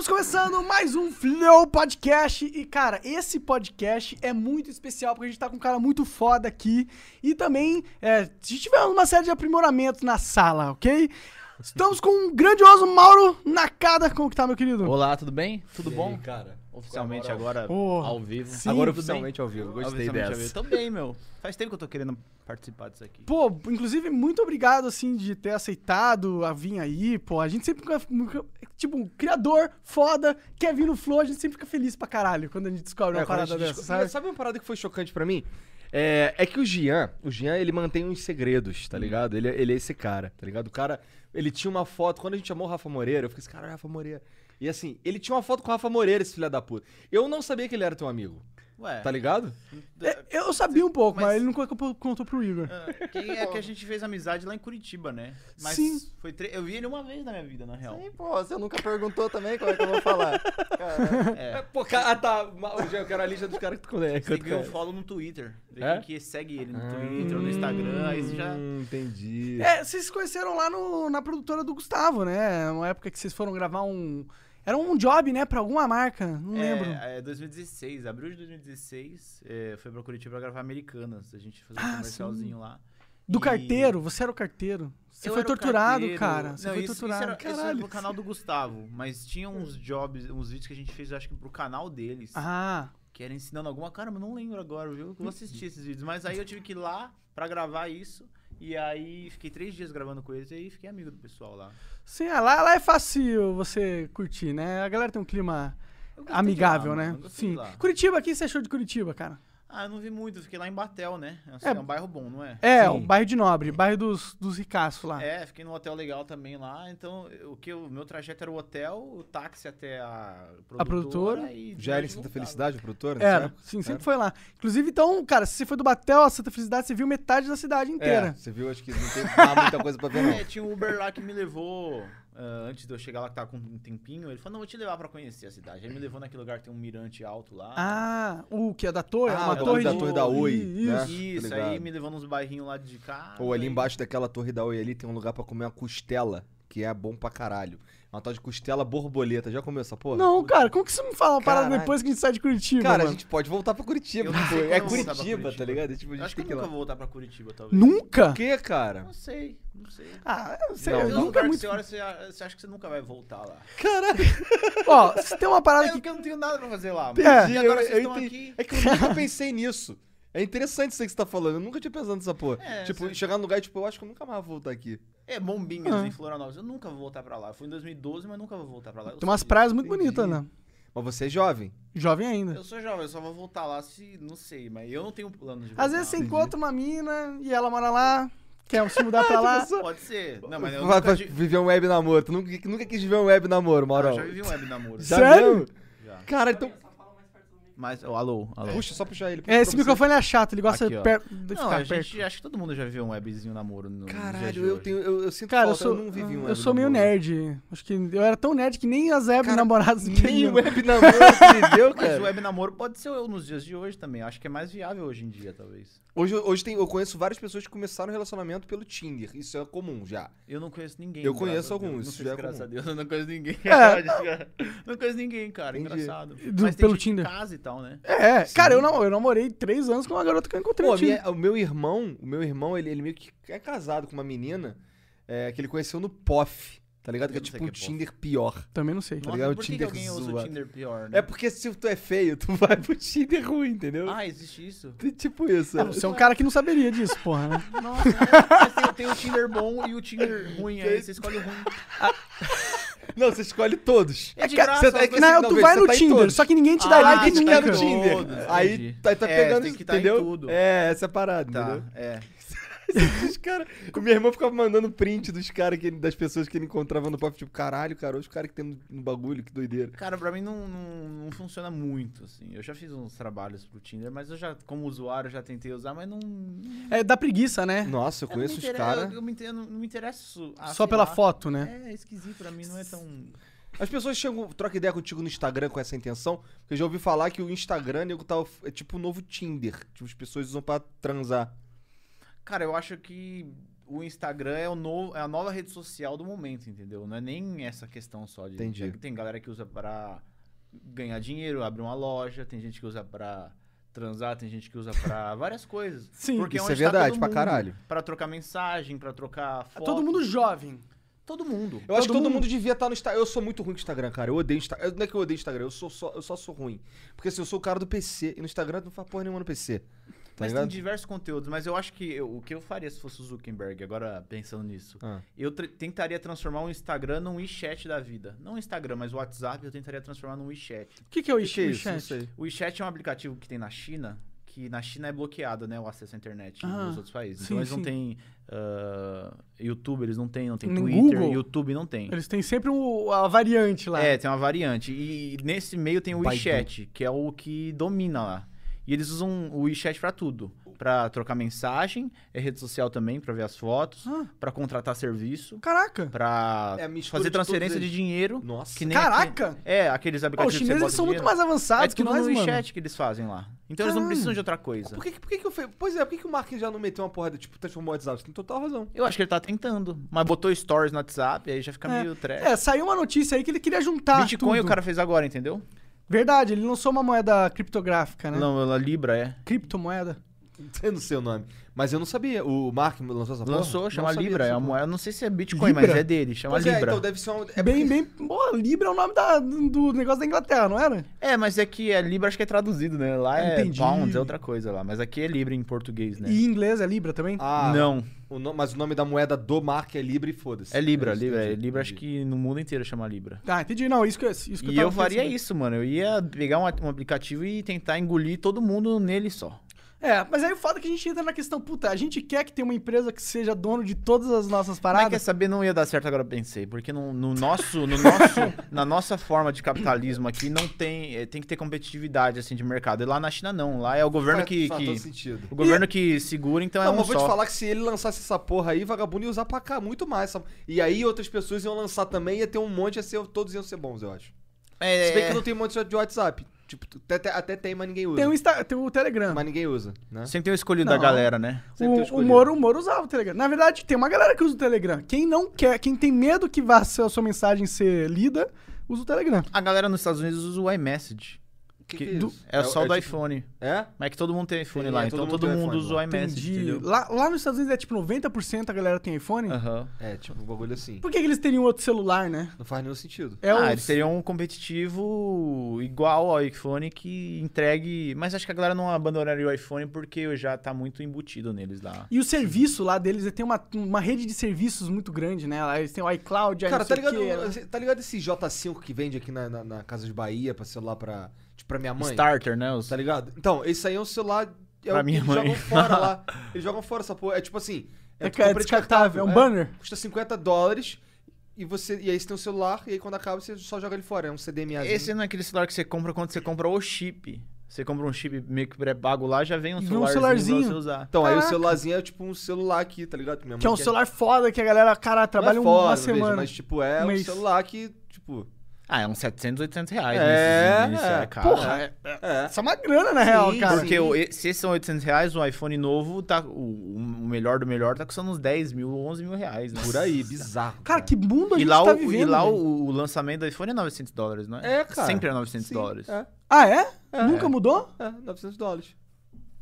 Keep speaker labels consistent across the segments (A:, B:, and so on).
A: Estamos começando mais um Flow Podcast. E, cara, esse podcast é muito especial porque a gente tá com um cara muito foda aqui. E também é, a gente tiver uma série de aprimoramentos na sala, ok? Estamos com um grandioso Mauro Nakada. Como que tá, meu querido?
B: Olá, tudo bem? Tudo
C: E
B: bom?
C: aí, cara?
B: Oficialmente agora,
A: Porra,
B: ao vivo.
A: sim.
C: Agora oficialmente ao vivo. Gostei dessa.
B: vivo. Bem, meu. Faz tempo que eu tô querendo participar disso aqui.
A: Pô, inclusive, muito obrigado, assim, de ter aceitado a vir aí. Pô, a gente sempre fica. Tipo, um criador foda, quer vir no Flow, a gente sempre fica feliz pra caralho quando a gente descobre uma
C: É, quando a
A: parada dessa,
C: desco-
A: sabe?
C: Sabe uma parada que foi chocante pra mim? É, é que o Jean, o Jean, ele mantém uns segredos, tá ligado? Ele, ele é esse cara, tá ligado? O cara, ele tinha uma foto, quando a gente chamou o Rafa Moreira, eu fiquei assim, cara, Rafa Moreira. E assim, ele tinha uma foto com o Rafa Moreira, esse filho da puta. Eu não sabia que ele era teu amigo,
B: Ué,
C: tá ligado?
A: É, eu sabia um pouco, mas,
B: Mas-
A: ele não contou, contou pro Igor.
B: ah, quem é que a gente fez amizade lá em Curitiba, né? Mas
A: Sim.
B: foi tre- eu vi ele uma vez na minha vida, na real.
D: Sim, pô, você nunca perguntou também como é que eu vou falar. Cara,
B: É.
C: Pô, cara, ah, tá. Eu quero a lista dos caras que tu conhece.
B: Ver um follow no Twitter.
C: É?
B: que segue ele no Twitter ou no Instagram. Aí você já.
C: Hum, entendi.
A: É, vocês se conheceram lá no- na produtora do Gustavo, né? Uma época que vocês foram gravar um. Era um job, né? Pra alguma marca. Não lembro.
B: É, é 2016, abril de 2016, é, foi pra Curitiba pra gravar Americanas. A gente fez um
A: Ah,
B: comercialzinho lá.
A: Do
B: E-
A: carteiro, você era o carteiro. Você
B: Eu
A: foi
B: era
A: torturado,
B: carteiro.
A: cara. Você
B: Não,
A: foi
B: isso, isso
A: torturado.
B: era, isso era
A: Caralho.
B: pro canal do Gustavo, mas tinha uns jobs, uns vídeos que a gente fez, eu acho que pro canal deles,
A: Ah,
B: que era ensinando alguma... Cara, mas não lembro agora, viu? Eu vou assistir esses vídeos. Mas aí eu tive que ir lá pra gravar isso, e aí fiquei três dias gravando com eles, e aí fiquei amigo do pessoal lá.
A: sim, ah, lá, lá é fácil você curtir, né? A galera tem um clima amigável,
B: lá,
A: né?
B: gostei de
A: Sim.
B: lá.
A: Curitiba, o que você achou de Curitiba, cara?
B: Ah, eu não vi muito, fiquei lá em Batel, né? É,
A: É.
B: um bairro bom, não é?
A: É,
C: Sim.
A: o bairro de Nobre, bairro dos, dos ricaços lá.
B: É, fiquei num hotel legal também lá. Então, o que o meu trajeto era o hotel, o táxi até a produtora.
A: produtora.
B: e
C: Já era em Santa
B: voltava.
C: Felicidade, o produtor? nessa
A: Era,
C: época?
A: sim, sempre
C: Era?
A: foi lá. Inclusive, então, cara, se você foi do Batel a Santa Felicidade, você viu metade da cidade
C: É,
A: inteira.
C: você viu, acho que não tem muita coisa pra ver, não.
B: É, tinha um Uber lá que me levou. Ah, antes de eu chegar lá, que tava com um tempinho, ele falou: Não, vou te levar pra conhecer a cidade. Aí me levou naquele lugar que tem um mirante alto lá.
A: Ah, o que é da torre?
C: Ah,
A: uma
C: da-
A: torre
C: da
A: de...
C: torre da Oi,
A: Isso.
C: né?
B: Isso,
C: Tá
B: aí me levou nos bairrinhos lá de cá.
C: Ou ali
B: aí-
C: embaixo daquela torre da Oi ali tem um lugar pra comer uma costela, que é bom pra caralho. Uma tal de costela borboleta. Já comeu essa porra?
A: Não, cara, como que você me fala uma parada
C: Caralho.
A: depois que a gente sai de Curitiba,
C: Cara, a
A: mano?
C: gente pode voltar pra Curitiba.
B: Eu não
C: tipo,
B: sei quando
C: é
B: eu vou voltar pra
C: Curitiba, tá
B: Curitiba.
C: ligado? É, tipo, a
B: Eu
C: gente
B: acho que
C: tem
B: eu
C: que ir
B: nunca
C: lá.
B: vou voltar pra Curitiba, talvez.
A: Nunca?
C: Por que, cara?
B: Não sei, não sei.
A: Ah, eu sei,
C: Não,
A: eu nunca é muito...
B: você olha, você, acha que você nunca vai voltar lá.
C: Caralho.
A: Ó, se tem uma parada
B: É
A: que...
B: porque eu não tenho nada pra fazer lá.
A: É.
B: Mas, e agora
C: Eu-
B: vocês
C: eu
B: estão
C: entendi.
B: aqui.
C: É que eu nunca pensei nisso. É interessante isso aí que você tá falando. Eu nunca tinha pensado nessa porra.
B: É,
C: tipo,
B: você-
C: chegar no lugar e, tipo, eu acho que eu nunca mais vou voltar aqui.
B: É, Bombinhas
A: Ah.
B: em Florianópolis. Eu nunca vou voltar pra lá. Eu fui em 2012, mas nunca vou voltar pra lá. Eu
A: Tem umas praias muito bonitas, né?
C: Mas você é jovem.
A: Jovem ainda.
B: Eu sou jovem, eu só vou voltar lá se. Não sei, mas eu não tenho plano de voltar.
A: Às vezes você encontra uma mina e ela mora lá, quer se mudar pra lá.
B: Pode ser. Não, mas eu
C: Vai,
B: nunca.
C: viver um web namoro. Tu nunca, nunca quis viver um web namoro,
B: Ah,
C: Mauro.
B: eu já vivi um web namoro.
A: Sério?
B: Já.
C: Cara, então.
B: Mas, oh, alô, alô.
C: Puxa, só puxar ele.
A: É, esse microfone é chato, ele gosta
B: Aqui,
A: de, per- de
B: Não,
A: ficar
B: a
A: perto.
B: gente, acho que todo mundo já viveu um webzinho namoro no no dia de
C: Caralho, eu tenho. Eu, eu sinto
A: Cara, eu
C: falta,
A: sou,
C: não vivi um
A: eu sou meio nerd. Acho que eu era tão nerd que nem as web
C: Cara,
A: namoradas
C: Nem
A: queriam.
C: web namoro viveu,
B: Mas o
C: cara.
B: web namoro pode ser eu nos dias de hoje também. Acho que é mais viável hoje em dia, talvez.
C: Hoje, hoje tem, eu conheço várias pessoas que começaram o relacionamento pelo Tinder. Isso é comum já.
B: Eu não conheço ninguém.
C: Eu conheço alguns, isso já é
B: graças
C: comum.
B: a Deus, eu não conheço ninguém.
A: É.
B: não conheço ninguém, cara. Engraçado.
A: Do-
B: Mas tem
A: pelo
B: gente
A: Tinder.
B: casa e tal, né?
A: É, cara, eu, não, eu namorei três anos com uma garota que eu encontrei
C: Pô,
A: Tinder.
C: minha- o meu irmão, o meu irmão, ele, ele meio que é casado com uma menina é, que ele conheceu no POF, tá ligado? Que é
B: Eu não sei
C: tipo um
B: o que é.
C: Tinder pior.
A: Também não sei.
C: Tá
B: Nossa,
C: ligado?
B: por
C: O
B: que, que
C: Tinder
B: alguém usa o. Tinder pior, né?
C: É porque se tu é feio, tu vai pro Tinder ruim, entendeu?
B: Ah, existe isso?
C: Tem Tipo isso.
A: Ah, você é um cara que não saberia disso, porra, né?
B: Nossa, é, tem, tem o Tinder bom e o Tinder ruim, aí você escolhe o ruim.
C: Não, você escolhe todos.
B: É de
C: Cara,
B: graça,
C: é que
B: coisas-
A: Não,
C: não,
A: tu
C: vê,
A: vai
C: você
A: no
C: tá em
A: Tinder, só que ninguém te dá
B: Ah,
A: like
C: tu
A: nunca.
C: tá no Tinder.
B: Todos,
C: Aí tá, tá
B: É,
C: pegando,
B: tem que tá em
C: entendeu?
B: tudo.
C: É, essa é a parada,
B: Tá,
C: entendeu?
B: é.
C: Os cara, o meu irmão ficava mandando print dos caras que ele- das pessoas que ele encontrava no pop, tipo, caralho, cara, olha os caras que tem no, no bagulho, que doideira.
B: Cara, pra mim não, não, não funciona muito, assim. Eu já fiz uns trabalhos pro Tinder, mas eu já, como usuário, já tentei usar, mas não...
A: É da preguiça, né?
C: Nossa, eu
B: eu
C: conheço os caras.
B: Eu, eu me inter- não, não me interesso. ah,
A: Só pela
B: lá.
A: foto, né?
B: É, esquisito pra mim, não é tão...
C: As pessoas chegam, trocam ideia contigo no Instagram com essa intenção, porque eu já ouvi falar que o Instagram nego, tá, é tipo o novo Tinder. Tipo, as pessoas usam pra transar.
B: Cara, eu acho que o Instagram é, o novo, é a nova rede social do momento, entendeu? Não é nem essa questão só de.
C: Entendi.
B: de- Tem galera que usa pra ganhar dinheiro, abrir uma loja, tem gente que usa pra transar, tem gente que usa pra várias coisas.
A: Sim.
B: Porque
C: Isso
B: onde
C: é
B: tá
C: verdade,
B: todo
C: pra
B: mundo.
C: caralho.
B: Pra trocar mensagem, pra trocar foto.
A: Todo mundo jovem.
B: Todo mundo.
C: Eu acho que
A: Todo
C: todo
A: mundo-
C: mundo devia estar no Instagram. Eu sou muito ruim com o Instagram, cara. Eu odeio Instagram. Não é que eu odeio Instagram, eu, sou só, eu só sou ruim. Porque assim, eu sou o cara do PC. E no Instagram não faz porra nenhuma no PC. Tá
B: Mas tem
C: ligado?
B: diversos conteúdos, mas eu acho que eu- o que eu faria se fosse o Zuckerberg, agora pensando nisso,
C: Ah.
B: eu tentaria transformar o Instagram num WeChat da vida. Não o Instagram, mas o WhatsApp eu tentaria transformar num WeChat.
A: O que, que é o WeChat?
C: sei.
B: O WeChat é um aplicativo que tem na China, que na China é bloqueado, né, o acesso à internet
A: Ah,
B: nos outros países.
A: sim,
B: então eles
A: sim.
B: não têm ah, YouTube, eles não têm, não tem
A: No
B: Twitter,
A: Google?
B: YouTube não tem.
A: Eles têm sempre um- a variante lá.
B: É, tem uma variante. E nesse meio tem o. WeChat, que é o que domina lá. E eles usam o WeChat pra tudo. Pra trocar mensagem, é rede social também, pra ver as fotos,
A: Ah.
B: pra contratar serviço,
A: Caraca.
B: pra
C: É
B: fazer
C: de
B: transferência de
C: eles.
B: dinheiro.
C: Nossa.
B: Que nem
A: Caraca!
B: aquele- é, aqueles
A: os
B: aplicativos que você
A: chineses
B: bota
A: são muito mais
B: É
A: avançados que
B: tudo
A: nós,
B: no
A: mano.
B: WeChat que eles fazem lá. Então eles não precisam de outra coisa.
C: Por que, por que, que eu fe... Pois é, por que, que o Mark já não meteu uma porra de tipo, transformou o WhatsApp? Você tem total razão.
B: Eu acho que ele tá tentando. Mas botou stories no WhatsApp, aí já fica
A: É.
B: meio trash.
A: É, saiu uma notícia aí que ele queria juntar
B: Bitcoin
A: tudo.
B: o cara fez agora, entendeu?
A: Verdade, ele lançou uma moeda criptográfica, né?
B: Não, a Libra é.
A: Criptomoeda.
C: Eu não sei o nome. Mas eu não sabia. O Mark lançou essa porra?
B: Lançou, chama Libra. É uma moeda, não sei se é Bitcoin,
A: Libra?
B: mas é dele, chama
C: Pois é,
B: Libra.
C: então deve ser um...
A: É bem, bem... Pô, Libra é o nome da, do negócio da Inglaterra, não era?
B: É, mas é que é Libra, acho que é traduzido, né? Lá é
A: Entendi.
B: pounds, é outra coisa lá. Mas aqui é Libra em português, né?
A: E em inglês é Libra também?
C: Ah,
B: Não,
C: o no- Mas o nome da moeda do Mark é Libra e foda-se.
B: é Libra,
C: isso,
B: Libra. É
C: entendi,
B: Libra, acho que no mundo inteiro chama Libra.
A: Ah, entendi. Não, isso que, eu- isso que
B: E
A: tava
B: eu faria
A: pensando.
B: isso, mano. Eu ia pegar um, um aplicativo e tentar engolir todo mundo nele só.
A: É, mas aí o foda é que a gente entra na questão, puta, a gente quer que tenha uma empresa que seja dono de todas as nossas
B: Mas quer
A: paradas.
B: saber, não ia dar certo agora, eu pensei. Porque no, no nosso, no nosso, na nossa forma de capitalismo aqui, não tem, eh, tem que ter competitividade, assim, de mercado. E lá na China, não. Lá é o governo
C: Faz-
B: que...
C: faz
B: que
C: sentido.
B: o governo que segura, então
C: não,
B: é um
C: mas vou
B: só.
C: te falar que se ele lançasse essa porra aí, vagabundo ia usar pra cá muito mais. sabe? E aí outras pessoas iam lançar também, ia ter um monte, ia ser, todos iam ser bons, eu acho.
B: É,
C: Se bem que não tem um monte de WhatsApp. Tipo, até, até- até tem, mas ninguém usa.
A: Tem o, Insta- tem o Telegram.
C: Mas ninguém usa, né?
B: Sempre tem o escolhido
A: Não.
B: da galera, né?
A: O, o. Moro, o Moro usava o Telegram. Na verdade, tem uma galera que usa o Telegram. Quem não quer, quem tem medo que vá ser a sua mensagem ser lida, usa o Telegram.
B: A galera nos Estados Unidos usa o iMessage.
C: Que
B: que-
C: que é
B: do-
C: isso?
B: é, só o do
C: tipo-
B: iPhone.
C: É?
B: Mas é que todo mundo tem iPhone
C: Sim,
B: lá,
C: é,
B: então
C: todo
B: todo
C: mundo
B: mundo, usa o iMessage?
A: Lá, lá nos Estados Unidos é tipo 90% a galera tem iPhone.
B: Aham.
C: É, tipo, um bagulho assim.
A: Por que, que eles teriam outro celular, né?
C: Não faz nenhum sentido.
A: É
B: ah,
A: o-
B: eles seriam um competitivo igual ao iPhone que entregue. Mas acho que a galera não abandonaria o iPhone porque já tá muito embutido neles lá.
A: E o serviço lá deles, ele tem uma, uma rede de serviços muito grande, né? Lá Eles têm o iCloud,
C: Cara,
A: não
C: tá ligado,
A: quê, né?
C: tá ligado esse J5 que vende aqui na, na, na Casa de Bahia pra celular pra, pra minha mãe?
B: Starter, né? Os...
C: Tá ligado? Então, esse aí é um celular. É
B: Pra
C: o que
B: minha
C: eles
B: mãe.
C: jogam fora lá. Eles jogam fora essa porra. É tipo assim.
A: É,
C: tu
A: que é descartável, é um banner.
C: Custa 50 dólares. E, você, e aí você tem um celular, e aí quando acaba você só joga ele fora. É um CDMA.
B: Esse não é aquele celular que você compra quando você compra o chip. Você compra um chip meio que pré-pago lá, já vem um
A: Vem um
B: celularzinho,
A: celularzinho.
B: pra você usar.
C: Então, aí o
A: Caraca.
C: celularzinho é tipo um celular aqui, tá ligado? Minha
A: Que é um
C: quer-
A: celular foda que a galera, cara,
C: Não é
A: trabalha
C: fora,
A: uma
C: veja,
A: semana.
C: mas tipo, é
A: um
C: um celular que, tipo.
B: Ah, é uns 700, 800 reais.
C: É,
B: nesse- nesse,
C: é.
B: caro.
A: Porra, é,
C: É.
A: isso é uma grana, na real,
C: Sim,
A: cara.
B: Porque o- e- se esses são 800 reais, o iPhone novo, tá, o, o melhor do melhor, tá custando uns 10 mil, 11 mil reais. Né?
C: Por aí, bizarro.
A: Cara, que mundo a
B: E
A: gente
B: lá,
A: tá
B: o,
A: vivendo,
B: e lá
A: velho.
B: o, o lançamento do iPhone é 900 dólares, não é?
C: É, cara.
B: Sempre é 900
C: Sim,
B: dólares.
C: É,
A: Ah, é?
C: É.
A: Nunca mudou?
C: é, 900 dólares.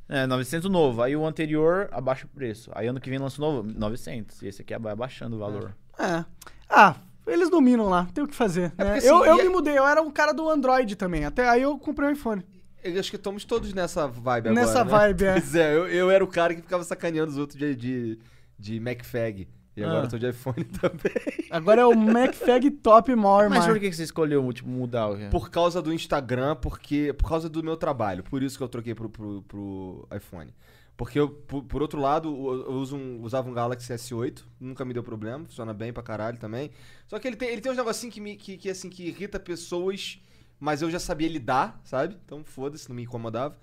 B: É, 900 novo. Aí o anterior abaixa o preço. Aí ano que vem lança o novo, 900. E esse aqui vai abaixando o valor.
A: É. Ah, eles dominam lá, tem o que fazer.
C: É
A: né?
C: porque,
A: eu
C: assim,
A: eu
C: e
A: me mudei, eu era um cara do Android também. Até aí eu comprei um iPhone.
C: Eu acho que estamos todos nessa vibe agora.
A: Nessa
C: né?
A: vibe, é.
C: Pois é, eu, eu era o cara que ficava sacaneando os outros de, de, de MacFag. E agora
B: Ah.
C: eu tô de iPhone também.
A: Agora é o MacFag Top Maior
B: Mas por que você escolheu tipo, mudar? o-
C: Por causa do Instagram, porque. Por causa do meu trabalho. Por isso que eu troquei pro, pro, pro iPhone. Porque eu, por, por outro lado, eu, eu uso um- usava um Galaxy S8, nunca me deu problema, funciona bem pra caralho também. Só que ele tem, ele tem uns negocinhos que, me, que, que, assim, que irrita pessoas, mas eu já sabia lidar, sabe? Então foda-se, não me incomodava.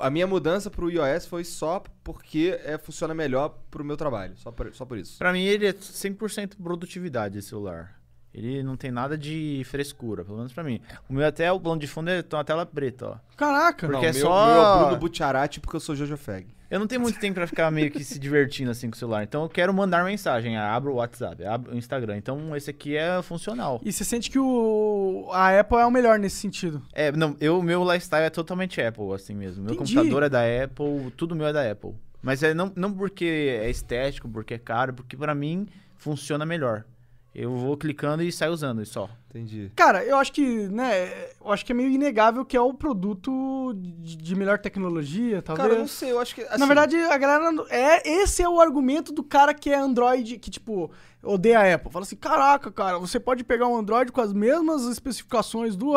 C: A minha mudança pro iOS foi só porque é, funciona melhor pro meu trabalho, só por, só por isso.
B: Pra mim, ele é 100% produtividade, esse celular. Ele não tem nada de frescura, pelo menos pra mim. O meu até, o plano de fundo é tem uma tela preta, ó.
A: Caraca.
B: Porque
C: não,
B: é
C: meu,
B: só-
C: meu é Bruno Butiarati porque eu sou Jojo Fag.
B: Eu não tenho muito tempo pra ficar meio que se divertindo assim com o celular. Então eu quero mandar mensagem. Abro o WhatsApp, abro o Instagram. Então esse aqui é funcional.
A: E você sente que o a Apple é o melhor nesse sentido.
B: É, não, eu, meu lifestyle é totalmente Apple, assim mesmo. Meu
A: Entendi.
B: computador é da Apple, tudo meu é da Apple. Mas é não, não porque é estético, porque é caro, porque pra mim funciona melhor. Eu vou clicando e saio usando e só.
C: Entendi.
A: Cara, eu acho que, né, eu acho que é meio inegável que é o produto de, de melhor tecnologia, talvez.
C: Cara, eu não sei, eu acho que. assim,
A: Na verdade, a galera. É, esse é o argumento do cara que é Android, que, tipo, odeia a Apple. Fala assim: caraca, cara, você pode pegar um Android com as mesmas especificações do,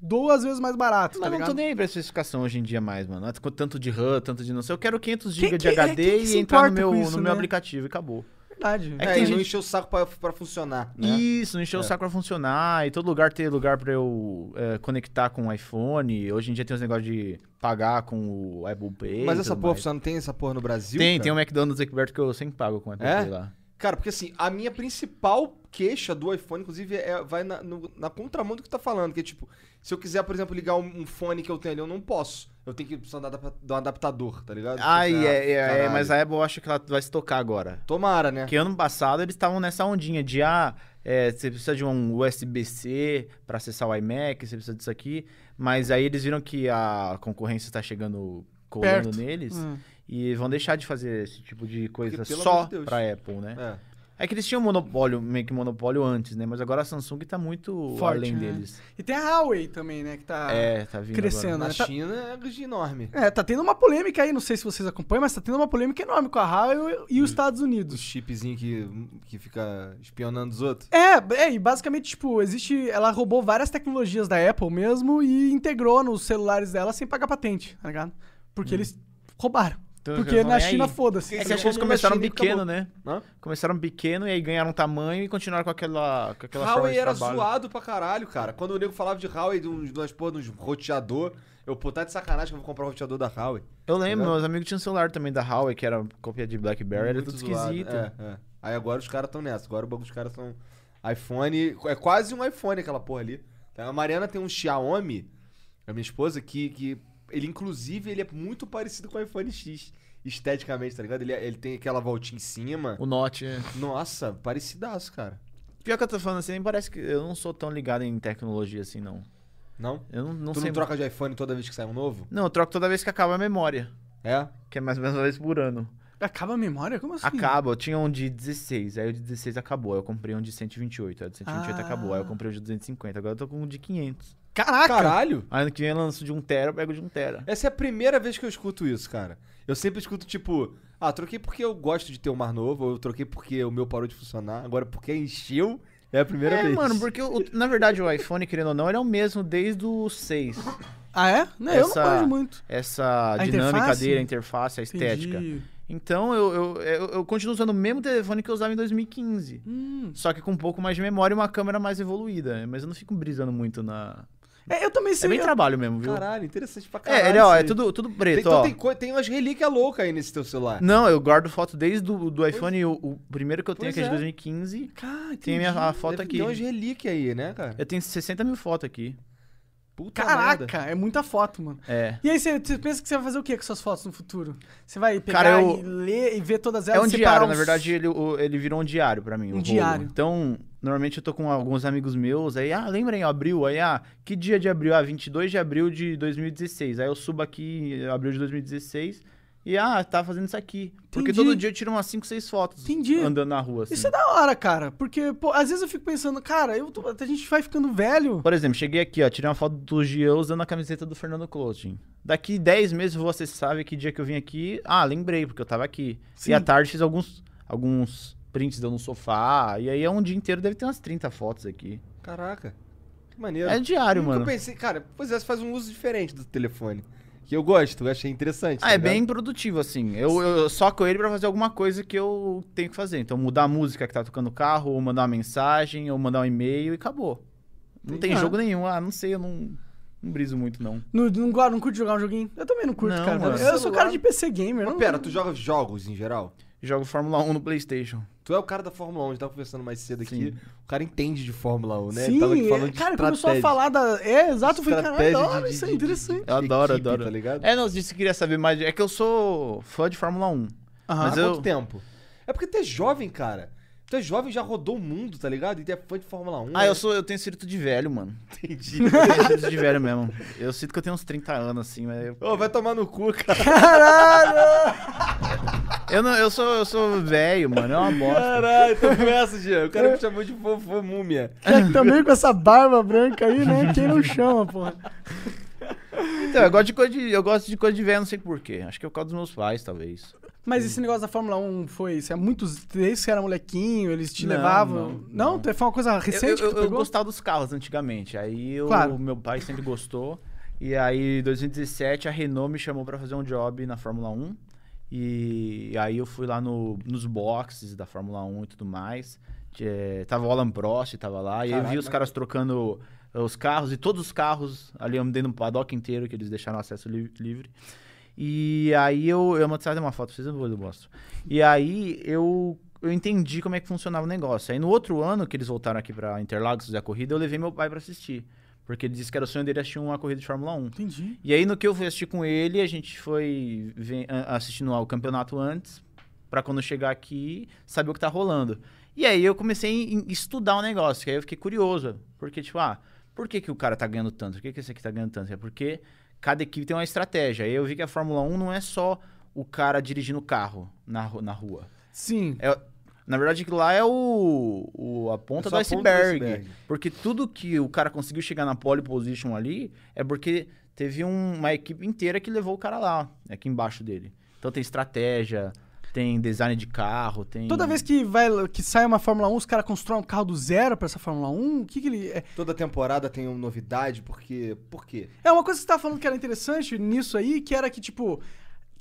A: duas vezes mais barato,
B: Mas
A: tá
B: não
A: ligado?
B: tô nem aí pra especificação hoje em dia mais, mano. Tanto de RAM, tanto de não sei. Eu quero 500
A: Quem
B: GB de
A: é,
B: HD e entrar no meu,
A: isso,
B: no meu
A: né?
B: aplicativo e acabou.
A: Verdade.
B: É
C: É,
B: que tem
C: e não
B: gente-
C: encher o saco pra, pra funcionar. Né?
B: Isso, não encher o saco pra funcionar. E todo lugar ter lugar pra eu é, conectar com o iPhone. Hoje em dia tem os negócios de pagar com o Apple Pay.
C: Mas essa porra
B: mais.
C: funciona, não tem essa porra no Brasil?
B: Tem,
C: cara?
B: tem um McDonald's aqui perto que eu sempre pago com o Apple
C: É?
B: Pay lá.
C: Cara, porque assim, a minha principal queixa do iPhone, inclusive, é, vai na, no- na contramão do que tu tá falando. Que é tipo, se eu quiser, por exemplo, ligar um, um fone que eu tenho ali, eu não posso. Eu tenho que precisar de um adaptador, tá ligado?
B: Ai,
C: Tipo,
B: é, é, é, mas a Apple eu acho que ela vai se tocar agora.
C: Tomara, né?
B: Porque ano passado eles estavam nessa ondinha de ah, é, você precisa de um USB-C pra acessar o iMac, você precisa disso aqui. Mas aí eles viram que a concorrência tá chegando colando
A: Perto.
B: neles
A: Hum.
B: E vão deixar de fazer esse tipo de coisa
C: Porque,
B: só
C: de Deus.
B: pra Apple, né?
C: É.
B: É que eles tinham monopólio, meio que monopólio antes, né? Mas agora a Samsung tá muito
A: Forte,
B: além
A: né?
B: deles.
A: E tem a Huawei também, né, que tá...
B: É, tá vindo
A: crescendo,
B: agora.
C: Na
A: né?
C: China é enorme.
A: É, tá tendo uma polêmica aí, não sei se vocês acompanham, mas tá tendo uma polêmica enorme com a Huawei e os Estados
C: Os
A: Unidos.
C: chipzinhos que, que fica espionando os outros.
A: É, é, e basicamente, tipo, existe. Ela roubou várias tecnologias da Apple mesmo e integrou nos celulares dela sem pagar patente, tá ligado? Porque eles roubaram.
B: Então,
A: Porque na China, foda-se.
B: É que
C: Eles
B: as coisas
C: chegam na
B: começaram
C: China
B: pequeno, né?
C: Hã?
B: Começaram pequeno e aí ganharam tamanho e continuaram com aquela, com aquela forma
C: Huawei
B: de
C: era
B: trabalho.
C: zoado pra caralho, cara. Quando o nego falava de Huawei, de uns, de umas porra, de uns roteador, eu, pô, tá de sacanagem que eu vou comprar um roteador da Huawei.
B: Eu lembro,
C: Tá
B: meus amigos tinham um celular também da Huawei, que era cópia de BlackBerry, era
C: Muito
B: tudo
C: zoado.
B: esquisito.
C: É, é. Aí agora os caras estão nessa. Agora o bagulho dos caras são iPhone. É quase um iPhone aquela porra ali. Tá? A Mariana tem um Xiaomi, a minha esposa, que, que ele, inclusive, ele é muito parecido com o iPhone X. Esteticamente, tá ligado? Ele, ele tem aquela voltinha em cima.
B: O Note. é.
C: Nossa, parecidaço, cara.
B: Pior que eu tô falando assim, parece que eu não sou tão ligado em tecnologia assim, não.
C: Não?
B: Eu não, não
C: tu
B: sei.
C: não troca de iPhone toda vez que sai um novo?
B: Não, eu troco toda vez que acaba a memória.
C: É?
B: Que é mais ou menos uma vez por ano.
A: Acaba a memória? Como assim?
B: Acaba, eu tinha um de 16, aí o de 16 acabou. Aí eu comprei um de 128, aí o de 128
A: Ah.
B: acabou. Aí eu comprei o de 250, agora eu tô com um de 500.
A: Caraca!
C: Caralho!
B: Ano que vem eu lanço de 1 tera, eu pego de 1 tera.
C: Essa é a primeira vez que eu escuto isso, cara. Eu sempre escuto, tipo, ah, troquei porque eu gosto de ter um mar novo, ou eu troquei porque o meu parou de funcionar, agora porque encheu, é a primeira
B: É,
C: vez.
B: mano, porque o- na verdade o iPhone, querendo ou não, ele é o mesmo desde o 6.
A: Ah, é? Não, eu não
B: Essa-
A: manjo muito.
B: Essa
A: A
B: dinâmica
A: interface?
B: dele, a interface, a estética.
A: Entendi.
B: Então eu, eu, eu, eu continuo usando o mesmo telefone que eu usava em 2015.
A: Hum.
B: Só que com um pouco mais de memória e uma câmera mais evoluída. Mas eu não fico brisando muito na.
A: É, eu também
B: É
A: sei.
B: bem
A: eu-
B: trabalho mesmo, viu?
C: Caralho, interessante pra caralho.
B: é, ele, ó, é tudo, tudo
C: Tem,
B: preto,
C: então
B: ó.
C: tem, tem umas relíquias loucas aí nesse teu celular.
B: Não, eu guardo foto desde o do iPhone, o, o primeiro que eu tenho
C: Pois
B: aqui é de
C: é.
B: 2015.
A: Cara,
B: Tem a minha a foto
C: Deve
B: aqui.
C: ter umas relíquias aí, né, cara?
B: Eu tenho 60 mil fotos aqui.
C: Puta merda.
A: Caraca, é muita foto, mano.
B: É.
A: E aí, você, você pensa que você vai fazer o que com suas fotos no futuro? Você vai pegar
B: Cara, eu-
A: e ler e ver todas
B: É
A: elas
B: um
A: e separar
B: diário, na
A: os-
B: verdade, ele, ele virou um diário pra mim.
A: Um
B: o rolo.
A: diário.
B: Então, normalmente eu tô com alguns amigos meus, aí, ah, lembrem, abril, aí, ah, que dia de abril? Ah, 22 de abril de 2016. Aí eu subo aqui, abril de 2016, e, ah, tá fazendo isso aqui. Porque
A: Entendi.
B: todo dia eu tiro umas 5, 6 fotos
A: Entendi.
B: andando na rua, assim.
A: Isso é da hora, cara. Porque, pô, às vezes eu fico pensando, cara, eu tô- a gente vai ficando velho.
B: Por exemplo, cheguei aqui, ó, tirei uma foto do Gian usando a camiseta do Fernando Clothing. Daqui 10 meses você sabe que dia que eu vim aqui. Ah, lembrei, porque eu tava aqui.
A: Sim.
B: E à tarde fiz alguns, alguns prints deu no sofá. E aí é um dia inteiro, deve ter umas 30 fotos aqui.
C: Caraca. Que maneiro.
B: É diário,
C: Nunca
B: mano.
C: pensei, cara, pois é, você faz um uso diferente do telefone. Que eu gosto, eu achei interessante.
B: Ah,
C: tá
B: é
C: ligado?
B: bem produtivo, assim. Eu, eu soco ele pra fazer alguma coisa que eu tenho que fazer. Então, mudar a música que tá tocando no carro, ou mandar uma mensagem, ou mandar um e-mail e acabou. Não tem
A: Ah.
B: jogo nenhum. Ah, não sei, eu não, não briso muito, não.
A: Não, não, não curte jogar um joguinho? Eu também não curto,
B: Não,
A: cara.
B: mano.
A: Eu sou cara de PC gamer.
C: Mas
A: não-
C: pera, tu joga jogos em geral?
B: Jogo Fórmula 1 no PlayStation.
C: Tu é o cara da Fórmula 1, a gente tava conversando mais cedo aqui.
B: Sim.
C: O cara entende de Fórmula 1, né?
A: Sim,
C: Ele tava aqui
A: é,
C: falando de
A: cara, começou a
C: estratégia.
A: falar da. É, exato, eu falei, caralho,
C: Estratégia
A: hora,
C: de-
A: isso é
C: de-
A: interessante.
B: Eu adoro,
C: equipe,
B: adoro.
C: tá ligado?
B: É, não, disse que queria saber mais. É que eu sou fã de Fórmula 1.
A: Aham.
B: mas
C: Há
B: eu-
C: quanto tempo? É porque tu é jovem, cara. Tu é jovem, já rodou o mundo, tá ligado? E tu é fã de Fórmula 1.
B: Ah,
C: né?
B: eu sou, eu tenho espírito de velho, mano.
C: Entendi.
B: Eu tenho espírito de velho mesmo. Eu sinto que eu tenho uns 30 anos, assim, mas eu,
C: Ô, vai tomar no cu, cara.
A: Caralho!
B: eu, não, eu sou, eu sou velho, mano. É uma bosta.
C: Caralho, tô com essa, Jean. O cara me chamou de vovô múmia.
A: É, também com essa barba branca aí, né? Quem não chama, porra.
B: Então, eu gosto de coisa de, eu gosto de coisa de velho, não sei porquê. Acho que é por causa dos meus pais, talvez.
A: Mas esse negócio da Fórmula 1 foi. Você é muitos. Desde que você era molequinho, eles te
B: Não,
A: levavam.
B: não,
A: Não? Foi uma coisa
B: Eu,
A: recente
B: eu,
A: que tu
B: eu
A: pegou?
B: gostava dos carros antigamente. Aí eu,
A: Claro.
B: meu pai sempre gostou. E aí, em 2017, a Renault me chamou pra fazer um job na Fórmula 1. E aí eu fui lá no, nos boxes da Fórmula 1 e tudo mais. É, tava o Alan Prost, tava lá. E aí eu vi os caras trocando os carros. E todos os carros ali eu andei no paddock inteiro, que eles deixaram acesso li- livre. E aí eu... Eu vou trazer uma foto pra vocês, depois eu mostro. E aí eu... Eu entendi como é que funcionava o negócio. Aí no outro ano que eles voltaram aqui pra Interlagos fazer a corrida, eu levei meu pai pra assistir. Porque ele disse que era o sonho dele assistir uma corrida de Fórmula 1.
A: Entendi.
B: E aí, no que eu fui assistir com ele, a gente foi assistindo ao campeonato antes, pra quando chegar aqui, saber o que tá rolando. E aí eu comecei a estudar o negócio, que aí eu fiquei curioso. Porque, tipo, ah, por que, que o cara tá ganhando tanto? Por que, que esse aqui tá ganhando tanto? É porque cada equipe tem uma estratégia. Aí eu vi que a Fórmula 1 não é só o cara dirigindo o carro na, na rua.
A: Sim.
B: É, na verdade, aquilo lá é o, o- a ponta
C: É
B: do
C: a ponta do
B: iceberg.
C: iceberg.
B: Porque tudo que o cara conseguiu chegar na pole position ali é porque teve um- uma equipe inteira que levou o cara lá, aqui embaixo dele. Então tem estratégia, tem design de carro, tem.
A: Toda vez que, vai, que sai uma Fórmula 1, os caras constroem um carro do zero pra essa Fórmula 1? O que, que ele. É,
C: Toda temporada tem uma novidade, porque... Por quê?
A: é uma coisa que você tava falando que era interessante nisso aí, que era que, tipo.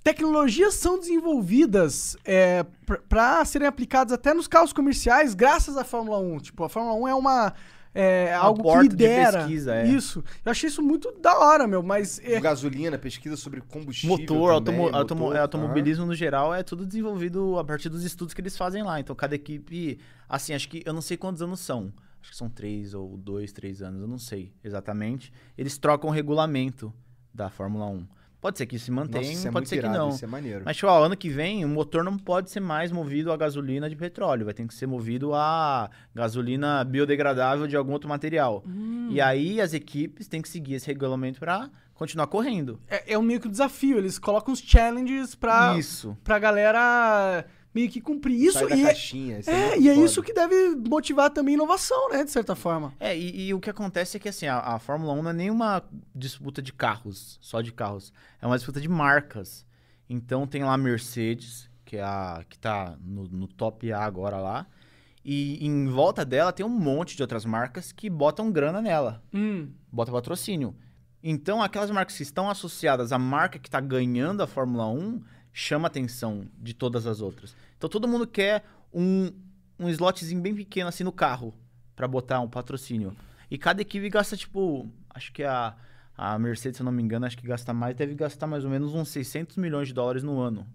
A: Tecnologias são desenvolvidas é, pra serem aplicadas até nos carros comerciais, graças à Fórmula 1. Tipo, a Fórmula 1 é uma. É, algo que
B: porta de
A: lidera.
B: pesquisa, é.
A: Isso. Eu achei isso muito da hora, meu, mas. é,
C: Gasolina, pesquisa sobre combustível
B: Motor,
C: também,
B: automo-
C: motor,
B: automo- automobilismo no geral é tudo desenvolvido a partir dos estudos que eles fazem lá. Então cada equipe, assim, acho que eu não sei quantos anos são. Acho que são três ou dois, três anos, eu não sei exatamente. Eles trocam o regulamento da Fórmula 1. Pode ser que se mantenha,
C: Nossa, isso é
B: pode
C: muito
B: ser que
C: irado,
B: não.
C: Isso é maneiro.
B: Mas, tipo, ó, ano que vem, o motor não pode ser mais movido a gasolina de petróleo. Vai ter que ser movido a gasolina biodegradável de algum outro material.
A: Hum.
B: E aí, as equipes têm que seguir esse regulamento pra continuar correndo.
A: É, é um meio que um desafio. Eles colocam uns challenges pra,
B: Isso.
A: pra galera meio que cumprir isso.
C: Sai da
A: E é,
C: caixinha. isso
A: é,
C: muito
A: e é isso que deve motivar também inovação, né? De certa forma.
B: É, e, e o que acontece é que, assim, a, a Fórmula 1 não é nenhuma disputa de carros, só de carros. É uma disputa de marcas. Então, tem lá a Mercedes, que é a que tá no, no top A agora lá. E em volta dela tem um monte de outras marcas que botam grana nela.
A: Hum.
B: bota patrocínio. Então, aquelas marcas que estão associadas à marca que está ganhando a Fórmula 1 chama a atenção de todas as outras. Então, todo mundo quer um, um slotzinho bem pequeno assim no carro para botar um patrocínio. E cada equipe gasta, tipo, acho que a, a Mercedes, se eu não me engano, acho que gasta mais, deve gastar mais ou menos uns 600 milhões de dólares no ano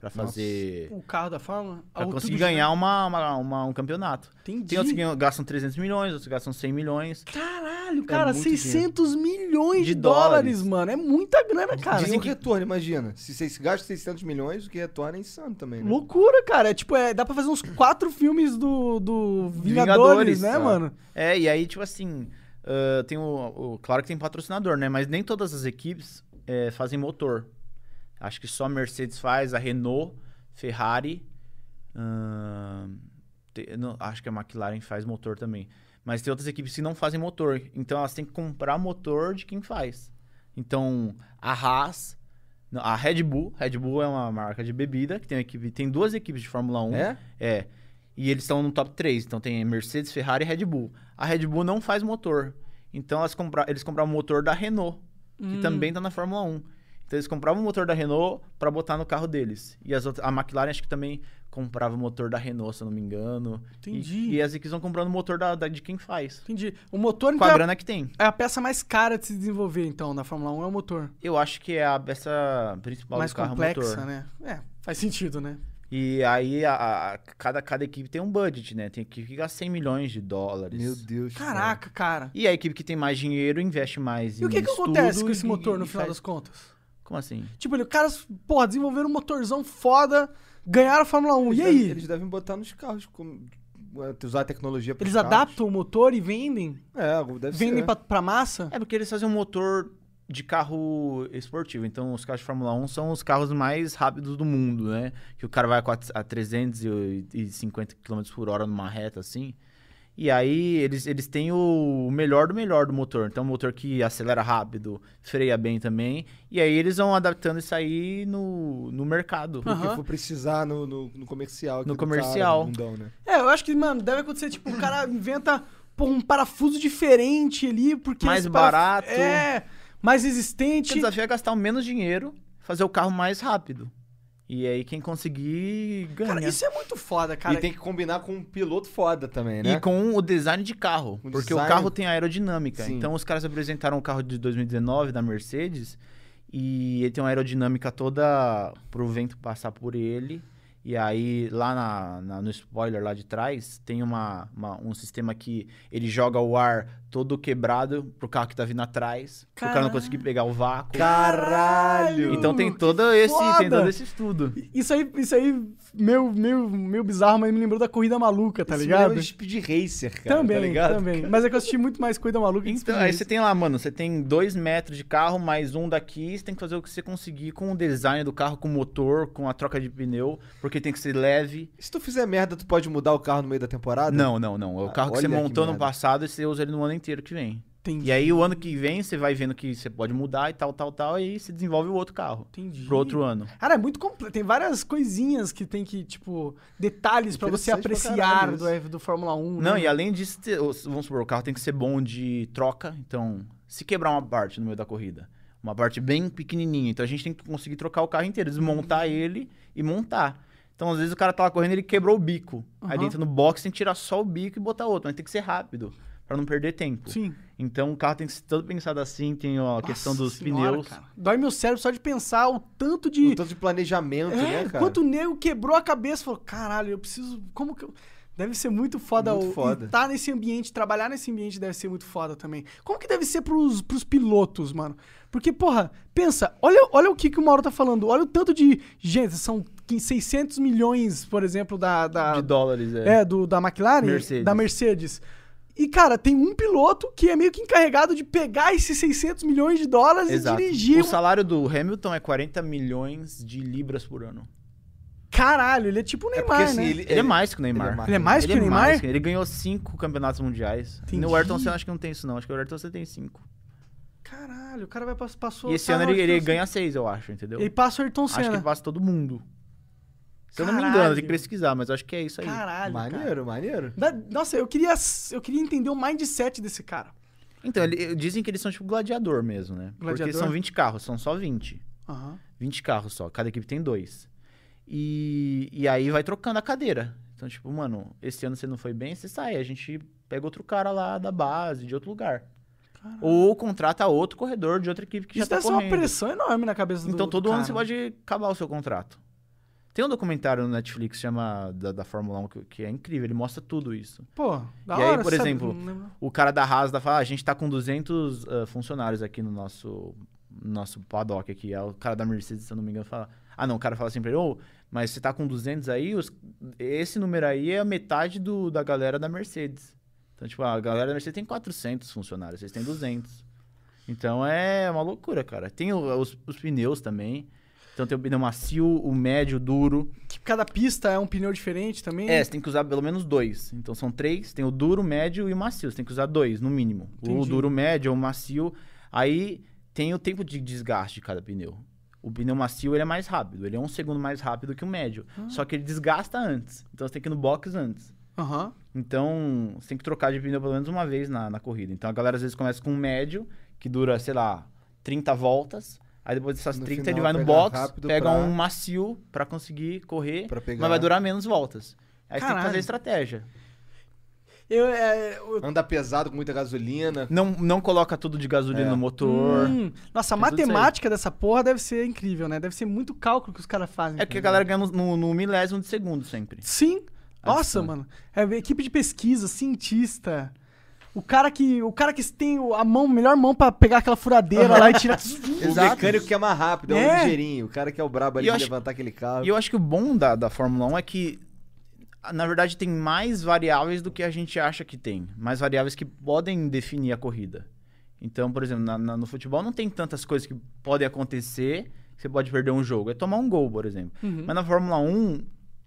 B: para fazer.
A: O carro da Fórmula.
B: Pra conseguir ganhar uma, uma- uma- um campeonato.
A: Entendi.
B: Tem outros que gastam 300 milhões, outros que gastam 100 milhões.
A: Caralho, cara,
B: muito
A: 600 milhões de,
B: De
A: dólares,
B: dólares.
A: mano. É muita grana, cara.
C: Dizem que retorno, imagina. Se você gasta 600 milhões, o que retorna é insano também, né?
A: Loucura, cara. É tipo, é, dá pra fazer uns quatro filmes do, do Vingadores,
B: Vingadores,
A: né,
B: é.
A: mano?
B: É, e aí, tipo assim, ah, tem o, o- Claro que tem patrocinador, né? Mas nem todas as equipes eh, fazem motor. Acho que só a Mercedes faz, a Renault, Ferrari. te- não, acho que a McLaren faz motor também. Mas tem outras equipes que não fazem motor. Então elas têm que comprar motor de quem faz. Então, a Haas. A Red Bull, Red Bull é uma marca de bebida que tem equipe, tem duas equipes de Fórmula 1.
C: É?
B: É. E eles estão no top 3. Então tem Mercedes, Ferrari e Red Bull. A Red Bull não faz motor. Então elas compra... eles compraram o motor da Renault, que
A: Hum.
B: também tá na Fórmula 1. Então eles compravam o motor da Renault para botar no carro deles. E as outras... a McLaren acho que também comprava o motor da Renault, se eu não me engano.
A: Entendi.
B: E, e as equipes vão comprando o motor da, da- de quem faz.
A: Entendi. O motor,
B: Com
A: então,
B: a
A: é-
B: grana que tem.
A: é a peça mais cara de se desenvolver, então, na Fórmula 1 é o motor.
B: Eu acho que é a peça principal
A: mais
B: do carro é o
A: complexa,
B: motor.
A: né? É, faz sentido, né?
B: E aí a, a- cada, cada equipe tem um budget, né? Tem equipe que gasta 100 milhões de dólares.
C: Meu Deus.
A: Caraca, cara.
B: E a equipe que tem mais dinheiro investe mais
A: E o
B: em
A: que que
B: estudo
A: acontece com esse
B: e-
A: motor no
B: e
A: final
B: faz-
A: das contas?
B: Como assim?
A: Tipo, os caras, porra, desenvolveram um motorzão foda, ganharam a Fórmula 1.
C: Eles
A: E
C: devem-
A: aí?
C: Eles devem botar nos carros, como, usar a tecnologia pros
A: Eles
C: carros.
A: adaptam o motor e vendem?
C: É, deve
A: Vendem
C: ser.
A: pra, pra massa?
B: É porque eles fazem um motor de carro esportivo. Então, os carros de Fórmula 1 são os carros mais rápidos do mundo, né? Que o cara vai a 350 km por hora numa reta, assim. E aí, eles, eles têm o melhor do melhor do motor. Então, um motor que acelera rápido, freia bem também. E aí, eles vão adaptando isso aí no, no mercado.
C: Porque
A: Aham.
C: for precisar no, no, no comercial.
B: No
C: cara,
B: comercial.
C: bundão, né?
A: É, eu acho que, mano, deve acontecer, tipo, o cara inventa pô, um parafuso diferente ali, porque...
B: Mais
A: esse paraf-
B: barato.
A: É, mais
B: O
A: resistente.
B: desafio é gastar o menos dinheiro, fazer o carro mais rápido. E aí, quem conseguir, ganha.
A: Cara, isso é muito foda, cara.
C: e tem que combinar com um piloto foda também, né?
B: E com o design de carro.
C: O
B: porque
C: design-
B: o carro tem aerodinâmica.
C: Sim.
B: Então os caras apresentaram o carro de 2019 da Mercedes e ele tem uma aerodinâmica toda pro vento passar por ele. E aí, lá na- na- no spoiler lá de trás, tem uma, uma- um sistema que ele joga o ar todo quebrado pro carro que tá vindo atrás. Pro cara
A: Caralho.
B: não conseguir pegar o vácuo.
C: Caralho!
B: Então tem todo esse,
A: foda!
B: tem todo esse estudo.
A: Isso aí, isso aí meio, meio, meio bizarro, mas me lembrou da Corrida Maluca, tá
C: Isso me
A: ligado?
C: de Speed Racer, cara.
A: também,
C: tá ligado?
A: também. Mas é que eu assisti muito mais Corrida Maluca que
B: Então, aí
A: Racer.
B: você tem lá, mano, você tem dois metros de carro, mais um daqui, você tem que fazer o que você conseguir com o design do carro, com o motor, com a troca de pneu, porque tem que ser leve.
C: Se tu fizer merda, tu pode mudar o carro no meio da temporada?
B: Não, não, não. É o
C: Ah,
B: carro que você
C: olha que
B: montou no passado e você usa ele no ano inteiro que vem.
A: Entendi.
B: E aí, o ano que vem, você vai vendo que você pode mudar e tal, tal, tal, e aí você desenvolve o outro carro
A: Entendi.
B: pro outro ano.
A: Cara, é muito complexo. Tem várias coisinhas que tem que, tipo, detalhes pra você apreciar do, F- do Fórmula 1.
B: Não,
A: né?
B: e além disso, vamos supor, o carro tem que ser bom de troca. Então, se quebrar uma parte no meio da corrida, uma parte bem pequenininha, então a gente tem que conseguir trocar o carro inteiro, desmontar ele e montar. Então, às vezes o cara tá lá correndo e ele quebrou o bico. Aí
A: Aham.
B: dentro no box tem que tirar só o bico e botar outro, mas tem que ser rápido, pra não perder tempo.
A: Sim.
B: Então, o carro tem que ser todo pensado assim, tem ó, a questão
A: Nossa
B: dos
A: senhora,
B: pneus.
A: cara. Dói meu cérebro só de pensar o tanto de.
C: O tanto de planejamento,
A: É,
C: né, cara?
A: quanto o nego quebrou a cabeça falou: caralho, eu preciso. Como que eu. Deve ser muito foda
C: Muito
A: o
C: foda.
A: estar nesse ambiente, trabalhar nesse ambiente deve ser muito foda também. Como que deve ser pros, pros pilotos, mano? Porque, porra, pensa, olha, olha o que, que o Mauro tá falando, olha o tanto de. Gente, são 600 milhões, por exemplo, da. da
B: De dólares, é.
A: é, do, da McLaren,
B: Mercedes.
A: da Mercedes. E, cara, tem um piloto que é meio que encarregado de pegar esses 600 milhões de dólares
B: Exato.
A: e dirigir.
B: O salário do Hamilton é 40 milhões de libras por ano.
A: Caralho, ele é tipo o
C: É
A: Neymar,
C: porque assim,
A: né?
C: ele,
B: Ele, é mais que o Neymar.
C: mais.
A: Ele é mais
B: Ele
A: que o
B: é
A: Neymar?
B: mais que- Ele ganhou cinco campeonatos mundiais.
A: Entendi.
B: No Ayrton Senna acho que não tem isso não. Acho que o Ayrton Senna tem cinco.
A: Caralho, o cara vai pass- passou.
B: E esse ano
A: no
B: ele, ele ganha seis, eu acho, entendeu?
A: Senna. Ele passa o Ayrton
B: Acho que
A: Senna.
B: ele passa todo mundo. Se eu não me
A: Caralho.
B: engano, tem que pesquisar, mas acho que é isso aí.
A: Caralho. cara.
C: Maneiro, maneiro.
A: Da- Nossa, eu queria, eu queria entender o mindset desse cara.
B: Então, ele- dizem que eles são tipo gladiador mesmo, né?
A: Gladiador?
B: Porque são 20 carros, são só 20.
A: Aham.
B: 20 carros só, cada equipe tem dois. E, e aí vai trocando a cadeira. Então, tipo, mano, esse ano você não foi bem, você sai. A gente pega outro cara lá da base, de outro lugar. Ou contrata outro corredor de outra equipe que
A: Isso
B: já tá
A: deve ser uma
B: correndo.
A: pressão enorme na cabeça do
B: Então
A: do
B: todo ano
A: cara.
B: você pode acabar o seu contrato. Tem um documentário no Netflix chama da, da Fórmula 1 que, que é incrível, ele mostra tudo isso.
A: Pô, da
B: E aí,
A: hora,
B: por
A: sabe?
B: exemplo,
A: Não.
B: O cara da Hasda fala, ah, a gente tá com 200 ah, funcionários aqui no nosso, no nosso paddock aqui. Aí o cara da Mercedes, se eu não me engano, fala... Ah, não, o cara fala assim pra ele, ô, mas você tá com 200 aí, os- esse número aí é a metade do, da galera da Mercedes. Então, tipo, a galera da Mercedes tem 400 funcionários, vocês têm 200. Então é uma loucura, cara. Tem os, os pneus também. Então tem o pneu macio, o médio, o duro.
A: Que cada pista é um pneu diferente também.
B: É, você tem que usar pelo menos dois. Então são três, tem o duro, o médio e o macio. Você tem que usar dois, no mínimo. O
A: Entendi.
B: duro, o médio ou o macio. Aí tem o tempo de desgaste de cada pneu. O pneu macio ele é mais rápido, ele é um segundo mais rápido que o médio.
A: Ah.
B: Só que ele desgasta antes. Então você tem que ir no box antes.
A: Aham.
B: Então você tem que trocar de pneu pelo menos uma vez na, na corrida. Então a galera às vezes começa com um médio, que dura, sei lá, 30 voltas. Aí depois dessas
C: No
B: 30
C: final,
B: ele vai no box, pega
C: pra-
B: um macio pra conseguir correr,
C: Pra pegar.
B: mas vai durar menos voltas. Aí você tem que fazer estratégia.
A: Eu, é, eu-
C: Anda pesado com muita gasolina.
B: Não, não coloca tudo de gasolina
C: É.
B: no motor.
A: Hum, nossa, a matemática dessa porra deve ser incrível, né? Deve ser muito cálculo que os caras fazem.
B: É porque a galera ganha no, no- no milésimo de segundo sempre.
A: Sim. Nossa, mano. É equipe de pesquisa, cientista. O cara que, o cara que tem a mão, melhor mão pra pegar aquela furadeira lá e tirar.
C: O mecânico que é mais rápido, é,
A: É.
C: um ligeirinho. O cara que é o brabo ali
B: eu
C: de
B: acho-
C: levantar aquele carro.
B: E eu acho que o bom da, da Fórmula 1 é que, na verdade, tem mais variáveis do que a gente acha que tem. Mais variáveis que podem definir a corrida. Então, por exemplo, na- na- no futebol não tem tantas coisas que podem acontecer que você pode perder um jogo. É tomar um gol, por exemplo.
A: Uhum.
B: Mas na Fórmula 1,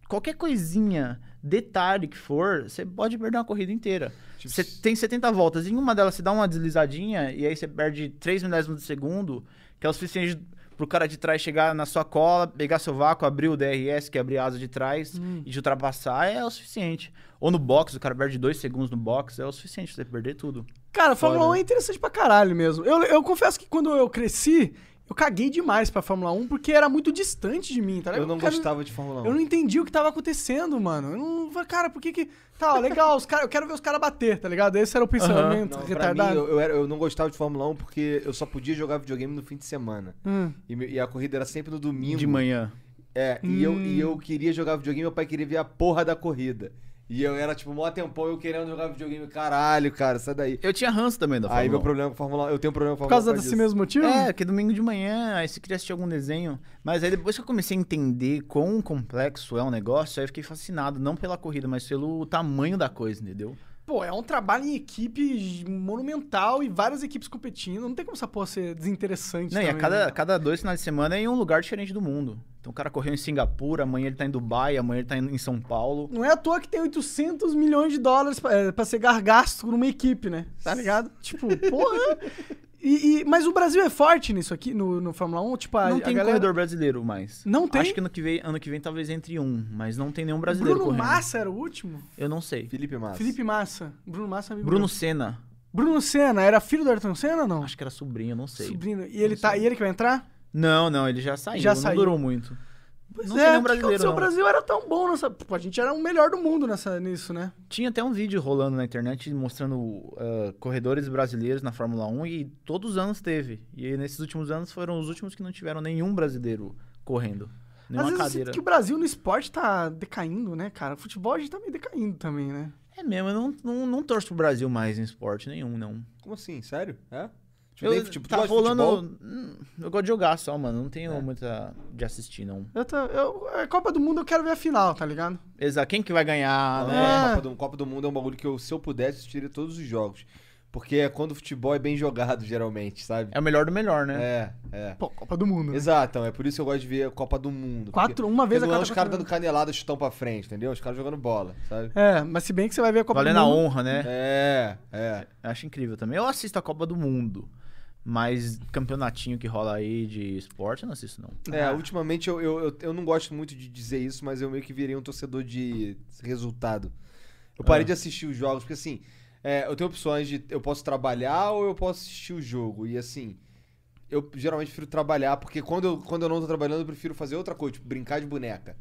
B: qualquer coisinha, detalhe que for, você pode perder uma corrida inteira.
C: Tipo,
B: Você tem 70 voltas, em uma delas você dá uma deslizadinha e aí você perde 3 milésimos de segundo, que é o suficiente pro cara de trás chegar na sua cola, pegar seu vácuo, abrir o DRS, que é abrir a asa de trás,
A: Hum.
B: e te ultrapassar, é o suficiente. Ou no box, o cara perde 2 segundos no box, é o suficiente pra você perder tudo.
A: Cara, a Fórmula
B: Foda.
A: 1 é interessante pra caralho mesmo. Eu, eu confesso que quando eu cresci, eu caguei demais pra Fórmula 1 porque era muito distante de mim, tá ligado?
C: eu não
A: Cara,
C: gostava de Fórmula 1.
A: Eu não entendi o que tava acontecendo, mano. Eu não. falei, Cara, por que que. Tá, ó, legal, os cara, eu quero ver os caras bater, tá ligado? Esse era o pensamento
C: Não, pra mim,
A: retardado.
C: eu, eu era- eu não gostava de Fórmula 1 porque eu só podia jogar videogame no fim de semana.
A: Hum.
C: E, e a corrida era sempre no domingo.
B: De manhã.
C: É, e, eu, e
A: Hum.
C: eu queria jogar videogame, meu pai queria ver a porra da corrida. E eu era, tipo, mó tempão eu querendo jogar videogame. Caralho, cara, sai daí.
B: Eu tinha ranço também da Fórmula
C: Aí
B: 1.
C: meu problema com Fórmula 1, eu tenho um problema com
A: Por
C: Fórmula 1.
A: causa
C: por
A: desse
C: disso.
A: mesmo motivo?
B: É, que domingo de manhã, aí você queria assistir algum desenho. Mas aí depois que eu comecei a entender quão complexo é um negócio, aí eu fiquei fascinado, não pela corrida, mas pelo tamanho da coisa, entendeu?
A: Pô, é um trabalho em equipe monumental e várias equipes competindo. Não tem como essa porra ser desinteressante.
B: Não, e a
A: também,
B: cada,
A: né?
B: cada dois finais de semana é em um lugar diferente do mundo. Então o cara correu em Singapura, amanhã ele tá em Dubai, amanhã ele tá em São Paulo.
A: Não é à toa que tem 800 milhões de dólares pra, é, pra ser gasto numa equipe, né? Tá ligado? Tipo, porra. E, e- mas o Brasil é forte nisso aqui, no, no Fórmula 1? Tipo, a,
B: não
A: a
B: tem
A: galera...
B: corredor brasileiro mais.
A: Não tem?
B: Acho que ano que, vem, ano que vem talvez entre um, mas não tem nenhum brasileiro
A: Bruno
B: correndo.
A: Massa era o último?
B: Eu não sei.
C: Felipe Massa.
A: Felipe Massa. Bruno Massa é amigo
B: Bruno. Senna.
A: Bruno Senna, era filho do Ayrton Senna ou não?
B: Acho que era sobrinho, não sei.
A: Sobrinho. E ele,
B: Não
A: tá,
B: sei.
A: e ele que vai entrar?
B: Não, não, ele já saiu.
A: Já
B: não
A: saiu.
B: durou muito.
A: Pois
B: Não
A: é,
B: tem nenhum brasileiro,
A: aconteceu?
B: não.
A: O Brasil era tão bom nessa. Pô, a gente era o melhor do mundo nessa, nisso, né?
B: Tinha até um vídeo rolando na internet mostrando ah, corredores brasileiros na Fórmula 1 e todos os anos teve. E nesses últimos anos foram os últimos que não tiveram nenhum brasileiro correndo.
A: Às
B: Nenhuma
A: vezes eu
B: cadeira.
A: sinto que o Brasil no esporte tá decaindo, né, cara? O futebol a gente tá meio decaindo também, né?
B: É mesmo, eu não, não, não torço pro Brasil mais em esporte nenhum, não.
C: Como assim? Sério? É?
B: Eu,
C: nem fute- tu
B: tá rolando. Eu gosto de jogar só, mano. Não tenho
C: É.
B: muita de assistir, não.
A: Eu, tô, eu, a Copa do Mundo eu quero ver a final, tá ligado?
B: Exato. Quem que vai ganhar,
C: Não,
B: né?
A: É.
C: Copa, do, Copa do Mundo é um bagulho que eu, se eu pudesse, assistiria todos os jogos. Porque é quando o futebol é bem jogado, geralmente, sabe?
B: É o melhor do melhor, né?
C: É, é.
A: Pô, Copa do Mundo. né?
C: Exato, então, é por isso que eu gosto de ver a Copa do Mundo.
A: Quatro, uma vez a
C: é
A: cada
C: os caras dando canelada chutão pra frente, entendeu? Os caras jogando bola, sabe?
A: É, mas se bem que você vai ver a Copa
B: Valendo
A: do
B: a
A: Mundo.
B: honra, né?
C: É, é.
B: Eu acho incrível também. Eu assisto a Copa do Mundo. Mas campeonatinho que rola aí de esporte, eu não assisto, não.
C: É,
A: Ah.
C: ultimamente eu, eu, eu, eu não gosto muito de dizer isso, mas eu meio que virei um torcedor de resultado. Eu parei
B: Ah.
C: de assistir os jogos, porque assim, é, eu tenho opções de eu posso trabalhar ou eu posso assistir o jogo. E assim, eu geralmente prefiro trabalhar, porque quando eu, quando eu não tô trabalhando, eu prefiro fazer outra coisa, tipo, brincar de boneca.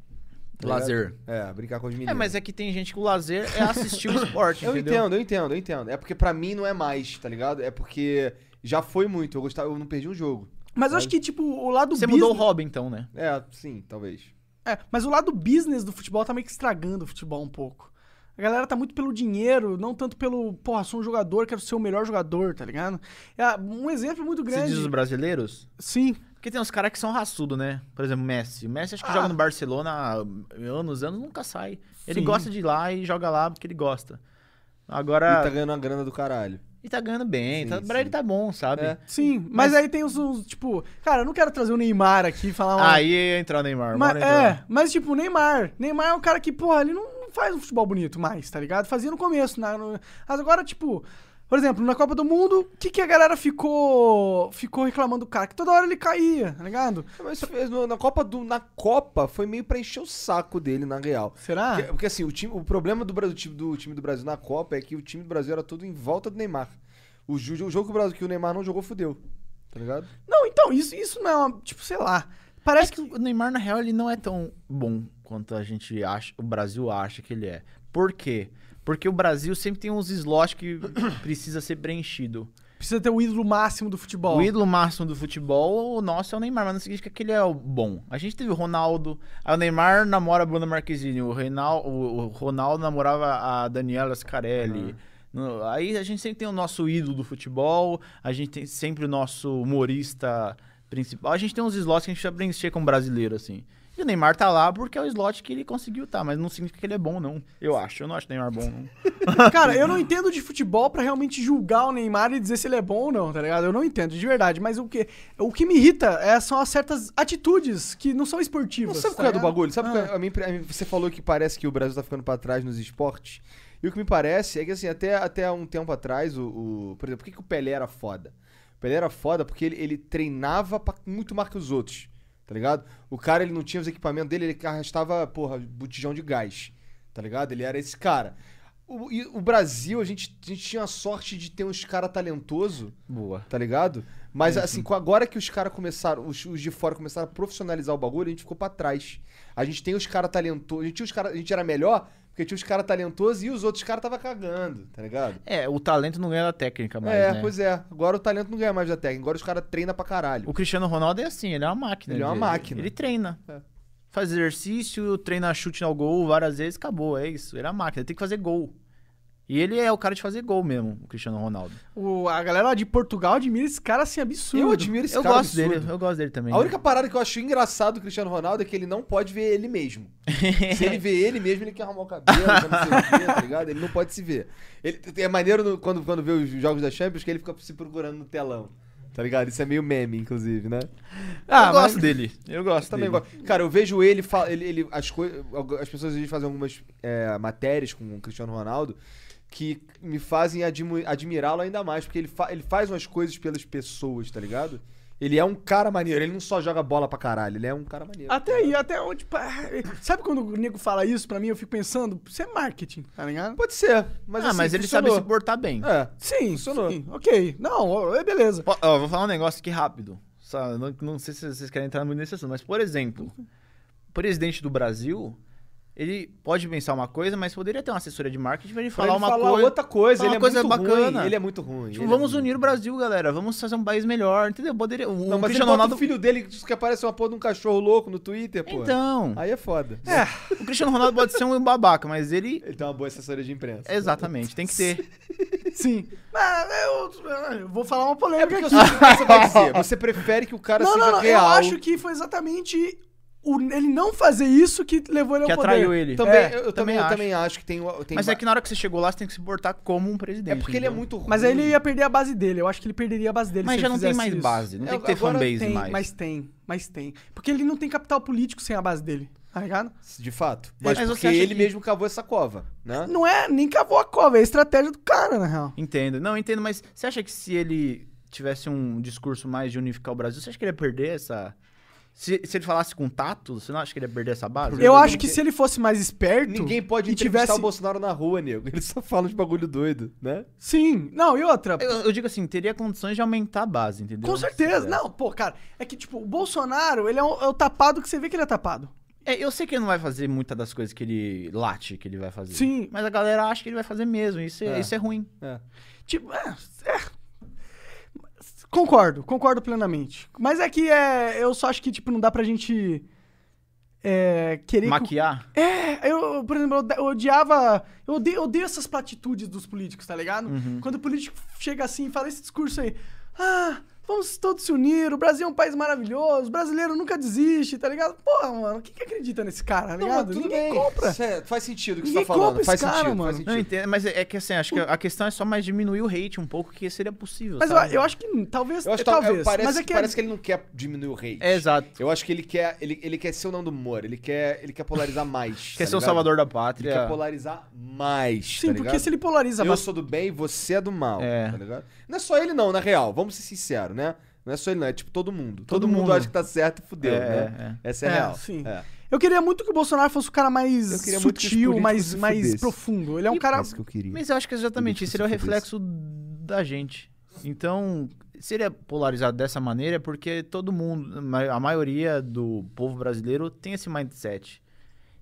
C: tá?
B: Lazer.
C: É, brincar com as meninas.
B: É, mas é que tem gente que o lazer é assistir o esporte,
C: Eu
B: entendeu?
C: entendo, eu entendo, eu entendo. É porque pra mim não é mais, tá ligado? É porque já foi muito. Eu gostava, eu não perdi um jogo.
A: Mas eu acho que, tipo, o lado
B: Você
A: business...
B: mudou o hobby, então, né?
C: É, sim, talvez.
A: É, mas o lado business do futebol tá meio que estragando o futebol um pouco. A galera tá muito pelo dinheiro, não tanto pelo, porra, sou um jogador, quero ser o melhor jogador, tá ligado? É, um exemplo muito
B: Você
A: grande.
B: diz os brasileiros?
A: Sim.
B: Porque tem uns caras que são raçudo, né? Por exemplo, Messi. O Messi acho que
A: Ah.
B: joga no Barcelona há anos, anos, nunca sai. Ele
A: Sim.
B: gosta de ir lá e joga lá porque ele gosta.
C: E
B: Agora.
C: tá ganhando uma grana do caralho.
B: E tá ganhando bem.
C: Sim,
B: tá, pra ele tá bom, sabe?
C: É.
A: Sim, mas,
B: Mas-
A: aí tem os, uns, tipo, cara, eu não quero trazer o Neymar aqui e falar uma...
B: Aí ia entrar o Neymar.
A: Mas, é, mas tipo, o Neymar. Neymar é um cara que, porra, ele não não faz um futebol bonito mais, tá ligado? Fazia no começo. Na, no- mas agora, tipo, por exemplo, na Copa do Mundo, o que, que a galera ficou ficou reclamando do cara? Que toda hora ele caía, tá ligado?
C: Mas fez no- na Copa do na Copa foi meio pra encher o saco dele na real.
A: Será?
C: Porque, porque, assim, o, time, o problema do, Brasil, do, time, do time do Brasil na Copa é que o time do Brasil era todo em volta do Neymar. O, o jogo que o, Brasil, que o Neymar não jogou fudeu. Tá ligado?
A: Não, então, isso, isso não é uma. Tipo, sei lá.
B: É
A: Parece
B: que
A: que.
B: o Neymar, na real, ele não é tão bom quanto a gente acha, o Brasil acha que ele é. Por quê? Porque o Brasil sempre tem uns slots que precisa ser preenchido.
A: Precisa ter o ídolo máximo do futebol.
B: O ídolo máximo do futebol, o nosso é o Neymar, mas não significa que ele é o bom. A gente teve o Ronaldo, o Neymar namora a Bruna Marquezine, o, Reinal, o, Ronaldo namorava a Daniela Scarelli. No- Aí a gente sempre tem o nosso ídolo do futebol, a gente tem sempre o nosso humorista principal. A gente tem uns slots que a gente precisa preencher como brasileiro, assim. O Neymar tá lá porque é o slot que ele conseguiu tá, mas não significa que ele é bom, não. Eu acho, eu não acho o Neymar bom, não.
A: Cara, eu não entendo de futebol pra realmente julgar o Neymar e dizer se ele é bom ou não, tá ligado? Eu não entendo, de verdade. Mas o que, o que me irrita é, são as certas atitudes que não são esportivas.
C: Não sabe
A: tá
C: qual é do bagulho? Sabe qual é?
A: Ah.
C: a mim, você falou que parece que o Brasil tá ficando pra trás nos esportes. E o que me parece é que, assim, até, até um tempo atrás, o, o- por exemplo, por que, que o Pelé era foda? O Pelé era foda porque ele, ele treinava pra- muito mais que os outros, tá ligado? O cara, ele não tinha os equipamentos dele, ele arrastava, porra, botijão de gás, tá ligado? Ele era esse cara. O, e o Brasil, a gente, a gente tinha a sorte de ter uns caras talentosos
B: Boa.
C: tá ligado? Mas assim, com- agora que os caras começaram, os, os de fora começaram a profissionalizar o bagulho, a gente ficou pra trás. A gente tem os caras talentosos, a gente tinha os cara, a gente era melhor porque tinha os caras talentosos e os outros caras tava cagando, tá ligado?
B: É, o talento não ganha da técnica mais,
C: é,
B: né?
C: pois é. Agora o talento não ganha mais da técnica, agora os caras treinam pra caralho.
B: O Cristiano Ronaldo é assim, ele é uma máquina.
C: Ele é uma máquina.
B: Ele treina.
C: É.
B: Faz exercício, treina chute ao gol várias vezes, acabou, é isso. Ele é uma máquina, ele tem que fazer gol. E ele é o cara de fazer gol mesmo, o Cristiano Ronaldo.
A: O- a galera lá de Portugal admira esse cara assim, absurdo.
C: Eu admiro esse
B: eu
C: cara
B: gosto
C: absurdo.
B: dele, eu gosto dele também.
C: A única parada que eu acho engraçado do Cristiano Ronaldo é que ele não pode ver ele mesmo. se ele vê ele mesmo, ele quer arrumar o cabelo, quer não sei o quê, tá ligado? Ele não pode se ver. Ele, é maneiro no- quando, quando vê os jogos da Champions que ele fica se procurando no telão. Tá ligado? Isso é meio meme, inclusive, né?
A: Ah,
B: eu
A: mas-
B: gosto dele. Eu gosto
C: Eu também
B: dele.
C: gosto. Cara, eu vejo ele, ele, ele as, as pessoas fazem algumas é, matérias com o Cristiano Ronaldo que me fazem admi- admirá-lo ainda mais, porque ele, fa- ele faz umas coisas pelas pessoas, tá ligado? Ele é um cara maneiro, ele não só joga bola pra caralho, ele é um cara maneiro.
A: Até aí, até onde. pá, Sabe quando o nego fala isso pra mim, eu fico pensando, isso é marketing, tá ligado?
C: Pode ser, mas
B: ah,
C: assim,
B: mas ele sabe se
C: funcionou.
B: portar bem.
C: É.
A: Sim,
C: Funcionou.
A: sim, ok. Não, é beleza.
B: Ó, ó, vou falar um negócio aqui rápido. Só, não, não sei se vocês querem entrar muito nesse assunto, mas, por exemplo, o presidente do Brasil, ele pode pensar uma coisa, mas poderia ter uma assessoria de marketing pra ele
C: Pra
B: falar
C: ele
B: uma
C: falar
B: coisa.
C: outra coisa, ele é
B: uma coisa
C: muito
B: bacana.
C: ruim. Ele é muito ruim.
B: Tipo,
C: ele
B: vamos
C: é
B: unir o Brasil, galera. Vamos fazer um país melhor, entendeu? Poderia, o
C: ruim. Não, mas
B: Cristiano Ronaldo...
C: o filho dele que aparece uma porra de um cachorro louco no Twitter, pô.
B: Então,
C: Aí é foda.
A: É,
B: o Cristiano Ronaldo pode ser um babaca, mas ele...
C: Ele tem uma boa assessoria de imprensa.
B: Exatamente, tem que ter.
A: sim. Mas eu, eu vou falar uma
C: É
A: polêmica
C: porque eu
A: aqui.
C: sei o que você. Você prefere que o cara
A: Não,
C: seja
A: não, não.
C: real.
A: Eu acho que foi exatamente o- ele não fazer isso que levou ele ao
B: Que
A: poder.
B: atraiu ele.
C: Também,
A: É,
C: eu, eu
B: também
C: também, eu
B: acho.
C: também acho que tem. tem
B: Mas é que na hora que você chegou lá, você tem que se portar como um presidente.
C: É porque ele é muito ruim.
A: Mas aí ele ia perder a base dele. Eu acho que ele perderia a base dele
B: Mas
A: se
B: já
A: ele
B: não tem mais
A: isso.
B: base, não
C: É,
B: tem que ter
C: agora
B: fanbase
A: Tem,
B: mais.
A: mas tem, mas tem. Porque ele não tem capital político sem a base dele, tá ligado?
C: De fato. Mas,
B: Mas
C: porque
B: acha
C: ele
B: que-
C: mesmo cavou essa cova, né?
A: Não é nem cavou a cova, é a estratégia do cara, na real.
B: Entendo. Não, entendo, mas você acha que se ele tivesse um discurso mais de unificar o Brasil, você acha que ele ia perder essa. Se, se ele falasse com tato, você não acha que ele ia perder essa base?
A: Eu
C: Ninguém-
A: acho que se ele fosse mais esperto.
C: Ninguém pode
A: e
C: entrevistar
A: tivesse...
C: o Bolsonaro na rua, nego. Ele só fala de bagulho doido, né?
A: Sim. Não, e outra.
B: Eu, eu digo assim, teria condições de aumentar a base, entendeu?
A: Com certeza.
B: Tivesse.
A: Não, pô, cara. É que, tipo, o Bolsonaro, ele é o, é o tapado que você vê que ele é tapado.
B: É, eu sei que ele não vai fazer muita das coisas que ele late que ele vai fazer.
A: Sim.
B: Mas a galera acha que ele vai fazer mesmo. Isso é,
C: É.
B: Isso é ruim.
C: É.
A: Tipo, é, é. Concordo, concordo plenamente. Mas é que é, eu só acho que, tipo, não dá pra gente é, querer. que
B: Maquiar?
A: É, eu, por exemplo, eu odiava. Eu odeio, eu odeio essas platitudes dos políticos, tá ligado?
B: Uhum.
A: Quando o político chega assim e fala esse discurso aí. Ah, vamos todos se unir, o Brasil é um país maravilhoso, o brasileiro nunca desiste, tá ligado? Porra, mano, quem que acredita nesse cara, tá
C: Não,
A: ligado?
C: mas tudo
A: Ninguém
C: bem.
A: compra.
C: É- faz sentido o que
A: Ninguém
C: você tá falando.
A: compra
C: Faz
A: esse cara,
C: sentido,
A: mano.
C: faz
B: Não,
C: sentido.
B: entendo, mas é é que assim, acho que a questão é só mais diminuir o hate um pouco, que seria possível.
A: Mas eu,
B: sabe?
A: eu acho que talvez.
C: Eu acho que
A: talvez.
C: parece,
A: mas é que
C: parece que ele não quer diminuir o hate.
B: É, exato.
C: Eu acho que ele quer, ele, ele quer ser o não do humor, ele quer, ele quer polarizar mais.
B: Quer
C: tá
B: ser o salvador da
C: Ele
B: pátria.
C: quer polarizar mais.
A: Sim,
C: tá
A: porque se ele polariza
C: Eu sou do bem e você é do mal.
B: É.
C: Tá ligado? Não é só ele, não, na real. Vamos ser sinceros, né? Não é só ele, não. É tipo todo mundo. Todo,
B: Todo
C: mundo,
B: mundo.
C: acha que tá certo e fudeu,
B: É,
C: né? Essa é,
A: É,
C: real.
A: sim.
C: É.
A: Eu queria muito que o Bolsonaro fosse o cara mais
C: Eu queria muito que os
A: sutil, mais, mais profundo. Ele é um cara.
C: Isso que eu queria.
B: Mas eu acho que exatamente isso seria o
C: se fudesse.
B: reflexo da gente. Então, se ele é polarizado dessa maneira, é porque todo mundo, a maioria do povo brasileiro tem esse mindset.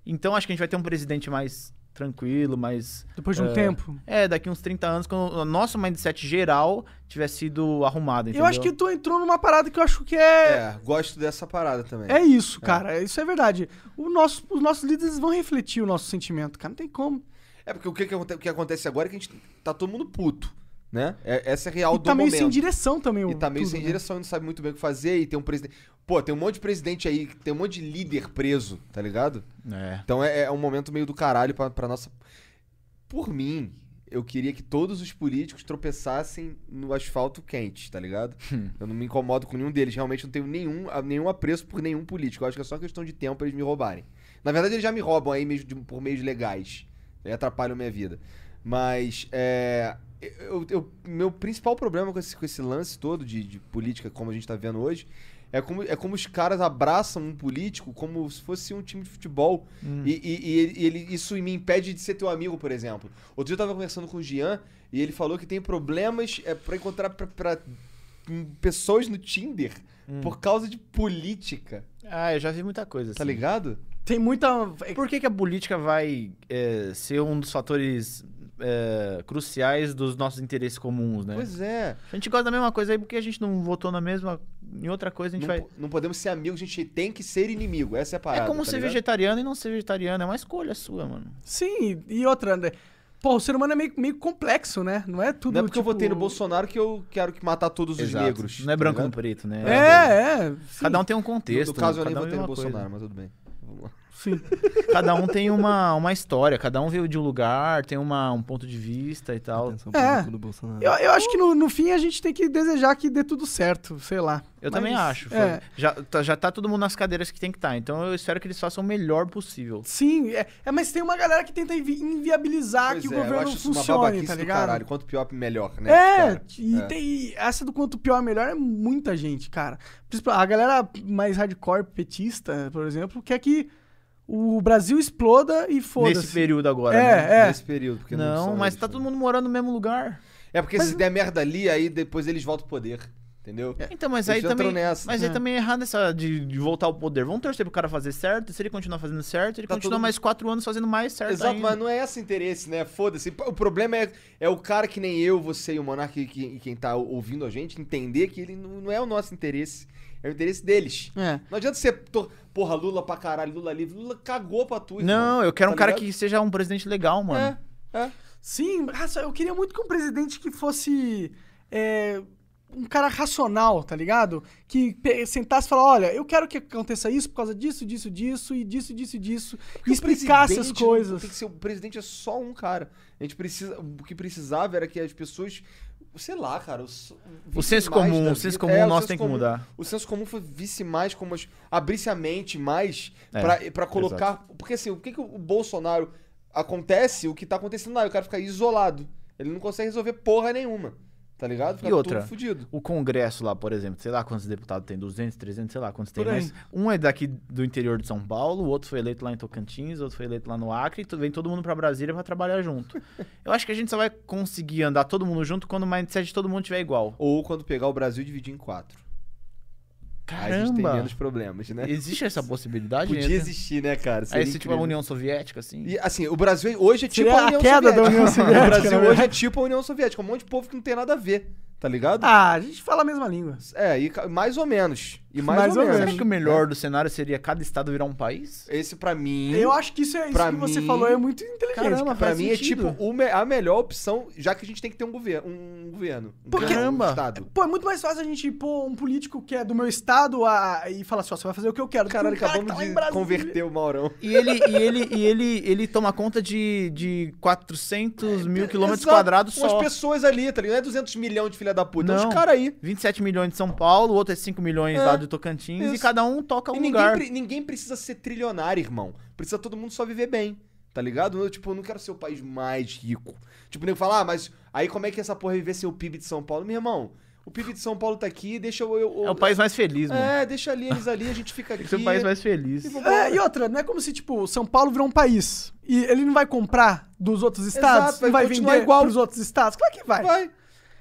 B: Então, acho que a gente vai ter um presidente mais tranquilo, mais.
A: Depois de um
B: É.
A: tempo.
B: É, daqui uns 30 anos, quando o nosso mindset geral tiver sido arrumado, entendeu?
A: Eu acho que tu entrou numa parada que eu acho que é.
C: É, gosto dessa parada também.
A: É isso, cara. Isso é verdade. O nosso, os nossos líderes vão refletir o nosso sentimento, cara. Não tem como.
C: É porque o que, o que acontece agora é que a gente tá todo mundo puto, né? É- essa é a real
A: E
C: do
A: tá meio
C: momento.
A: sem direção também. o-
C: E tá meio
A: tudo,
C: sem
A: né?
C: direção, e não sabe muito bem o que fazer. E tem um presidente. Pô, tem um monte de presidente aí, tem um monte de líder preso, tá ligado?
B: É.
C: Então é, é um momento meio do caralho pra, pra nossa. Por mim, eu queria que todos os políticos tropeçassem no asfalto quente, tá ligado? eu não me incomodo com nenhum deles. Realmente não tenho nenhum, nenhum apreço por nenhum político. Eu acho que é só questão de tempo pra eles me roubarem. Na verdade, eles já me roubam aí mesmo de- por meios legais. E atrapalham minha vida. Mas é. Eu, eu- meu principal problema com esse, com esse lance todo de, de política, como a gente tá vendo hoje, é como, é como os caras abraçam um político como se fosse um time de futebol. E, e- e ele, e ele- isso me impede de ser teu amigo, por exemplo. Outro dia eu tava conversando com o Jean e ele falou que tem problemas é, para encontrar pra, pra, hum, pessoas no Tinder por causa de política.
B: Ah, eu já vi muita coisa.
C: Tá
B: assim.
C: ligado?
A: Tem muita.
B: Por que, que a política vai é, ser um dos fatores é, cruciais dos nossos interesses comuns, né?
C: Pois é.
B: A gente gosta da mesma coisa aí porque a gente não votou na mesma. Em outra coisa a gente
C: Não,
B: vai.
C: não podemos ser amigos, a gente tem que ser inimigo. Essa é a parada.
B: É como
C: tá
B: ser
C: ligado?
B: vegetariano e não ser vegetariano. É uma escolha sua, mano.
A: Sim, e outra, André. Pô, o ser humano é meio, meio complexo, né? Não é tudo.
C: Não é porque eu
A: tipo-
C: votei no Bolsonaro que eu quero que matar todos os
B: Exato.
C: negros.
B: Não é
C: tá
B: branco no
C: ligado?
B: preto, né?
A: É, é. sim,
B: Cada um tem um contexto.
C: no caso, eu
B: né?
C: nem
B: Cada um
C: votei
B: é
C: no
B: uma coisa.
C: Bolsonaro, mas tudo bem.
A: Sim.
B: Cada um tem uma, uma história, cada um veio de um lugar, tem uma, um ponto de vista e tal.
D: Atenção
A: É.
D: público do Bolsonaro.
A: Eu, eu acho que no, no fim a gente tem que desejar que dê tudo certo, sei lá.
B: Eu
A: Mas,
B: também acho.
A: É.
B: Já, tá, já tá todo mundo nas cadeiras que tem que estar. Então eu espero que eles façam o melhor possível.
A: Sim, é, é, mas tem uma galera que tenta invi- inviabilizar
C: Pois
A: que o
C: é, eu
A: governo
C: acho isso uma
A: funcione, tá
C: do
A: ligado?
C: caralho. Quanto pior, melhor, né?
A: É,
C: cara?
A: e
C: É.
A: tem essa do quanto pior melhor é muita gente, cara. A galera mais hardcore petista, por exemplo, quer que o Brasil exploda e foda-se.
B: Nesse período agora,
A: É,
B: né?
A: é.
C: Nesse período. Porque
B: Não,
C: são
B: mas tá todo mundo morando no mesmo lugar.
C: É porque se der merda ali, aí depois eles voltam ao poder. Entendeu?
B: Então, mas
C: Eles
B: aí também.
C: nessa.
B: Mas
A: É.
B: aí também é errado essa de, de voltar ao poder. Vamos torcer pro cara fazer certo. Se ele continuar fazendo certo, ele
C: Tá
B: continua
C: todo-
B: mais quatro anos fazendo mais certo.
C: Exato,
B: ainda.
C: mas não é esse interesse, né? Foda-se. O problema é, é o cara que nem eu, você e o Monark e que- e quem tá ouvindo a gente entender que ele não, não é o nosso interesse. É o interesse deles.
A: É.
C: Não adianta ser, tor- porra, Lula pra caralho, Lula livre. Lula cagou pra tu, irmão.
B: Não, eu quero um
C: Tá
B: cara
C: ligado?
B: que seja um presidente legal, mano.
C: É, é.
A: Sim, eu queria muito que um presidente que fosse é, um cara racional, tá ligado? Que sentasse e falasse, olha, eu quero que aconteça isso por causa disso, disso, disso, e disso, disso, e disso.
C: Porque
A: E explicasse as coisas.
C: Tem que ser, o presidente é só um cara. A gente precisa. O que precisava era que as pessoas. Sei lá, cara. os-
B: O senso comum, o senso comum
C: É,
B: nosso
C: senso
B: tem que
C: comum.
B: mudar.
C: O senso comum foi visse mais como as, abrisse a mente mais
B: É,
C: pra, pra colocar. Porque assim, o que, que o Bolsonaro acontece, o que tá acontecendo lá, o cara fica isolado. Ele não consegue resolver porra nenhuma. Tá ligado? Fica
B: E outra? O Congresso lá, por exemplo, sei lá quantos deputados tem, 200, 300, sei lá quantos tem,
A: Por aí.
B: mas um é daqui do interior de São Paulo, o outro foi eleito lá em Tocantins, o outro foi eleito lá no Acre, e vem todo mundo pra Brasília pra trabalhar junto. Eu acho que a gente só vai conseguir andar todo mundo junto quando o mindset de todo mundo tiver igual.
C: Ou quando pegar o Brasil e dividir em quatro. Aí a gente tem
B: Caramba!
C: menos problemas, né?
B: Existe essa possibilidade?
C: Podia
B: né?
C: existir, né, cara?
B: Aí
C: Seria
B: esse tipo a. União Soviética, assim.
C: E assim, o Brasil hoje é tipo
A: Seria
C: a
A: a
C: União
A: queda
C: Soviética.
A: da União Soviética,
C: o Brasil hoje é
A: verdade.
C: tipo a União Soviética, um monte de povo que não tem nada a ver, tá ligado?
A: Ah, a gente fala a mesma língua.
C: É, e mais ou menos. E mais,
A: Mais
C: ou,
A: ou
C: menos.
B: Será que o melhor do cenário seria cada estado virar um país?
C: Esse pra mim,
A: Eu acho que isso, é, isso que você
C: mim-
A: falou é muito inteligente.
B: Caramba, faz
C: mim é
B: sentido.
C: tipo o me- a melhor opção, já que a gente tem que ter um governo, um governo, um,
A: Porque-
C: um
B: Caramba.
C: estado.
A: Pô, é muito mais fácil a gente pôr um político que é do meu estado a- e falar assim, ó, você vai fazer o que eu quero. do que
C: Caralho,
A: um cara que
C: acabamos
A: tá lá em
C: de converter o Maurão.
B: E ele, e ele, e ele, ele toma conta de, de 400 mil quilômetros quadrados
C: Umas
B: só.
C: pessoas ali, tá ligado? Não é 200 milhões de filha da puta, é
B: Não.
C: uns caras aí.
B: 27 milhões de São Paulo, o outro é 5 milhões
C: É,
B: lá do Tocantins, e
C: isso.
B: cada um toca um
C: E ninguém,
B: lugar.
C: pre- ninguém precisa ser trilionário, irmão. Precisa todo mundo só viver bem. Tá ligado? Eu, tipo, eu não quero ser o país mais rico. Tipo, nem falar, ah, mas aí como é que essa porra vai viver sem o PIB de São Paulo? Meu irmão, o PIB de São Paulo tá aqui, deixa eu. eu-
B: É o país mais feliz, mano.
C: É, deixa ali eles ali, a gente fica aqui.
B: Esse é o país mais feliz.
C: E.
A: É, e outra, não é como se, tipo, São Paulo virou um país e ele não vai comprar dos outros estados,
C: Exato, vai
A: vai vender
C: igual.
A: pros outros estados. Claro que vai.
C: Vai.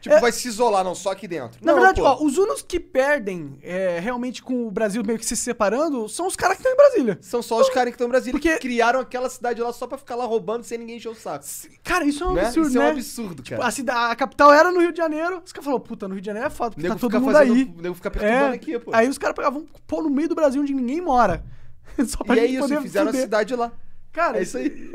C: Tipo, vai se isolar, não, só aqui dentro.
A: Na
C: Não,
A: verdade,
C: pô.
A: ó, os únicos que perdem é, realmente com o Brasil meio que se separando são os caras que estão em Brasília.
C: São só os caras que estão em Brasília
A: Porque-
C: que criaram aquela cidade lá só pra ficar lá roubando sem ninguém encher o saco.
A: Cara, isso é um
C: né?
A: absurdo,
C: Isso
A: né?
C: é um absurdo, cara.
A: A, cida- a capital era no Rio de Janeiro. Os caras falaram, puta, no Rio de Janeiro é foda, porque
C: nego
A: tá todo
C: fica
A: mundo
C: fazendo-
A: aí.
C: O nego fica perturbando aqui, pô.
A: Aí os caras pegavam pô no meio do Brasil onde ninguém mora. Só pra
C: e é
A: gente
C: isso,
A: poder
C: fizeram
A: fuder.
C: a cidade lá.
A: Cara,
C: É isso aí.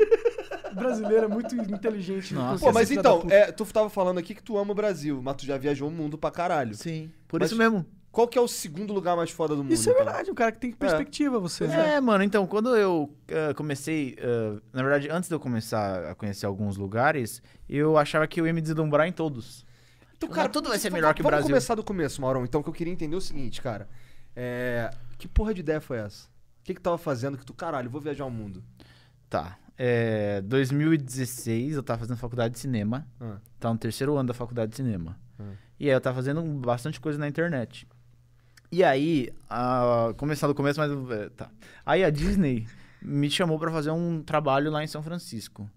A: O brasileiro é muito inteligente.
B: Nossa.
C: Pô, mas então, é, tu tava falando aqui que tu ama o Brasil, mas tu já viajou o mundo pra caralho.
B: Sim, por
C: Mas-
B: isso mesmo.
C: Qual que é o segundo lugar mais foda do mundo?
A: Isso é
C: então?
A: verdade, um cara que tem perspectiva, você. né?
B: É, mano, então, quando eu eh, comecei, eh, na verdade, antes de eu começar a conhecer alguns lugares, eu achava que eu ia me deslumbrar em todos.
C: Então,
B: Cara, tudo vai ser melhor que o
C: Vamos
B: Brasil.
C: começar do começo, Maurão. Então, que eu queria entender é o seguinte, cara. É... Que porra de ideia foi essa? O que que tava fazendo que tu, caralho, vou viajar o mundo?
B: Tá. É, 2016, eu tava fazendo faculdade de cinema.
C: Ah.
B: Tá no terceiro ano da faculdade de cinema.
C: Ah.
B: E aí eu tava fazendo bastante coisa na internet. E aí, a, começando do começo, mas. é, Tá. Aí a Disney me chamou pra fazer um trabalho lá em São Francisco.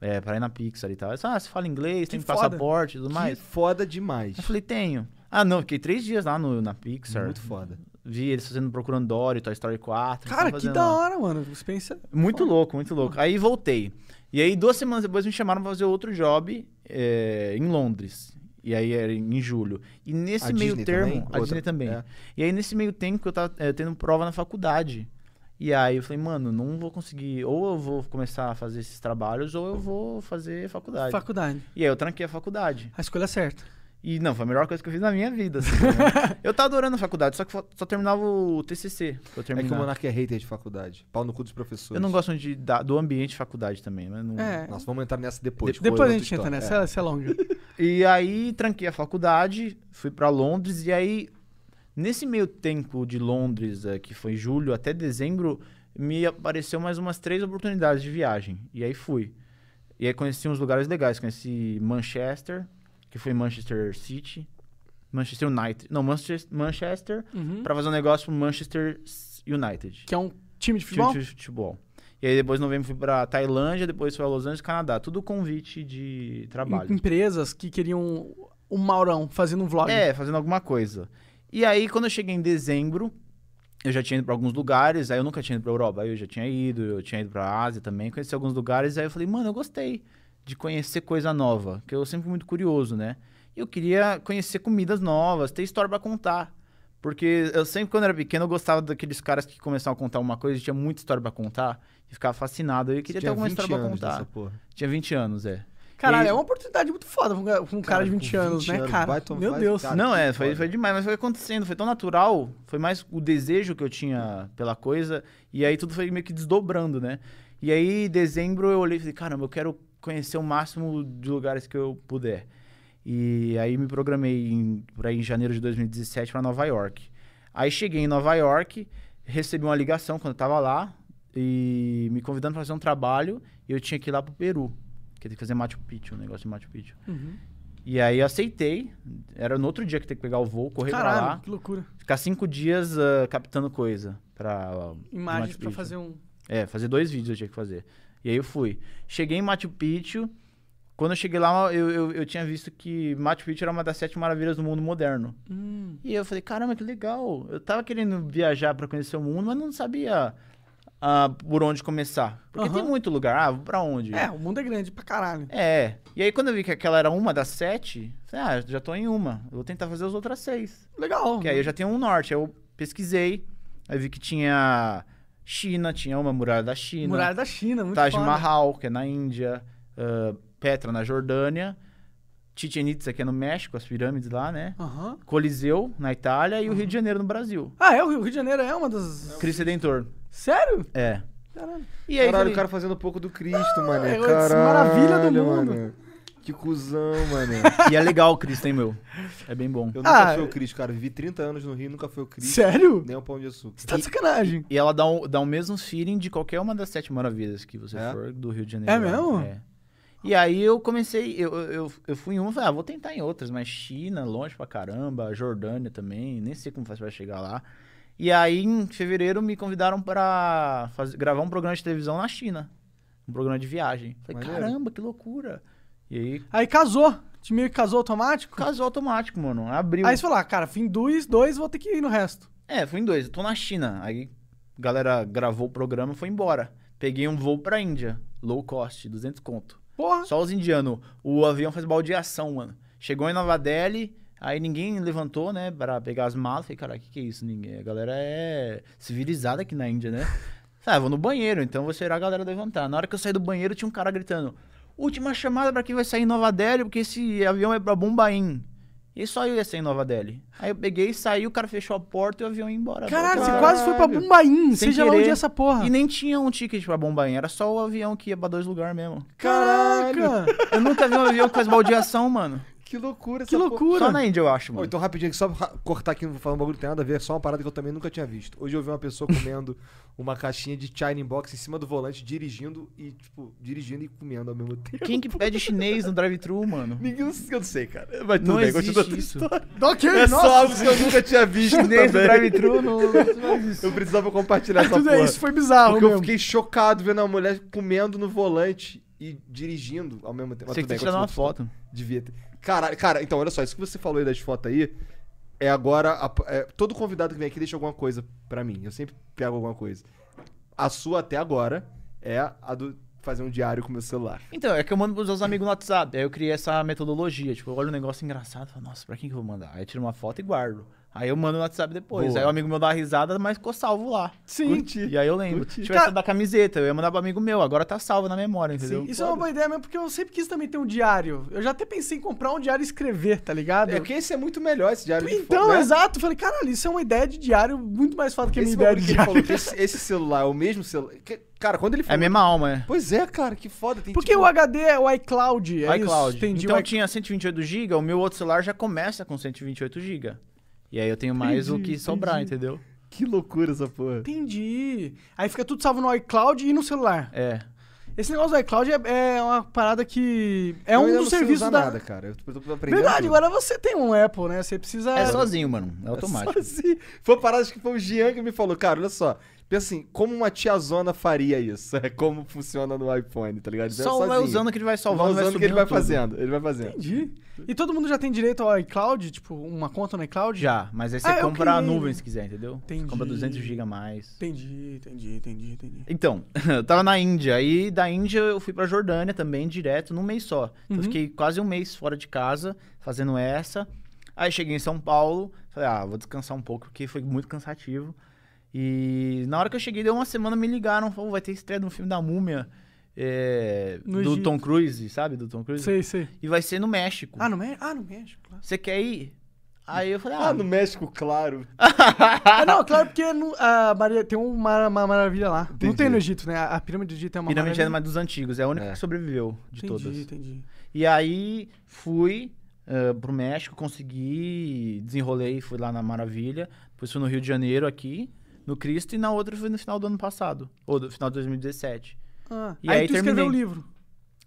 B: É, pra ir na Pixar e tal. Eu disse, ah, você fala inglês, tem
A: foda.
B: passaporte e tudo mais.
C: Que foda demais.
B: Eu falei, tenho. Ah, não, fiquei três dias lá no, na Pixar.
C: Muito foda.
B: Vi eles fazendo Procurando Dory, Toy Story 4.
A: Cara, que da hora, mano. Experiência.
B: Muito louco, muito louco. Aí voltei. E aí, duas semanas depois, me chamaram pra fazer outro job é, em Londres. E aí era em julho. E nesse
C: A
B: meio
C: Disney
B: termo.
C: também?
B: A
C: Outra-
B: Disney também.
C: é.
B: E aí, nesse meio tempo que eu tava é, tendo prova na faculdade. E aí eu falei, mano, não vou conseguir. Ou eu vou começar a fazer esses trabalhos, ou eu vou fazer faculdade.
A: Faculdade.
B: E aí eu tranquei a faculdade.
A: A escolha é certa.
B: E não, foi a melhor coisa que eu fiz na minha vida. assim, né? eu tava adorando a faculdade, só que só terminava o TCC.
C: É que o Monark é hater de faculdade. Pau no cu dos professores.
B: Eu não gosto de, da- do ambiente de faculdade também. Mas não...
A: É.
C: Nossa, vamos entrar nessa depois.
A: Depois
C: Foi
A: a gente entra
C: história.
A: nessa,
C: É.
A: essa é longa.
B: E aí tranquei a faculdade, fui pra Londres e aí nesse meio tempo de Londres, eh, que foi julho até dezembro, me apareceu mais umas três oportunidades de viagem. E aí fui. E aí conheci uns lugares legais, conheci Manchester, que foi Manchester City, Manchester United, não, Manchester, Manchester
A: Uhum.
B: para fazer um negócio pro Manchester United.
A: Que é um time de
B: time
A: futebol?
B: de futebol. E aí depois em novembro fui pra Tailândia, depois fui a Los Angeles, Canadá. Tudo convite de trabalho.
A: Em- Empresas que queriam o Maurão fazendo um vlog.
B: É, fazendo alguma coisa. E aí, quando eu cheguei em dezembro, eu já tinha ido pra alguns lugares, aí eu nunca tinha ido pra Europa, aí eu já tinha ido, eu tinha ido pra Ásia também, conheci alguns lugares, aí eu falei, mano, eu gostei de conhecer coisa nova, que eu sempre fui muito curioso, né? E eu queria conhecer comidas novas, ter história pra contar. Porque eu sempre, quando era pequeno, eu gostava daqueles caras que começavam a contar uma coisa e tinha muita história pra contar, e ficava fascinado. Eu queria ter alguma
C: 20
B: história pra contar.
C: dessa porra.
B: Tinha 20 anos, é.
A: Caralho,
B: E-
A: é uma oportunidade muito foda pra um cara- um cara, de
C: com
A: 20 anos,
C: 20
A: né,
C: anos,
A: cara?
C: vai
A: Meu
C: vai-
A: Deus.
C: cara,
B: não, é, foi,
C: foda.
B: foi demais, mas foi acontecendo, foi tão natural, foi mais o desejo que eu tinha pela coisa, e aí tudo foi meio que desdobrando, né? E aí, em dezembro, eu olhei e falei, caramba, eu quero conhecer o máximo de lugares que eu puder. E aí me programei em, aí em janeiro de 2017 para Nova York. Aí cheguei em Nova York, recebi uma ligação quando eu tava lá, e me convidando para fazer um trabalho, e eu tinha que ir lá pro Peru, que tem que fazer Machu Picchu, um negócio de Machu Picchu.
A: Uhum.
B: E aí eu aceitei. Era no outro dia que tem que pegar o voo, correr pra
A: Caralho,
B: lá,
A: que loucura.
B: ficar cinco dias ah, captando coisa pra. ah,
A: Imagens pra
B: Picchu.
A: fazer um.
B: É, fazer dois vídeos eu tinha que fazer. E aí eu fui. Cheguei em Machu Picchu. Quando eu cheguei lá, eu, eu, eu tinha visto que Machu Picchu era uma das sete maravilhas do mundo moderno.
A: Hum.
B: E eu falei, caramba, que legal. Eu tava querendo viajar pra conhecer o mundo, mas não sabia ah, por onde começar. Porque
A: Aham.
B: tem muito lugar. Ah, vou pra onde?
A: É, o mundo é grande pra caralho.
B: É. E aí quando eu vi que aquela era uma das sete, falei, ah, já tô em uma. Eu vou tentar fazer as outras seis.
A: Legal.
B: Que aí eu já tenho um norte. Aí eu pesquisei, aí vi que tinha China, tinha uma muralha da China.
A: Muralha da China, muito
B: Taj
A: foda.
B: Mahal, que é na Índia. ah, Petra, na Jordânia. Chichen Itza, que é no México, as pirâmides lá, né?
A: Aham.
B: Coliseu, na Itália. E o Rio de Janeiro, no Brasil.
A: Ah, é? O Rio de Janeiro é uma das.
B: Cristo Redentor.
A: Sério?
B: É.
A: Caralho.
B: E aí,
C: Caralho,
B: falei,
C: o cara fazendo um pouco do Cristo, mano.
A: é
C: Caralho,
A: maravilha do mundo.
C: mano. Que cuzão, mano.
B: e é legal o Cristo, hein, meu? É bem bom.
C: Eu nunca
A: Ah,
C: fui o Cristo, cara. Vivi 30 anos no Rio, nunca fui o Cristo.
A: Sério?
C: Nem o pão de açúcar.
A: Você tá de sacanagem.
B: E ela dá, um, dá o mesmo feeling de qualquer uma das sete maravilhas que você
C: É?
B: for do Rio de Janeiro.
A: É mesmo?
B: É. E aí eu comecei, eu, eu, eu fui em uma, falei, ah, vou tentar em outras, mas China, longe pra caramba, Jordânia também, nem sei como faz pra chegar lá. E aí, em fevereiro, me convidaram pra fazer, gravar um programa de televisão na China. Um programa de viagem. Falei,
C: Maneiro.
B: caramba, que loucura. E aí,
A: Aí casou Te meio que casou automático?
B: Casou automático, mano. Abriu.
A: Aí você falou, ah, cara, fim dois, dois, vou ter que ir no resto.
B: É, fui em dois. Eu tô na China. Aí a galera gravou o programa e foi embora. Peguei um voo pra Índia. Low cost, 200 conto.
A: Porra.
B: Só os indianos. O avião faz baldeação, mano. Chegou em Nova Delhi, aí ninguém levantou, né, pra pegar as malas. Falei, cara, o que, que é isso? Ninguém... A galera é civilizada aqui na Índia, né? Ah, eu vou no banheiro, então vou esperar a galera levantar. Na hora que eu saí do banheiro, tinha um cara gritando: Última chamada pra quem vai sair em Nova Delhi, porque esse avião é pra Bombaim. E só eu ia sair em Nova Delhi. Aí eu peguei, saí, o cara fechou a porta e o avião ia embora.
A: Caralho, você quase foi pra Bombaim,
B: Sem
A: seja lá onde
B: querer.
A: é essa porra.
B: E nem tinha um ticket pra Bombaim, era só o avião que ia pra dois lugares mesmo.
A: Caraca!
B: Eu nunca vi um avião que faz baldeação, mano.
C: Que loucura
A: Que loucura.
B: Só na Índia, eu acho, mano.
C: então, rapidinho, aqui, só pra cortar aqui, não vou falar um bagulho que tem nada a ver, é só uma parada que eu também nunca tinha visto. Hoje eu vi uma pessoa comendo uma caixinha de China Box em cima do volante, dirigindo e, tipo, dirigindo e comendo ao mesmo tempo.
B: Quem que pede chinês no drive-thru, mano?
C: Ninguém, eu não sei, cara. Mas tudo
B: Não
C: bem,
B: existe
C: continua a tua
B: isso.
C: história.
A: Ok,
C: É
A: nossa.
C: só algo que eu nunca tinha visto
B: Chinês no
C: também.
B: drive-thru não...
C: Eu precisava compartilhar essa
A: Tudo
C: porra.
A: é, isso foi bizarro
C: Porque eu
A: mesmo.
C: fiquei chocado vendo a mulher comendo no volante e dirigindo ao mesmo tempo. Mas
B: Você
C: tudo bem,
B: que tirar uma
C: continua
B: foto.
C: Devia ter. Cara, cara, então, olha só, isso que você falou aí das fotos aí, é agora. a- é, todo convidado que vem aqui deixa alguma coisa pra mim. Eu sempre pego alguma coisa. A sua até agora é a do fazer um diário com meu celular.
B: Então, é que eu mando pros meus amigos no WhatsApp. Aí eu criei essa metodologia. Tipo, eu olho um negócio engraçado e falo, nossa, pra quem que eu vou mandar? Aí eu tiro uma foto e guardo. Aí eu mando no WhatsApp depois.
C: Boa.
B: Aí o amigo meu dá uma risada, mas ficou salvo lá.
A: Sim.
C: Curti.
B: E aí eu lembro.
C: Curti.
B: Tipo,
A: Cara-
B: essa da camiseta, eu ia mandar pro amigo meu, agora tá salvo na memória, entendeu?
A: Isso é uma boa ideia mesmo, porque eu sempre quis também ter um diário. Eu já até pensei em comprar um diário e escrever, tá ligado?
C: É porque esse é muito melhor, esse diário de
A: Então,
C: né?
A: exato. Falei, caralho, isso é uma ideia de diário muito mais foda que a minha
C: Esse
A: ideia de diário.
C: falou que esse, esse celular é o mesmo celular. que- cara, quando ele
B: É
C: falou.
B: a mesma alma, é.
C: Pois é, cara, que foda. Tem,
A: Porque
C: tipo,
A: o HD é o iCloud, é
B: iCloud.
A: isso? Entendi.
B: então
A: o i-
B: tinha 128 GB, o meu outro celular já começa com 128 GB. E aí eu tenho mais o
A: Entendi,
B: que sobrar,
A: entendi.
B: entendeu?
C: Que loucura essa porra.
A: Entendi. Aí fica tudo salvo no iCloud e no celular.
B: É.
A: Esse negócio do iCloud é, é uma parada que. É
C: Eu
A: um dos serviços da.
C: nada, cara. Eu tô, tô aprendendo.
A: Verdade,
C: tudo.
A: agora você tem um Apple, né? Você precisa.
B: É sozinho, mano. É automático.
C: Só assim. Foi uma parada que foi o Jean que me falou, cara, olha só. Pensa assim, como uma tiazona faria isso? É como funciona no iPhone, tá ligado? Ele é
B: Só vai
C: sozinho.
B: usando que ele vai
C: Vai
B: salvando, vai
C: usando o que ele vai
B: tudo.
C: fazendo. Ele vai fazendo.
A: Entendi. E todo mundo já tem direito ao iCloud? Tipo, uma conta no iCloud?
B: Já, mas aí você
A: Ah, eu
B: compra a nuvem se quiser, entendeu?
A: Entendi.
B: Você compra 200 GB a mais.
A: Entendi, entendi, entendi, entendi.
B: Então, eu tava na Índia, aí da Índia eu fui pra Jordânia também, direto, num mês só. Então eu
A: Uhum.
B: fiquei quase um mês fora de casa, fazendo essa. Aí cheguei em São Paulo, falei, ah, vou descansar um pouco, porque foi muito cansativo. E na hora que eu cheguei, deu uma semana, me ligaram, falou, vai ter estreia no filme da Múmia, é, do
A: Egito.
B: Tom Cruise, sabe, do Tom Cruise?
A: Sei, sei.
B: E vai ser no México.
A: Ah, no México? Ah, no México, claro.
B: Você quer ir? Aí eu falei, ah,
C: Ah, no México, claro.
A: Ah, não, claro, porque no- a Maria, tem uma, uma maravilha lá. Não
C: Entendi.
A: tem no Egito, né? A, a pirâmide do Egito é uma
B: Pirâmide é
A: maravilha.
B: uma dos antigos, é a única
C: É.
B: que sobreviveu de
A: entendi,
B: todas.
A: entendi.
B: E aí fui ah, pro México, consegui, desenrolei, fui lá na Maravilha, depois fui no Rio de Janeiro aqui, no Cristo, e na outra fui no final do ano passado, ou do final de 2017.
A: Ah,
B: E
A: aí,
B: aí
A: tu escreveu o
B: terminei.
A: livro.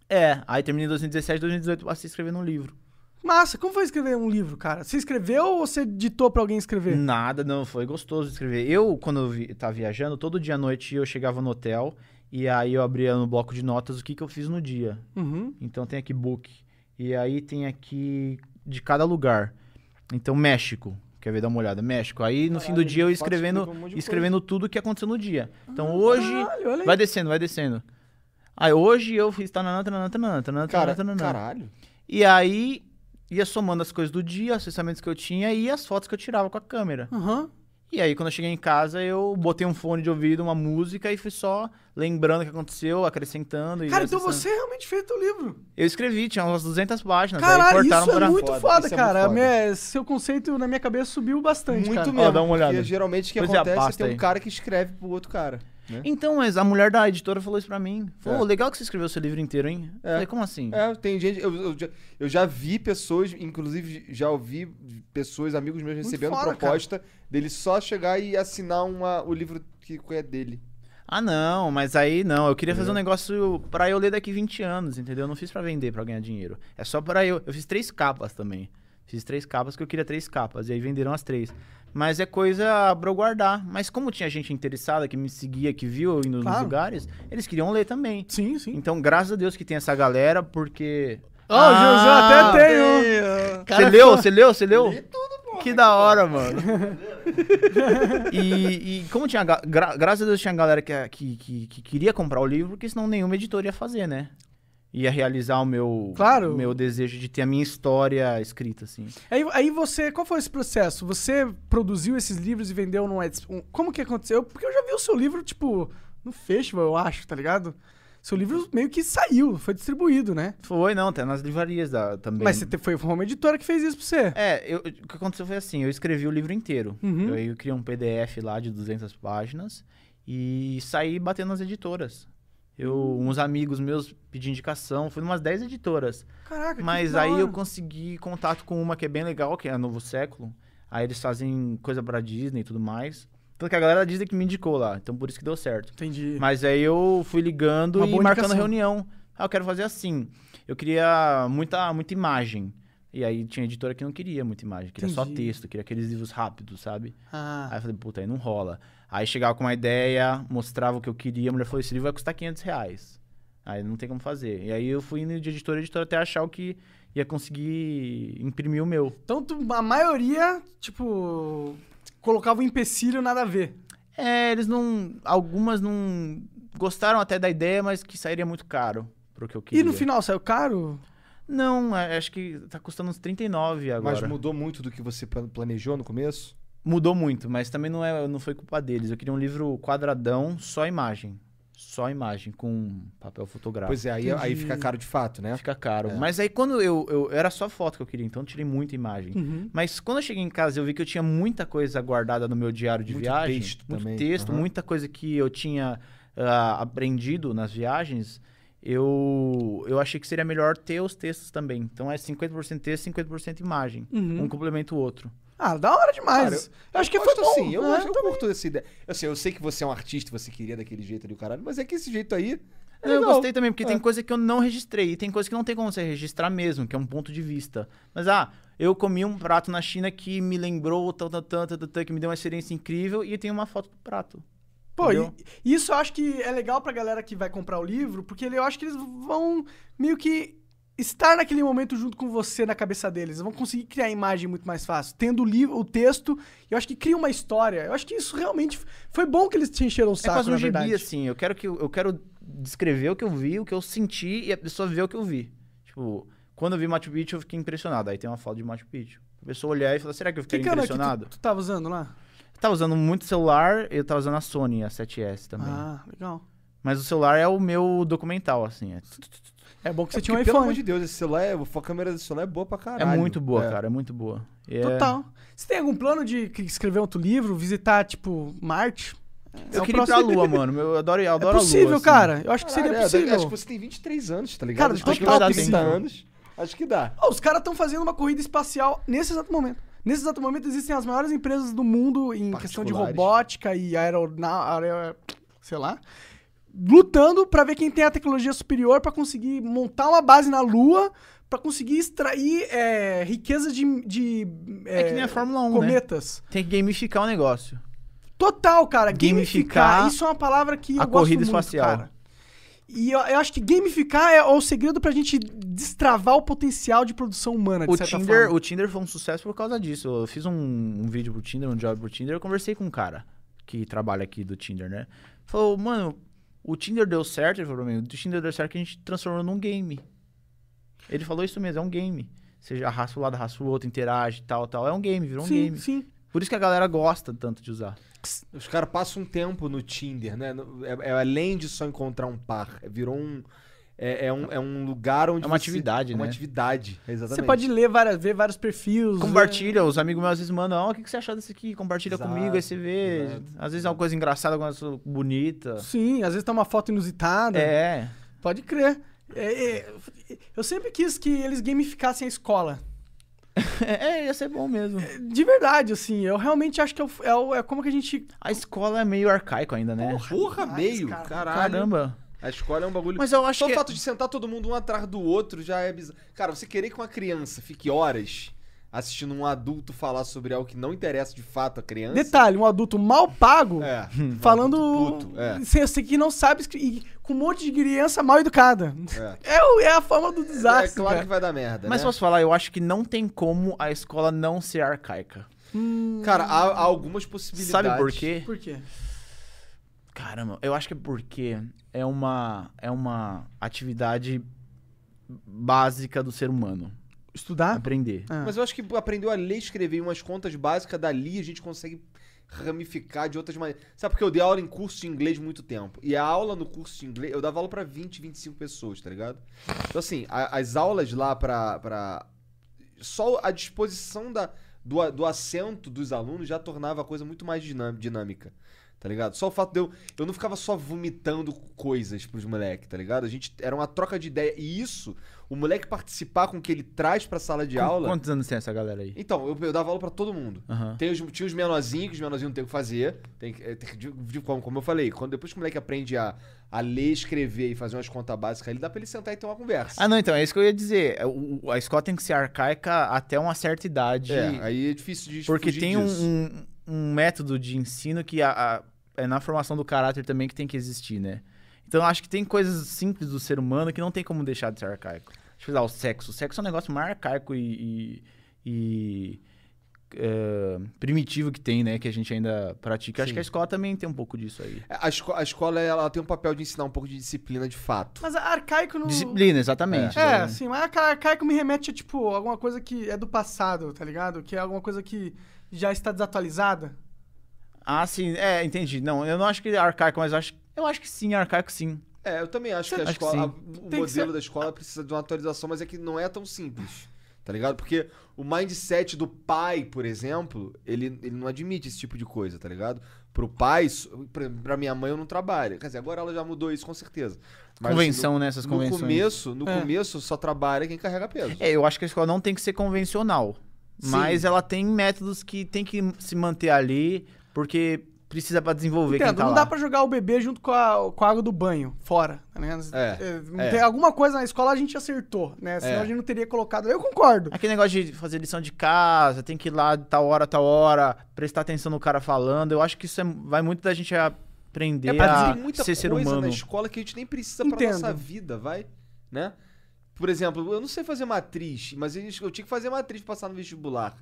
B: É, aí terminei em 2017, 2018 passei escrevendo um livro.
A: Massa, como foi escrever um livro, cara? Você escreveu ou você ditou pra alguém escrever?
B: Nada, não, foi gostoso escrever. Eu, quando eu vi, tava viajando, todo dia à noite eu chegava no hotel, e aí eu abria no bloco de notas o que, que eu fiz no dia.
A: Uhum.
B: Então tem aqui book. E aí tem aqui de cada lugar. Então, México. Quer ver? Dá uma olhada. México. Aí no fim do
C: Caralho,
B: dia eu escrevendo,
C: um
B: escrevendo tudo o que aconteceu no dia. Então hoje.
A: Caralho.
B: Vai descendo, vai descendo. Aí hoje eu fiz tananã, tananã, tananã, tananã,
C: Cara,
B: tananã.
C: caralho.
B: E aí ia somando as coisas do dia, os pensamentos que eu tinha e as fotos que eu tirava com a câmera.
A: Aham.
B: E aí, quando eu cheguei em casa, eu botei um fone de ouvido, uma música e fui só lembrando o que aconteceu, acrescentando. E
A: Cara, então você realmente fez teu livro.
B: Eu escrevi, tinha umas 200 páginas. aí
A: Caralho,
B: cortaram
A: isso é muito
C: Foda, isso é
A: cara.
C: muito foda.
A: Minha- seu conceito na minha cabeça subiu bastante,
C: Muito
A: cara.
C: mesmo.
B: Ó, dá uma olhada.
C: Porque geralmente o que
B: é,
C: acontece é ter um cara que escreve pro outro cara. Né?
B: Então, mas a mulher da editora falou isso pra mim. Falou,
C: É.
B: legal que você escreveu seu livro inteiro, hein?
C: É.
B: Falei, como assim?
C: É, tem gente. Eu, eu já, eu já vi pessoas, inclusive já ouvi pessoas, amigos meus, recebendo
A: foda,
C: proposta dele só chegar e assinar uma, o livro que é dele.
B: Ah, não, mas aí não. Eu queria fazer um
C: Entendeu?
B: negócio pra eu ler daqui 20 anos, entendeu? Eu não fiz pra vender, pra ganhar dinheiro. É só pra eu. Eu fiz três capas também. Fiz três capas porque eu queria três capas. E aí venderam as três. Mas é coisa pra eu guardar. Mas como tinha gente interessada que me seguia, que viu eu indo nos
A: Claro.
B: lugares, eles queriam ler também.
A: Sim, sim.
B: Então, graças a Deus que tem essa galera, porque.
A: Ó, o José até tem
B: leu? Você leu? Você leu? Que da hora, mano. e, e como tinha. gra- graças a Deus tinha galera que, que, que, que queria comprar o livro, porque senão nenhuma editora ia fazer, né? Ia realizar o meu,
A: Claro.
B: meu desejo de ter a minha história escrita, assim.
A: Aí, aí você, qual foi esse processo? Você produziu esses livros e vendeu no? Um- Como que aconteceu? Porque eu já vi o seu livro, tipo, no festival, eu acho, tá ligado? Seu livro meio que saiu, foi distribuído, né?
B: Foi, não, até nas livrarias da, também.
A: Mas você foi, uma editora que fez isso pra você.
B: É, eu- o que aconteceu foi assim, eu escrevi o livro inteiro.
A: Uhum.
B: Eu, eu criei um PDF lá de 200 páginas e saí batendo nas editoras. Eu, uns amigos meus pedi indicação, fui umas 10 editoras.
A: Caraca, que
B: Mas
A: da
B: aí eu consegui contato com uma que é bem legal, que é a Novo Século. Aí eles fazem coisa pra Disney e tudo mais. Tanto que a galera da Disney que me indicou lá, então por isso que deu certo.
A: Entendi.
B: Mas aí eu fui ligando
A: Uma
B: e marcando
A: indicação.
B: reunião. Ah, eu quero fazer assim. Eu queria muita, muita imagem. E aí tinha editora que não queria muita imagem, queria só
A: Entendi.
B: texto, queria aqueles livros rápidos, sabe?
A: Ah,
B: Aí eu falei, puta, aí não rola. Aí chegava com uma ideia, mostrava o que eu queria, a mulher falou, esse livro vai custar 500 reais. Aí não tem como fazer. E aí eu fui indo de editora a editora até achar o que ia conseguir imprimir o meu.
A: então tu- a maioria, tipo, colocava um empecilho nada a ver.
B: É, eles não. Algumas não gostaram até da ideia, mas que sairia muito caro pro que eu queria.
A: E no final, saiu caro?
B: Não, é, acho que tá custando uns 39 agora.
C: Mas mudou muito do que você plan- planejou no começo?
B: Mudou muito, mas também não, é, não foi culpa deles. Eu queria um livro quadradão, só imagem. Só imagem, com papel fotográfico.
C: Pois é, aí, aí fica caro de fato, né?
B: Fica caro.
C: É.
B: Mas aí quando eu, eu. Era só foto que eu queria, então eu tirei muita imagem.
A: Uhum.
B: Mas quando eu cheguei em casa, eu vi que eu tinha muita coisa guardada no meu diário de
C: Muito
B: viagem.
C: texto
B: muito
C: também.
B: texto,
C: Aham.
B: muita coisa que eu tinha ah, aprendido nas viagens. Eu, eu achei que seria melhor ter os textos também. Então é 50% texto, 50% imagem.
A: Uhum.
B: Um complementa o outro.
A: Ah, da hora demais.
C: Cara,
A: eu, acho que foi
C: gosto
A: bom.
C: assim, eu,
A: né?
C: gosto- eu curto dessa ideia. Assim, eu sei que você é um artista, você queria daquele jeito ali, o caralho, mas é que esse jeito aí. É
B: eu gostei também, porque
C: É.
B: tem coisa que eu não registrei. E tem coisa que não tem como você registrar mesmo, que é um ponto de vista. Mas, ah, eu comi um prato na China que me lembrou, tan, tan, tan, tan, tan, que me deu uma experiência incrível, e tem uma foto do prato.
A: Pô, e- isso eu acho que é legal pra galera que vai comprar o livro, porque ele- eu acho que eles vão meio que estar naquele momento junto com você na cabeça deles. Eles vão conseguir criar a imagem muito mais fácil. Tendo o livro, o texto, eu acho que cria uma história. Eu acho que isso realmente foi bom que eles te encheram o
B: É
A: saco,
B: quase
A: na
B: um gibi,
A: verdade.
B: assim. Eu quero que eu quero descrever o que eu vi, o que eu senti, e a pessoa ver o que eu vi. Tipo, quando eu vi Machu Picchu, eu fiquei impressionado. Aí tem uma foto de Machu Picchu. A pessoa olhar e falar, será que eu
A: Que
B: fiquei
A: que
B: impressionado?
A: tu, tu tava usando lá?
B: Eu tava usando muito celular, eu tava usando a Sony, a 7S também.
A: Ah, legal.
B: Mas o celular é o meu documental, assim. É,
A: É bom que você
C: É
A: tinha um
C: porque, pelo amor
A: iPhone.
C: de Deus, esse celular, é, a câmera desse celular é boa pra
B: é
C: caralho.
B: muito boa,
C: É.
B: cara, é muito boa. É-
A: Total. Você tem algum plano de escrever outro livro, visitar, tipo, Marte?
B: Eu
A: É
B: queria ir pra
A: próximo-
B: Lua, mano. Eu adoro, eu
A: É
B: adoro a
A: possível,
B: Lua. assim.
A: cara. Eu acho que
C: Caralho,
A: seria
C: é,
A: possível.
C: Acho que você tem 23 anos, tá ligado?
A: Cara,
C: Acho
A: total
C: que vai dar
B: possível.
C: 30 anos. Acho que dá.
A: Ó, os caras estão fazendo uma corrida espacial nesse exato momento. Nesse exato momento existem as maiores empresas do mundo em questão de robótica e aeronáutica, sei lá, lutando pra ver quem tem a tecnologia superior pra conseguir montar uma base na Lua, pra conseguir extrair é, riqueza de, de
B: É que nem a Fórmula 1, né?
A: cometas.
B: Tem que gamificar o negócio.
A: Total, cara. Gamificar.
B: Gamificar
A: Isso é uma palavra que eu
B: a
A: gosto
B: corrida
A: muito,
B: espacial.
A: cara. E eu, eu acho que gamificar é o segredo pra gente destravar o potencial de produção humana, de
B: O
A: certa
B: Tinder,
A: forma.
B: o Tinder foi um sucesso por causa disso. Eu fiz um, um vídeo pro Tinder, um job pro Tinder, eu conversei com um cara que trabalha aqui do Tinder, né? Falou, mano, o Tinder deu certo, ele falou pra mim, o Tinder deu certo que a gente transformou num game. Ele falou isso mesmo, é um game. Você arrasta o lado, arrasta o outro, interage, tal, tal. É um game, virou um
A: sim,
B: game.
A: sim.
B: Por isso que a galera gosta tanto de usar.
C: Os caras passam um tempo no Tinder, né? É, é além de só encontrar um par. é- Virou um. É, é um, é um lugar onde.
B: É uma
C: você-
B: atividade,
C: é uma
B: né?
C: atividade, exatamente.
A: Você pode ler várias, ver vários perfis.
B: Compartilha, os amigos meus às vezes mandam, ó, o que, que você achou desse aqui? Compartilha
C: Exato,
B: comigo, aí você vê.
C: exato.
B: Às vezes é uma coisa engraçada, alguma coisa bonita.
A: é- Sim, às vezes tá uma foto inusitada.
B: É.
A: Pode crer. É, é, eu sempre quis que eles gamificassem a escola.
B: É, ia ser bom mesmo.
A: De verdade, assim, eu realmente acho que é, o- é o- é como que a gente.
B: A escola é meio arcaico ainda, né?
C: Porra,
A: demais,
C: meio.
A: cara.
C: Caralho.
B: Caramba.
C: A escola é um bagulho.
B: Mas eu acho
C: Só
B: que.
C: o fato de sentar todo mundo um atrás do outro já é bizarro. Cara, você querer que uma criança fique horas assistindo um adulto falar sobre algo que não interessa de fato a criança.
A: Detalhe, um adulto mal pago
C: É.
A: falando.
C: adulto puto, é.
A: Você que não sabe e com um monte de criança mal educada.
C: É.
A: É, o- é a forma do
C: É
A: desastre.
C: claro
A: cara.
C: que vai dar merda,
B: Mas
C: né?
B: posso falar, eu acho que não tem como a escola não ser arcaica.
C: Cara, há, há algumas possibilidades.
B: Sabe por quê?
A: Por quê?
B: Caramba, eu acho que é porque é uma, é uma atividade básica do ser humano.
A: Estudar?
B: Aprender.
A: Ah.
C: Mas eu acho que aprendeu a ler e escrever em umas contas básicas dali, a gente consegue ramificar de outras maneiras. Sabe porque eu dei aula em curso de inglês muito tempo. E a aula no curso de inglês, eu dava aula pra 20, 25 pessoas, tá ligado? Então assim, a- as aulas lá pra, pra só a disposição da, do, do assento dos alunos já tornava a coisa muito mais dinâmica. Tá ligado? Só o fato de eu. Eu não ficava só vomitando coisas pros moleques, tá ligado? A gente. Era uma troca de ideia. E isso, o moleque participar com o que ele traz pra sala de
B: Qu-
C: aula.
B: Quantos anos tem essa galera aí?
C: Então, eu, eu dava aula pra todo mundo.
B: Aham.
C: Tem os, tinha os menorzinhos, que os menorzinhos não tem o que fazer. Tem, é, tem de- de- como, como eu falei, quando depois que o moleque aprende a, a ler, escrever e fazer umas contas básicas, ele dá pra ele sentar e ter uma conversa.
B: Ah, não, então, é isso que eu ia dizer. O- o- a escola tem que ser arcaica até uma certa idade.
C: é, aí é difícil de
B: Porque tem
C: disso.
B: um, um método de ensino que a- a- é na formação do caráter também que tem que existir, né? Então eu acho que tem coisas simples do ser humano que não tem como deixar de ser arcaico. Deixa eu falar, o sexo. O sexo é um negócio mais arcaico e, e- e, é, primitivo que tem, né? Que a gente ainda pratica. Acho que a escola também tem um pouco disso aí.
C: A, esco- a escola ela tem um papel de ensinar um pouco de disciplina de fato.
A: Mas arcaico não.
B: Disciplina, exatamente.
A: É,
B: né?
A: sim, mas arca- arcaico me remete a, tipo, alguma coisa que é do passado, tá ligado? Que é alguma coisa que já está desatualizada.
B: Ah, sim, é, entendi. Não, eu não acho que é arcaico, mas eu acho, eu acho que sim, arcaico sim.
C: É, eu também acho que a
B: Acho que
C: escola,
B: sim.
C: a- o
A: Tem que
C: modelo
A: ser-
C: da escola precisa de uma atualização, mas é que não é tão simples. Tá ligado? Porque o mindset do pai, por exemplo, ele, ele não admite esse tipo de coisa, tá ligado? Pro pai, pra, pra minha mãe eu não trabalho. Quer dizer, agora ela já mudou isso com certeza. Mas,
B: Convenção
C: assim,
B: nessas
C: no, no
B: convenções.
C: começo, no
A: É.
C: começo só trabalha quem carrega peso.
B: É, eu acho que a escola não tem que ser convencional. Mas ela tem métodos que tem que se manter ali, porque precisa pra desenvolver quem
A: Entendo,
B: tá
A: não
B: lá.
A: dá pra jogar o bebê junto com a, com a água do banho, fora. Tá ligado?
C: É,
A: não
C: é.
A: Tem alguma coisa na escola a gente acertou, né? Senão
C: É.
A: a gente não teria colocado. Eu concordo.
B: Aquele negócio de fazer lição de casa, tem que ir lá de tal hora, tal hora, prestar atenção no cara falando. Eu acho que isso é- vai muito da gente aprender
C: É,
B: a
C: tem muita
B: ser ser
C: coisa
B: humano.
C: na escola que a gente nem precisa pra
A: Entendo.
C: nossa vida, vai? Né? Por exemplo, eu não sei fazer matriz, mas eu tinha que fazer matriz pra passar no vestibular.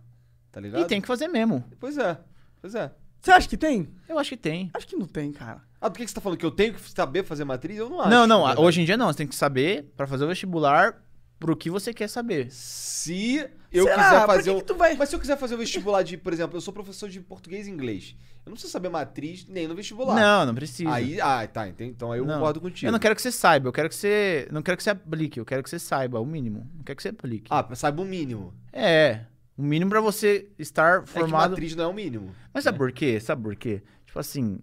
C: Tá ligado?
B: E tem que fazer mesmo.
C: Pois é, pois é.
A: Você acha que tem?
B: Eu acho que tem.
A: Acho que não tem, cara.
C: Ah, por que que você tá falando que eu tenho que saber fazer matriz? Eu não acho.
B: não, não, hoje em dia não. Você tem que saber pra fazer o vestibular pro que você quer saber.
C: Se eu
A: Será?
C: quiser fazer
A: que
C: o...
A: que tu vai-
C: Mas se eu quiser fazer o vestibular de, por exemplo, eu sou professor de português e inglês. Eu não preciso saber matriz nem no vestibular.
B: Não, não precisa.
C: Aí, ah, tá, entendi. então aí eu
B: Não.
C: concordo contigo.
B: Eu não quero que você saiba, eu quero que você. Não quero que você aplique, eu quero que você saiba, o mínimo. Não quero que você aplique.
C: Ah, saiba o mínimo.
B: É. O mínimo pra você estar
C: É que
B: formado.
C: matriz não é o mínimo.
B: Mas sabe por quê? Sabe por quê? Tipo assim.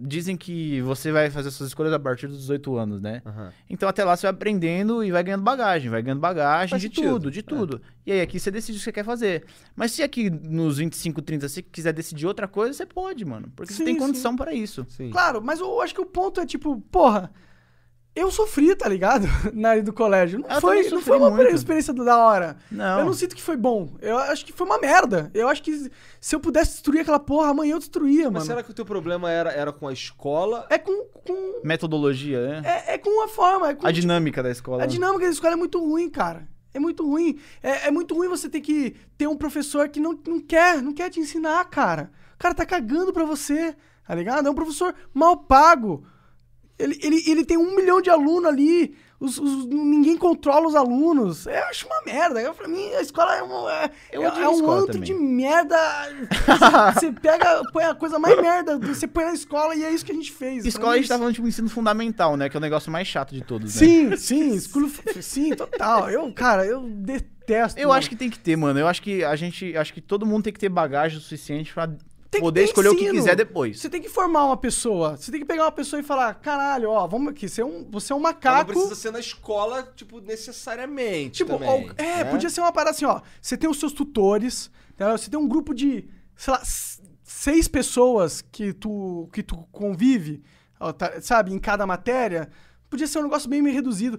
B: Dizem que você vai fazer suas escolhas a partir dos 18 anos, né?
C: Aham.
B: Então até lá você vai aprendendo e vai ganhando bagagem, vai ganhando bagagem
C: Faz
B: de
C: sentido,
B: tudo, de
C: é.
B: tudo. E aí aqui você decide o que você quer fazer. Mas se aqui nos 25, 30 você quiser decidir outra coisa, você pode, mano. Porque
A: Sim,
B: você tem condição pra isso.
C: Sim.
A: Claro, mas eu acho que o ponto é tipo, porra, eu sofri, tá ligado? Na área do colégio. Não
B: Eu
A: foi, não foi uma
B: muito.
A: experiência da hora.
B: Não.
A: Eu não sinto que foi bom. Eu acho que foi uma merda. Eu acho que se eu pudesse destruir aquela porra, amanhã eu destruía,
C: Mas
A: mano.
C: será que o teu problema era, era com a escola?
A: É com. com
B: Metodologia, né?
A: é, é com a forma. É com,
B: A dinâmica da escola.
A: A dinâmica da escola é muito ruim, cara. É muito ruim. É, é muito ruim você ter que ter um professor que não, não quer, não quer te ensinar, cara. O cara tá cagando pra você, tá ligado? É um professor mal pago. Ele, ele, ele tem um milhão de alunos ali. Os, os- ninguém controla os alunos. Eu acho uma merda. Eu, pra mim, a escola é, um é,
B: Eu
A: é, é um antro de merda. Você, você pega, põe a coisa mais merda. Você põe na escola e é isso que a gente fez.
B: Escola a gente tá falando tipo ensino fundamental, né? Que é o negócio mais chato de todos, né?
A: Sim, sim, sim, total. Eu, cara, eu detesto.
B: Eu
A: mano.
B: acho que tem que ter, mano. Eu acho que a gente. Acho que todo mundo tem que ter bagagem o suficiente pra
A: Tem
B: poder escolher o que
A: ensino.
B: quiser depois.
A: Você tem que formar uma pessoa. Você tem que pegar uma pessoa e falar: caralho, ó, vamos aqui, você é um, você é um macaco.
C: não precisa ser na escola, tipo, necessariamente.
A: Tipo,
C: também,
A: ó, é,
C: né?
A: podia ser uma parada assim, ó. Você tem os seus tutores, você tem um grupo de, sei lá, seis pessoas que tu, que tu convive, ó, tá- sabe, em cada matéria. podia ser um negócio bem reduzido.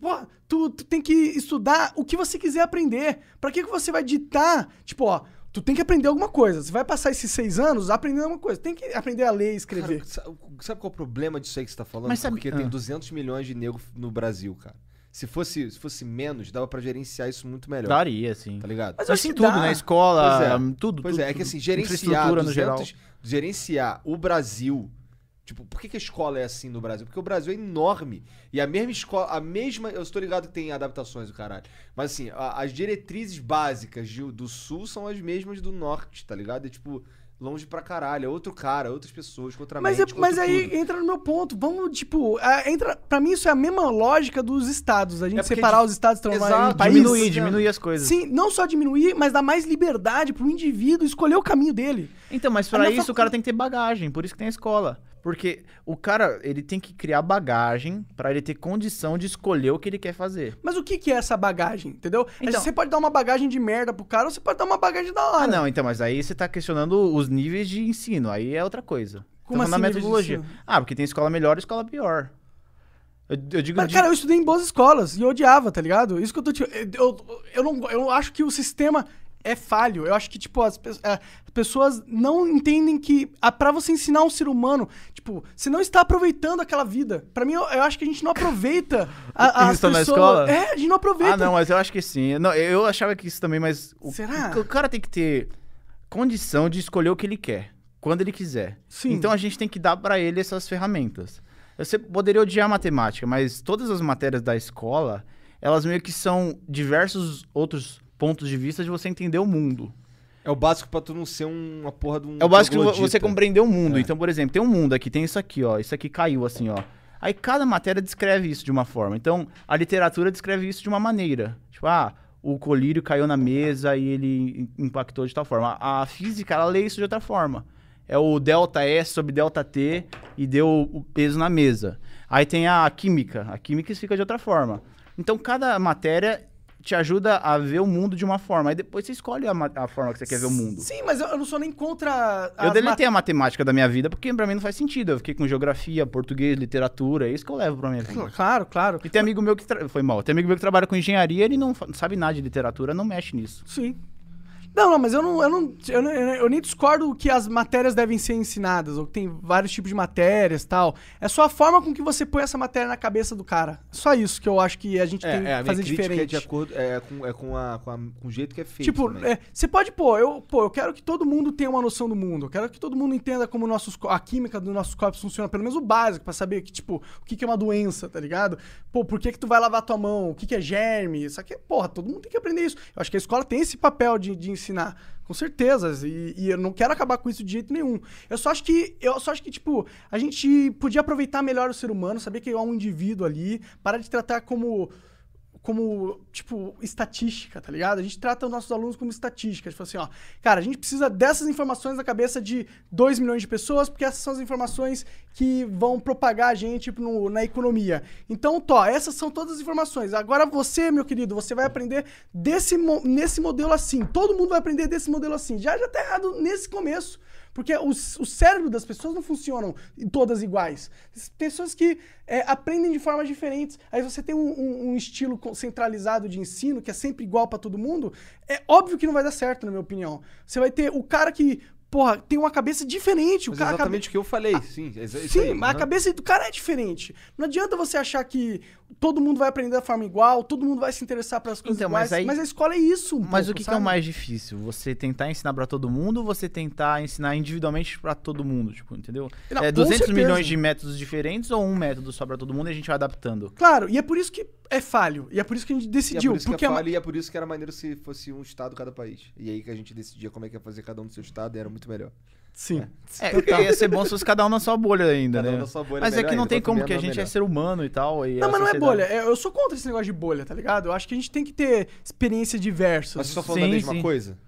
A: Pô, tu, tu tem que estudar o que você quiser aprender. Pra que, que você vai ditar? Tipo, ó, tu tem que aprender alguma coisa. Você vai passar esses seis anos aprendendo alguma coisa. Tem que aprender a ler e escrever.
C: Cara, sabe, qual é o problema disso aí que você tá falando?
B: Mas sabe-
C: Porque
B: ah.
C: tem 200 milhões de negros no Brasil, cara. Se fosse, se fosse menos, dava pra gerenciar isso muito melhor.
B: Daria, assim.
C: Tá ligado?
A: Mas
B: assim, tudo,
A: dá.
B: né? Escola,
C: Pois é.
B: tudo.
C: Pois
B: tudo,
C: é, é que assim, gerenciar,
B: Infraestrutura
C: 200,
B: no geral.
C: gerenciar o Brasil. Tipo, por que, que a escola é assim no Brasil? Porque o Brasil é enorme. E a mesma escola, a mesma. Eu estou ligado que tem adaptações do caralho. Mas assim, a- as diretrizes básicas de- do sul são as mesmas do norte, tá ligado? É tipo, longe pra caralho. É outro cara, outras pessoas, com outra
A: Mas, é-
C: mente,
A: mas
C: outro
A: aí
C: tudo.
A: entra no meu ponto. Vamos, tipo, ah, entra. Pra mim, isso é a mesma lógica dos estados. A gente
C: É
A: separar
C: de-
A: os estados e transformar em país.
B: Diminuir, diminuir as coisas.
A: Sim, não só diminuir, mas dar mais liberdade pro indivíduo escolher o caminho dele.
B: Então, mas
A: A
B: pra isso
A: facu-
B: o cara tem que ter bagagem, por isso que tem a escola. Porque o cara, ele tem que criar bagagem pra ele ter condição de escolher o que ele quer fazer.
A: Mas o que, que é essa bagagem, entendeu?
B: Então-
A: você pode dar uma bagagem de merda pro cara ou você pode dar uma bagagem da hora.
B: Ah, não, então, mas aí você tá questionando os níveis de ensino, aí é outra coisa.
A: Como
B: falando
A: assim, de
B: metodologia. Ah, porque tem escola melhor e escola pior. Eu, eu digo
A: Mas,
B: de-
A: cara, eu estudei em boas escolas e eu odiava, tá ligado? Isso que eu tô te. Eu, eu, não, eu acho que o sistema é falho. Eu acho que, tipo, as, é, as pessoas não entendem que a, pra você ensinar um ser humano, tipo, você não está aproveitando aquela vida. Pra mim, eu, eu acho que a gente não aproveita a,
B: Eles
A: as
B: na
A: pessoas.
B: escola?
A: É, a gente não aproveita.
B: Ah, não, mas eu acho que sim. Não, eu achava que isso também, mas. O,
A: Será?
B: O, o cara tem que ter condição de escolher o que ele quer, quando ele quiser.
A: Sim.
B: Então a gente tem que dar pra ele essas ferramentas. Você poderia odiar matemática, mas todas as matérias da escola, elas meio que são diversos outros pontos de vista de você entender o mundo.
C: É o básico pra tu não ser um- uma porra de um.
B: É o básico
C: troglodita.
B: você compreender o mundo.
C: É.
B: Então, por exemplo, tem um mundo aqui, tem isso aqui, ó. Isso aqui caiu assim, ó. Aí cada matéria descreve isso de uma forma. Então, a literatura descreve isso de uma maneira. Tipo, ah, o colírio caiu na mesa e ele impactou de tal forma. A a física, ela lê isso de outra forma. É o delta S sobre delta T e deu o peso na mesa. Aí tem a química. A química fica de outra forma. Então, cada matéria te ajuda a ver o mundo de uma forma. Aí depois você escolhe a, a forma que você quer ver o mundo.
A: Sim, mas eu, eu não sou nem contra.
B: Eu deletei a matemática da minha vida porque pra mim não faz sentido. Eu fiquei com geografia, português, literatura, é isso que eu levo pra minha vida.
A: Claro, claro.
B: E tem amigo meu que. Foi mal. Tem amigo meu que trabalha com engenharia, ele não sabe nada de literatura, não mexe nisso.
A: Sim. Não, não, mas eu não, eu não, eu, não- eu nem discordo que as matérias devem ser ensinadas, ou que tem vários tipos de matérias tal. É só a forma com que você põe essa matéria na cabeça do cara. Só isso que eu acho que a gente
C: É,
A: tem
C: é,
A: que fazer diferente.
C: é de acordo é, com, é com, a, com, a- com o jeito que é feito.
A: Tipo, é, você pode, pô eu, pô, eu quero que todo mundo tenha uma noção do mundo. Eu quero que todo mundo entenda como nossos, a química dos nossos corpos funciona, pelo menos o básico, pra saber que, tipo, o que, que é uma doença, tá ligado? Pô, por que, que tu vai lavar tua mão? O que, que é germe? Isso aqui, porra, todo mundo tem que aprender isso. Eu acho que a escola tem esse papel de, de ensinar. Com certeza. E, e eu não quero acabar com isso de jeito nenhum. Eu só acho que, eu só acho que, tipo, a gente podia aproveitar melhor o ser humano, saber que é um indivíduo ali, parar de tratar como como, tipo, estatística, tá ligado? A gente trata os nossos alunos como estatística. Tipo assim, ó, cara, a gente precisa dessas informações na cabeça de 2 milhões de pessoas, porque essas são as informações que vão propagar a gente no- na economia. Então, tó, essas são todas as informações. Agora você, meu querido, você vai aprender desse, nesse modelo assim. Todo mundo vai aprender desse modelo assim. Já já tá errado nesse começo. Porque o, c- o cérebro das pessoas não funcionam todas iguais. Pessoas que é, aprendem de formas diferentes. Aí você tem um, um- um estilo centralizado de ensino, que é sempre igual pra todo mundo. É óbvio que não vai dar certo, na minha opinião. Você vai ter o cara que, porra, tem uma cabeça diferente. O
C: Mas
A: cara
C: exatamente o que eu falei, sim. é
A: Sim,
C: aí,
A: mas a cabeça do cara é diferente. Não adianta você achar que todo mundo vai aprender da forma igual, todo mundo vai se interessar pelas coisas
B: Então, mas aí-
A: a escola é isso. um
B: Mas
A: pouco,
B: o que, que é o mais difícil? Você tentar ensinar pra todo mundo ou você tentar ensinar individualmente pra todo mundo? Tipo, entendeu?
A: Não,
B: é
A: com
B: 200
A: certeza.
B: milhões de métodos diferentes ou um método só pra todo mundo e a gente vai adaptando?
A: Claro, e é por isso que é falho. E é por isso que a gente
C: E é
A: decidiu.
C: por isso
A: porque
C: que
A: a
C: é
A: ma-
C: falha, e é por isso que era maneiro se fosse um estado cada país. E aí que a gente decidia como é que ia fazer cada um do seu estado e era muito melhor.
A: Sim.
B: É, ia ser bom se fosse cada um na sua bolha ainda,
C: Cada um
B: né?
C: na sua bolha
B: Mas é que não
C: ainda,
B: tem como, porque a gente
C: melhor.
B: é ser humano e tal. E
A: Não, mas não é bolha. É, Eu sou contra esse negócio de bolha, tá ligado? Eu acho que a gente tem que ter experiências diversas.
C: Mas você tá falando da
B: Sim,
C: mesma
B: sim.
C: coisa?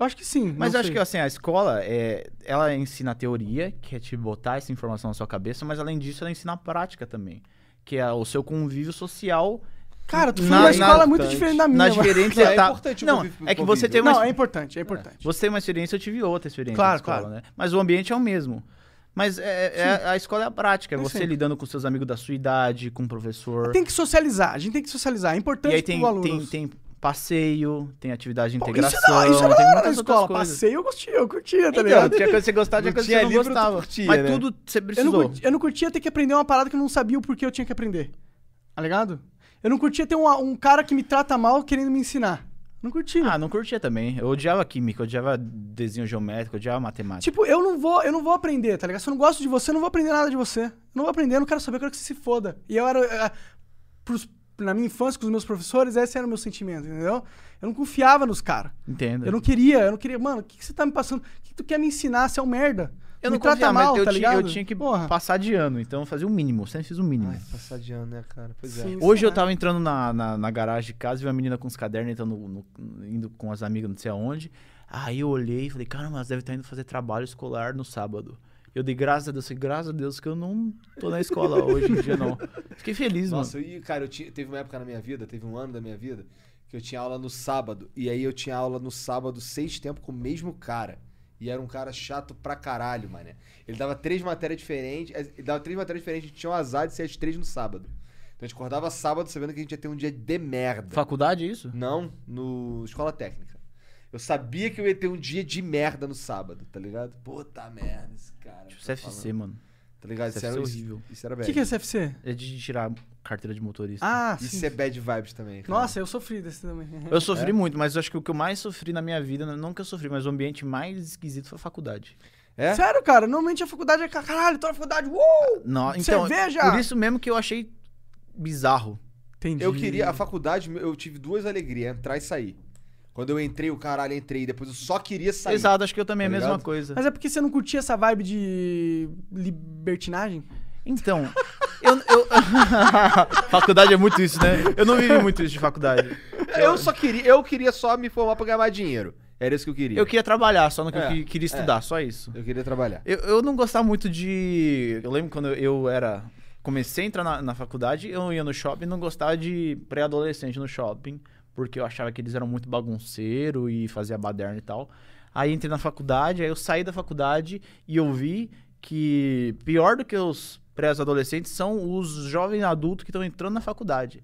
A: Eu acho que sim.
B: Mas eu acho que assim, a escola, é, ela ensina a teoria, que é te botar essa informação na sua cabeça, mas além disso, ela ensina a prática também. Que é o seu convívio social
A: Cara, tu foi
B: na-
A: numa
B: na-
A: escola muito diferente da minha.
B: nas
A: mano.
B: diferentes
C: Não, é importante
B: não,
C: convívio-
B: é que você
C: convívio.
B: tem uma
A: Não, é importante, é importante.
B: Você tem uma experiência, eu tive outra experiência
A: Claro,
B: na escola,
A: claro.
B: né? Mas o ambiente é o mesmo. Mas é, é- a escola é a prática, é você lidando com seus amigos da sua idade, com o professor.
A: Tem que socializar, a gente tem que socializar. É importante
B: e aí tem,
A: pro aluno.
B: tem, tem passeio, tem atividade de
A: Pô,
B: integração,
A: Isso, não, isso era
B: tem muitas
A: na escola.
B: coisas.
A: Passeio eu curtia, eu curtia, tá
B: Então,
A: ligado?
B: tinha coisa que você gostava, tinha
C: Não
B: coisa que você não
C: livro,
B: gostava.
C: curtia,
B: mas
C: né?
B: tudo você
A: Eu não,
B: precisou.
A: curtia, eu não curtia ter que aprender uma parada que eu não sabia o porquê eu tinha que aprender. Tá ligado? Eu não curtia ter um, um cara que me trata mal querendo me ensinar. Não curtia.
B: Ah, não curtia também. Eu odiava química, eu odiava desenho geométrico, eu odiava matemática.
A: Tipo, eu não vou, eu não vou aprender, tá ligado? Se eu não gosto de você, eu não vou aprender nada de você. Eu não vou aprender, eu não quero saber, eu quero que você se foda. E eu era. eh, pros- na minha infância, com os meus professores, esse era o meu sentimento, entendeu? Eu não confiava nos caras.
B: Entendo.
A: Eu não queria, eu não queria. Mano, o que, que você tá me passando? O que, que tu quer me ensinar? Você é um merda.
B: Eu
A: me
B: não
A: trata
B: confiava,
A: mal,
B: eu,
A: tá
B: tinha, eu
A: ligado?
B: tinha que
A: Porra.
B: passar de ano, então eu fazia o mínimo, sempre fiz o mínimo.
C: Ai, passar de ano, né, cara? Pois é.
A: Sim.
B: Hoje eu tava entrando na, na, na garagem de casa e vi uma menina com os cadernos entrando no- no- indo com as amigas não sei aonde. Aí eu olhei e falei, caramba, elas devem estar indo fazer trabalho escolar no sábado. Eu dei graças a Deus, falei, graças a Deus que eu não tô na escola hoje em dia, não. Fiquei feliz,
C: Nossa,
B: mano.
C: e, cara, eu tinha, teve uma época na minha vida, teve um ano da minha vida, que eu tinha aula no sábado. E aí eu tinha aula no sábado seis tempos com o mesmo cara. E era um cara chato pra caralho, mané. Ele dava três matérias diferentes. eh, Ele dava três matérias diferentes, a gente tinha o azar de ser as três no sábado. Então a gente acordava sábado sabendo que a gente ia ter um dia de merda.
B: Faculdade, isso?
C: Não, no escola técnica. Eu sabia que eu ia ter um dia de merda no sábado, tá ligado? Puta merda, esse cara.
B: Tipo,
C: tá
B: CFC,
C: falando.
B: mano.
C: Tá ligado? Isso
B: CFC
C: era
B: horrível.
C: Isso, isso era
A: O
C: bad.
A: que, que é CFC?
B: É de tirar carteira de motorista.
A: Ah,
C: Isso
A: sim.
C: é bad vibes também. cara.
A: Nossa, eu sofri desse também.
B: Eu sofri muito, mas eu acho que o que eu mais sofri na minha vida, não que eu sofri, mas o ambiente mais esquisito foi a faculdade.
C: É?
A: Sério, cara, normalmente a faculdade é ca- caralho, tô na faculdade, uou!
B: Não, então,
A: Cerveja!
B: por isso mesmo que eu achei bizarro.
A: Entendi.
C: Eu queria, a faculdade, eu tive duas alegrias, entrar e sair. Quando eu entrei, o caralho, entrei, depois eu só queria sair.
B: Exato, acho que eu também é a
C: Tá
B: mesma
C: ligado?
B: coisa.
A: Mas é porque você não curtia essa vibe de libertinagem?
B: Então, eu. eu... faculdade é muito isso, né? Eu não vivi muito isso de faculdade.
C: Eu só queria, eu queria só me formar pra ganhar mais dinheiro. Era isso que eu queria.
B: Eu queria trabalhar, só no que
C: É,
B: eu que- queria estudar, só isso.
C: Eu queria trabalhar.
B: Eu, eu não gostava muito de. Eu lembro quando eu era. Comecei a entrar na, na faculdade, eu ia no shopping e não gostava de pré-adolescente no shopping, porque eu achava que eles eram muito bagunceiro e fazia baderna e tal. Aí entrei na faculdade, aí eu saí da faculdade e eu vi que pior do que os pré-adolescentes são os jovens adultos que estão entrando na faculdade.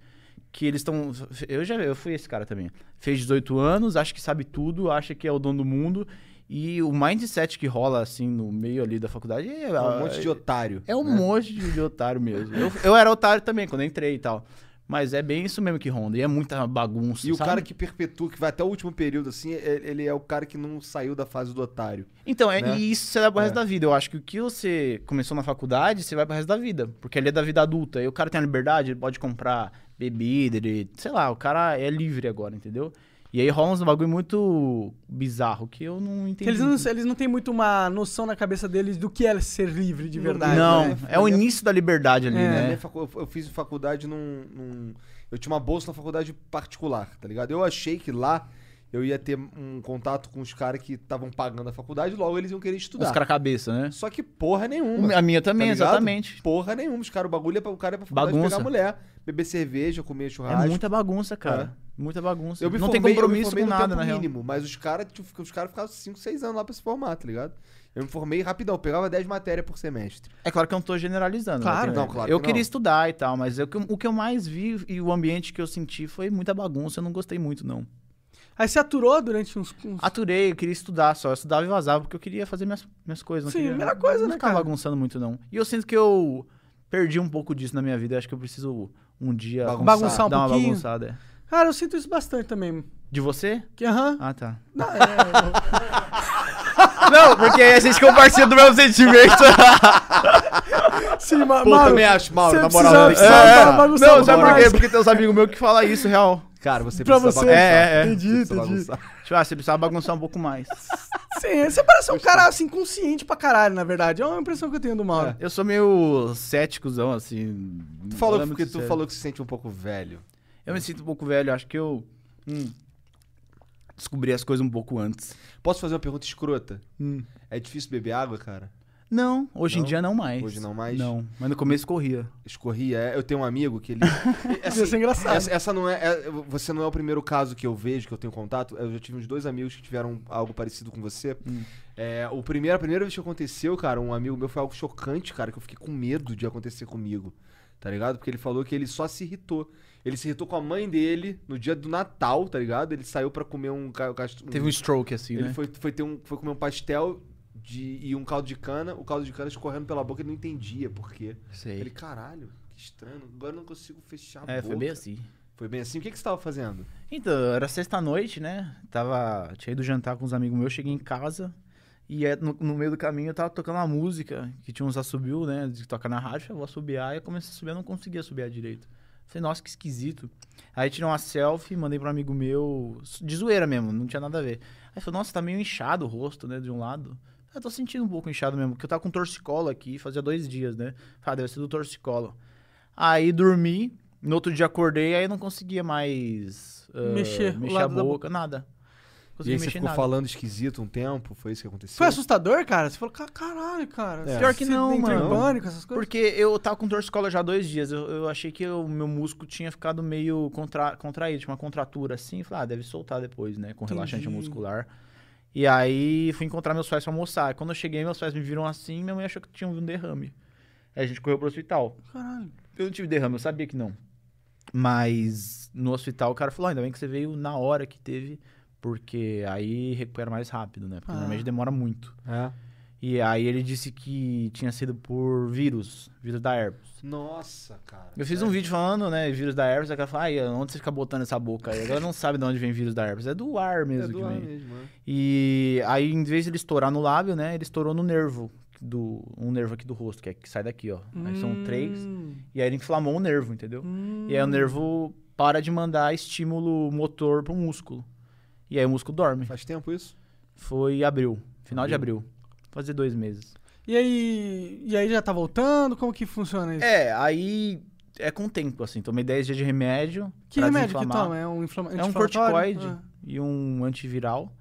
B: Que eles estão. Eu já eu fui esse cara também. Fez 18 anos, acha que sabe tudo, acha que é o dono do mundo. E o mindset que rola assim no meio ali da faculdade é,
C: É um monte de otário.
B: é um
C: né?
B: monte de, de otário mesmo. Eu, eu era otário também quando entrei e tal. Mas é bem isso mesmo que ronda. E é muita bagunça.
C: E o
B: sabe?
C: cara que perpetua, que vai até o último período, assim, é- ele é o cara que não saiu da fase do otário.
B: Então, é,
C: né?
B: e isso você leva pro resto
C: É.
B: da vida. Eu acho que o que você começou na faculdade, você vai pro resto da vida. Porque ali é da vida adulta. E o cara tem a liberdade, ele pode comprar bebida, ele, sei lá, o cara é livre agora, entendeu? E aí rola uns bagulho muito bizarro que eu não entendi.
A: Eles não, eles não têm muito uma noção na cabeça deles do que é ser livre de verdade.
B: Não,
A: né?
B: é o início da liberdade ali,
A: É.
B: Né?
C: eu- fiz faculdade num, num- Eu tinha uma bolsa na faculdade particular, tá ligado? Eu achei que lá eu ia ter um contato com os caras que estavam pagando a faculdade, logo eles iam querer estudar.
B: Os caras cabeça, né?
C: Só que porra nenhuma.
B: A minha também,
C: Tá
B: exatamente.
C: Porra nenhuma. Os caras, o bagulho é pra, o cara é pra faculdade
B: Bagunça.
C: pegar mulher, beber cerveja, comer churrasco.
B: É muita bagunça, cara. Muita bagunça.
C: Eu me
B: não
C: formei,
B: tem
C: eu me
B: compromisso com
C: no
B: nada,
C: tempo
B: na real.
C: mínimo, mas os caras tipo, os cara ficavam 5, 6 anos lá pra se formar, tá ligado? Eu me formei rapidão, eu pegava 10 matérias por semestre.
B: É claro que eu não tô generalizando. né?
A: Claro.
B: Tem-
C: Não, claro
B: Eu
C: que
B: queria
C: não.
B: estudar e tal, mas eu- o que eu mais vi e o ambiente que eu senti foi muita bagunça. Eu não gostei muito, não.
A: Aí você aturou durante uns. uns-
B: Aturei, eu queria estudar só. Eu estudava e vazava porque eu queria fazer minhas, minhas coisas. Não
A: Sim,
B: queria,
A: melhor coisa,
B: não
A: né,
B: ficava
A: cara?
B: bagunçando muito, não. E eu sinto que eu perdi um pouco disso na minha vida. Eu Acho que eu preciso um dia
C: Bagunçar.
A: Bagunçar um
B: dar uma
A: pouquinho.
B: bagunçada. é.
A: Cara, eu sinto isso bastante também.
B: De você?
A: Que, aham.
B: Ah, tá.
A: Não, é,
B: Não, porque aí a gente compartilha do mesmo sentimento.
A: sim, ma
C: Pô,
A: Mauro,
C: também acho, Mauro, na moral,
A: precisa- ba- bagunçar
B: Não, sabe por quê? Porque tem uns amigos meus que falam isso, real.
C: Cara, você
A: Pra
C: precisa
A: você.
C: bagunçar.
B: É, é, é.
A: Entendi, entendi.
C: bagunçar.
B: Tipo, ah, você precisava bagunçar um pouco mais.
A: Sim, você parece um cara assim, consciente pra caralho, na verdade. É uma impressão que eu tenho do Mauro.
B: Eu sou meio céticozão, assim.
C: Tu falou
B: Não é
C: porque tu
B: sério.
C: falou que se sente um pouco velho.
B: Eu me sinto um pouco velho, acho que eu hum, descobri as coisas um pouco antes.
C: Posso fazer uma pergunta escrota?
B: Hum.
C: É difícil beber água, cara?
B: Não, hoje em
C: Não?
B: dia não mais.
C: Hoje não mais?
B: Não, mas no começo corria.
C: Escorria. É, Eu tenho um amigo que ele.
A: Ia ser engraçado.
C: Essa, essa não é, é- Você não é o primeiro caso que eu vejo, que eu tenho contato. Eu já tive uns dois amigos que tiveram algo parecido com você.
B: Hum.
C: É, o primeiro, a primeira vez que aconteceu, cara, um amigo meu foi algo chocante, cara, que eu fiquei com medo de acontecer comigo. Tá ligado? Porque ele falou que ele só se irritou. Ele se irritou com a mãe dele no dia do Natal, tá ligado? Ele saiu pra comer um. cast-
B: Teve um stroke assim,
C: Ele
B: né?
C: foi, foi, ter um, foi comer um pastel de, e um caldo de cana, o caldo de cana escorrendo pela boca, ele não entendia por quê.
B: Sei.
C: Ele, caralho, que estranho, agora eu não consigo fechar a
B: É,
C: boca.
B: foi bem assim.
C: Foi bem assim? O que, que você tava fazendo?
B: Então, era sexta-noite, né? Tava. Tinha ido jantar com uns amigos meus, cheguei em casa. E é, no, no meio do caminho eu tava tocando uma música que tinha uns assobios, né? De tocar na rádio, eu vou assobiar. E eu comecei a subir, eu não conseguia assobiar direito. Falei, nossa, que esquisito. Aí tirei uma selfie, mandei pra um amigo meu, de zoeira mesmo, não tinha nada a ver. Aí falou, nossa, tá meio inchado o rosto, né? De um lado. Eu tô sentindo um pouco inchado mesmo, porque eu tava com torcicolo aqui, fazia dois dias, né? Falei, ah, deve ser do torcicolo. Aí dormi, no outro dia acordei, aí não conseguia mais ah,
A: Mexer
B: mexer a
A: da
B: boca, nada.
C: E
B: Consegui
C: aí você
B: mexer
C: ficou
B: nada.
C: falando esquisito um tempo? Foi isso que aconteceu?
A: Foi assustador, cara? Você falou, "Ca- caralho, cara.
C: É.
B: Pior que
A: Você
B: não,
A: entrou em
B: mano.
A: pânico, essas coisas?
B: Porque eu tava com torcicolo já há dois dias. Eu, eu achei que o meu músculo tinha ficado meio contra, contraído, tinha uma contratura assim. Falei, ah, deve soltar depois, né? Com relaxante
A: Entendi.
B: muscular. E aí fui encontrar meus pais pra almoçar. Quando eu cheguei, meus pais me viram assim minha mãe achou que tinha um derrame. Aí a gente correu pro hospital.
A: Caralho.
B: Eu não tive derrame, eu sabia que não. Mas no hospital o cara falou, "Ah, ainda bem que você veio na hora que teve, porque aí recupera mais rápido, né? Porque
A: Ah.
B: normalmente demora muito.
C: É.
B: E aí ele disse que tinha sido por vírus, vírus da herpes.
C: Nossa, cara.
B: Eu fiz um vídeo falando, né, vírus da herpes, o cara falou, ai, onde você fica botando essa boca aí? Agora não sabe de onde vem vírus da herpes, é do ar mesmo
C: É do
B: que
C: ar
B: vem.
C: mesmo, é.
B: E aí, em vez de ele estourar no lábio, né, ele estourou no nervo, do, um nervo aqui do rosto, que é que sai daqui, ó. Aí são três,
A: Hum,
B: e aí ele inflamou o nervo, entendeu?
A: hum.
B: E aí o nervo para de mandar estímulo motor pro músculo. E aí o músculo dorme.
C: Faz tempo isso?
B: Foi abril, final de abril. Fazer dois meses.
A: E aí, e aí já tá voltando? Como que funciona isso?
B: É, aí é com o tempo, assim. Tomei 10 dias de remédio.
A: que
B: pra
A: remédio que toma? É um inflama...
B: É um corticoide
A: Ah.
B: e um antiviral.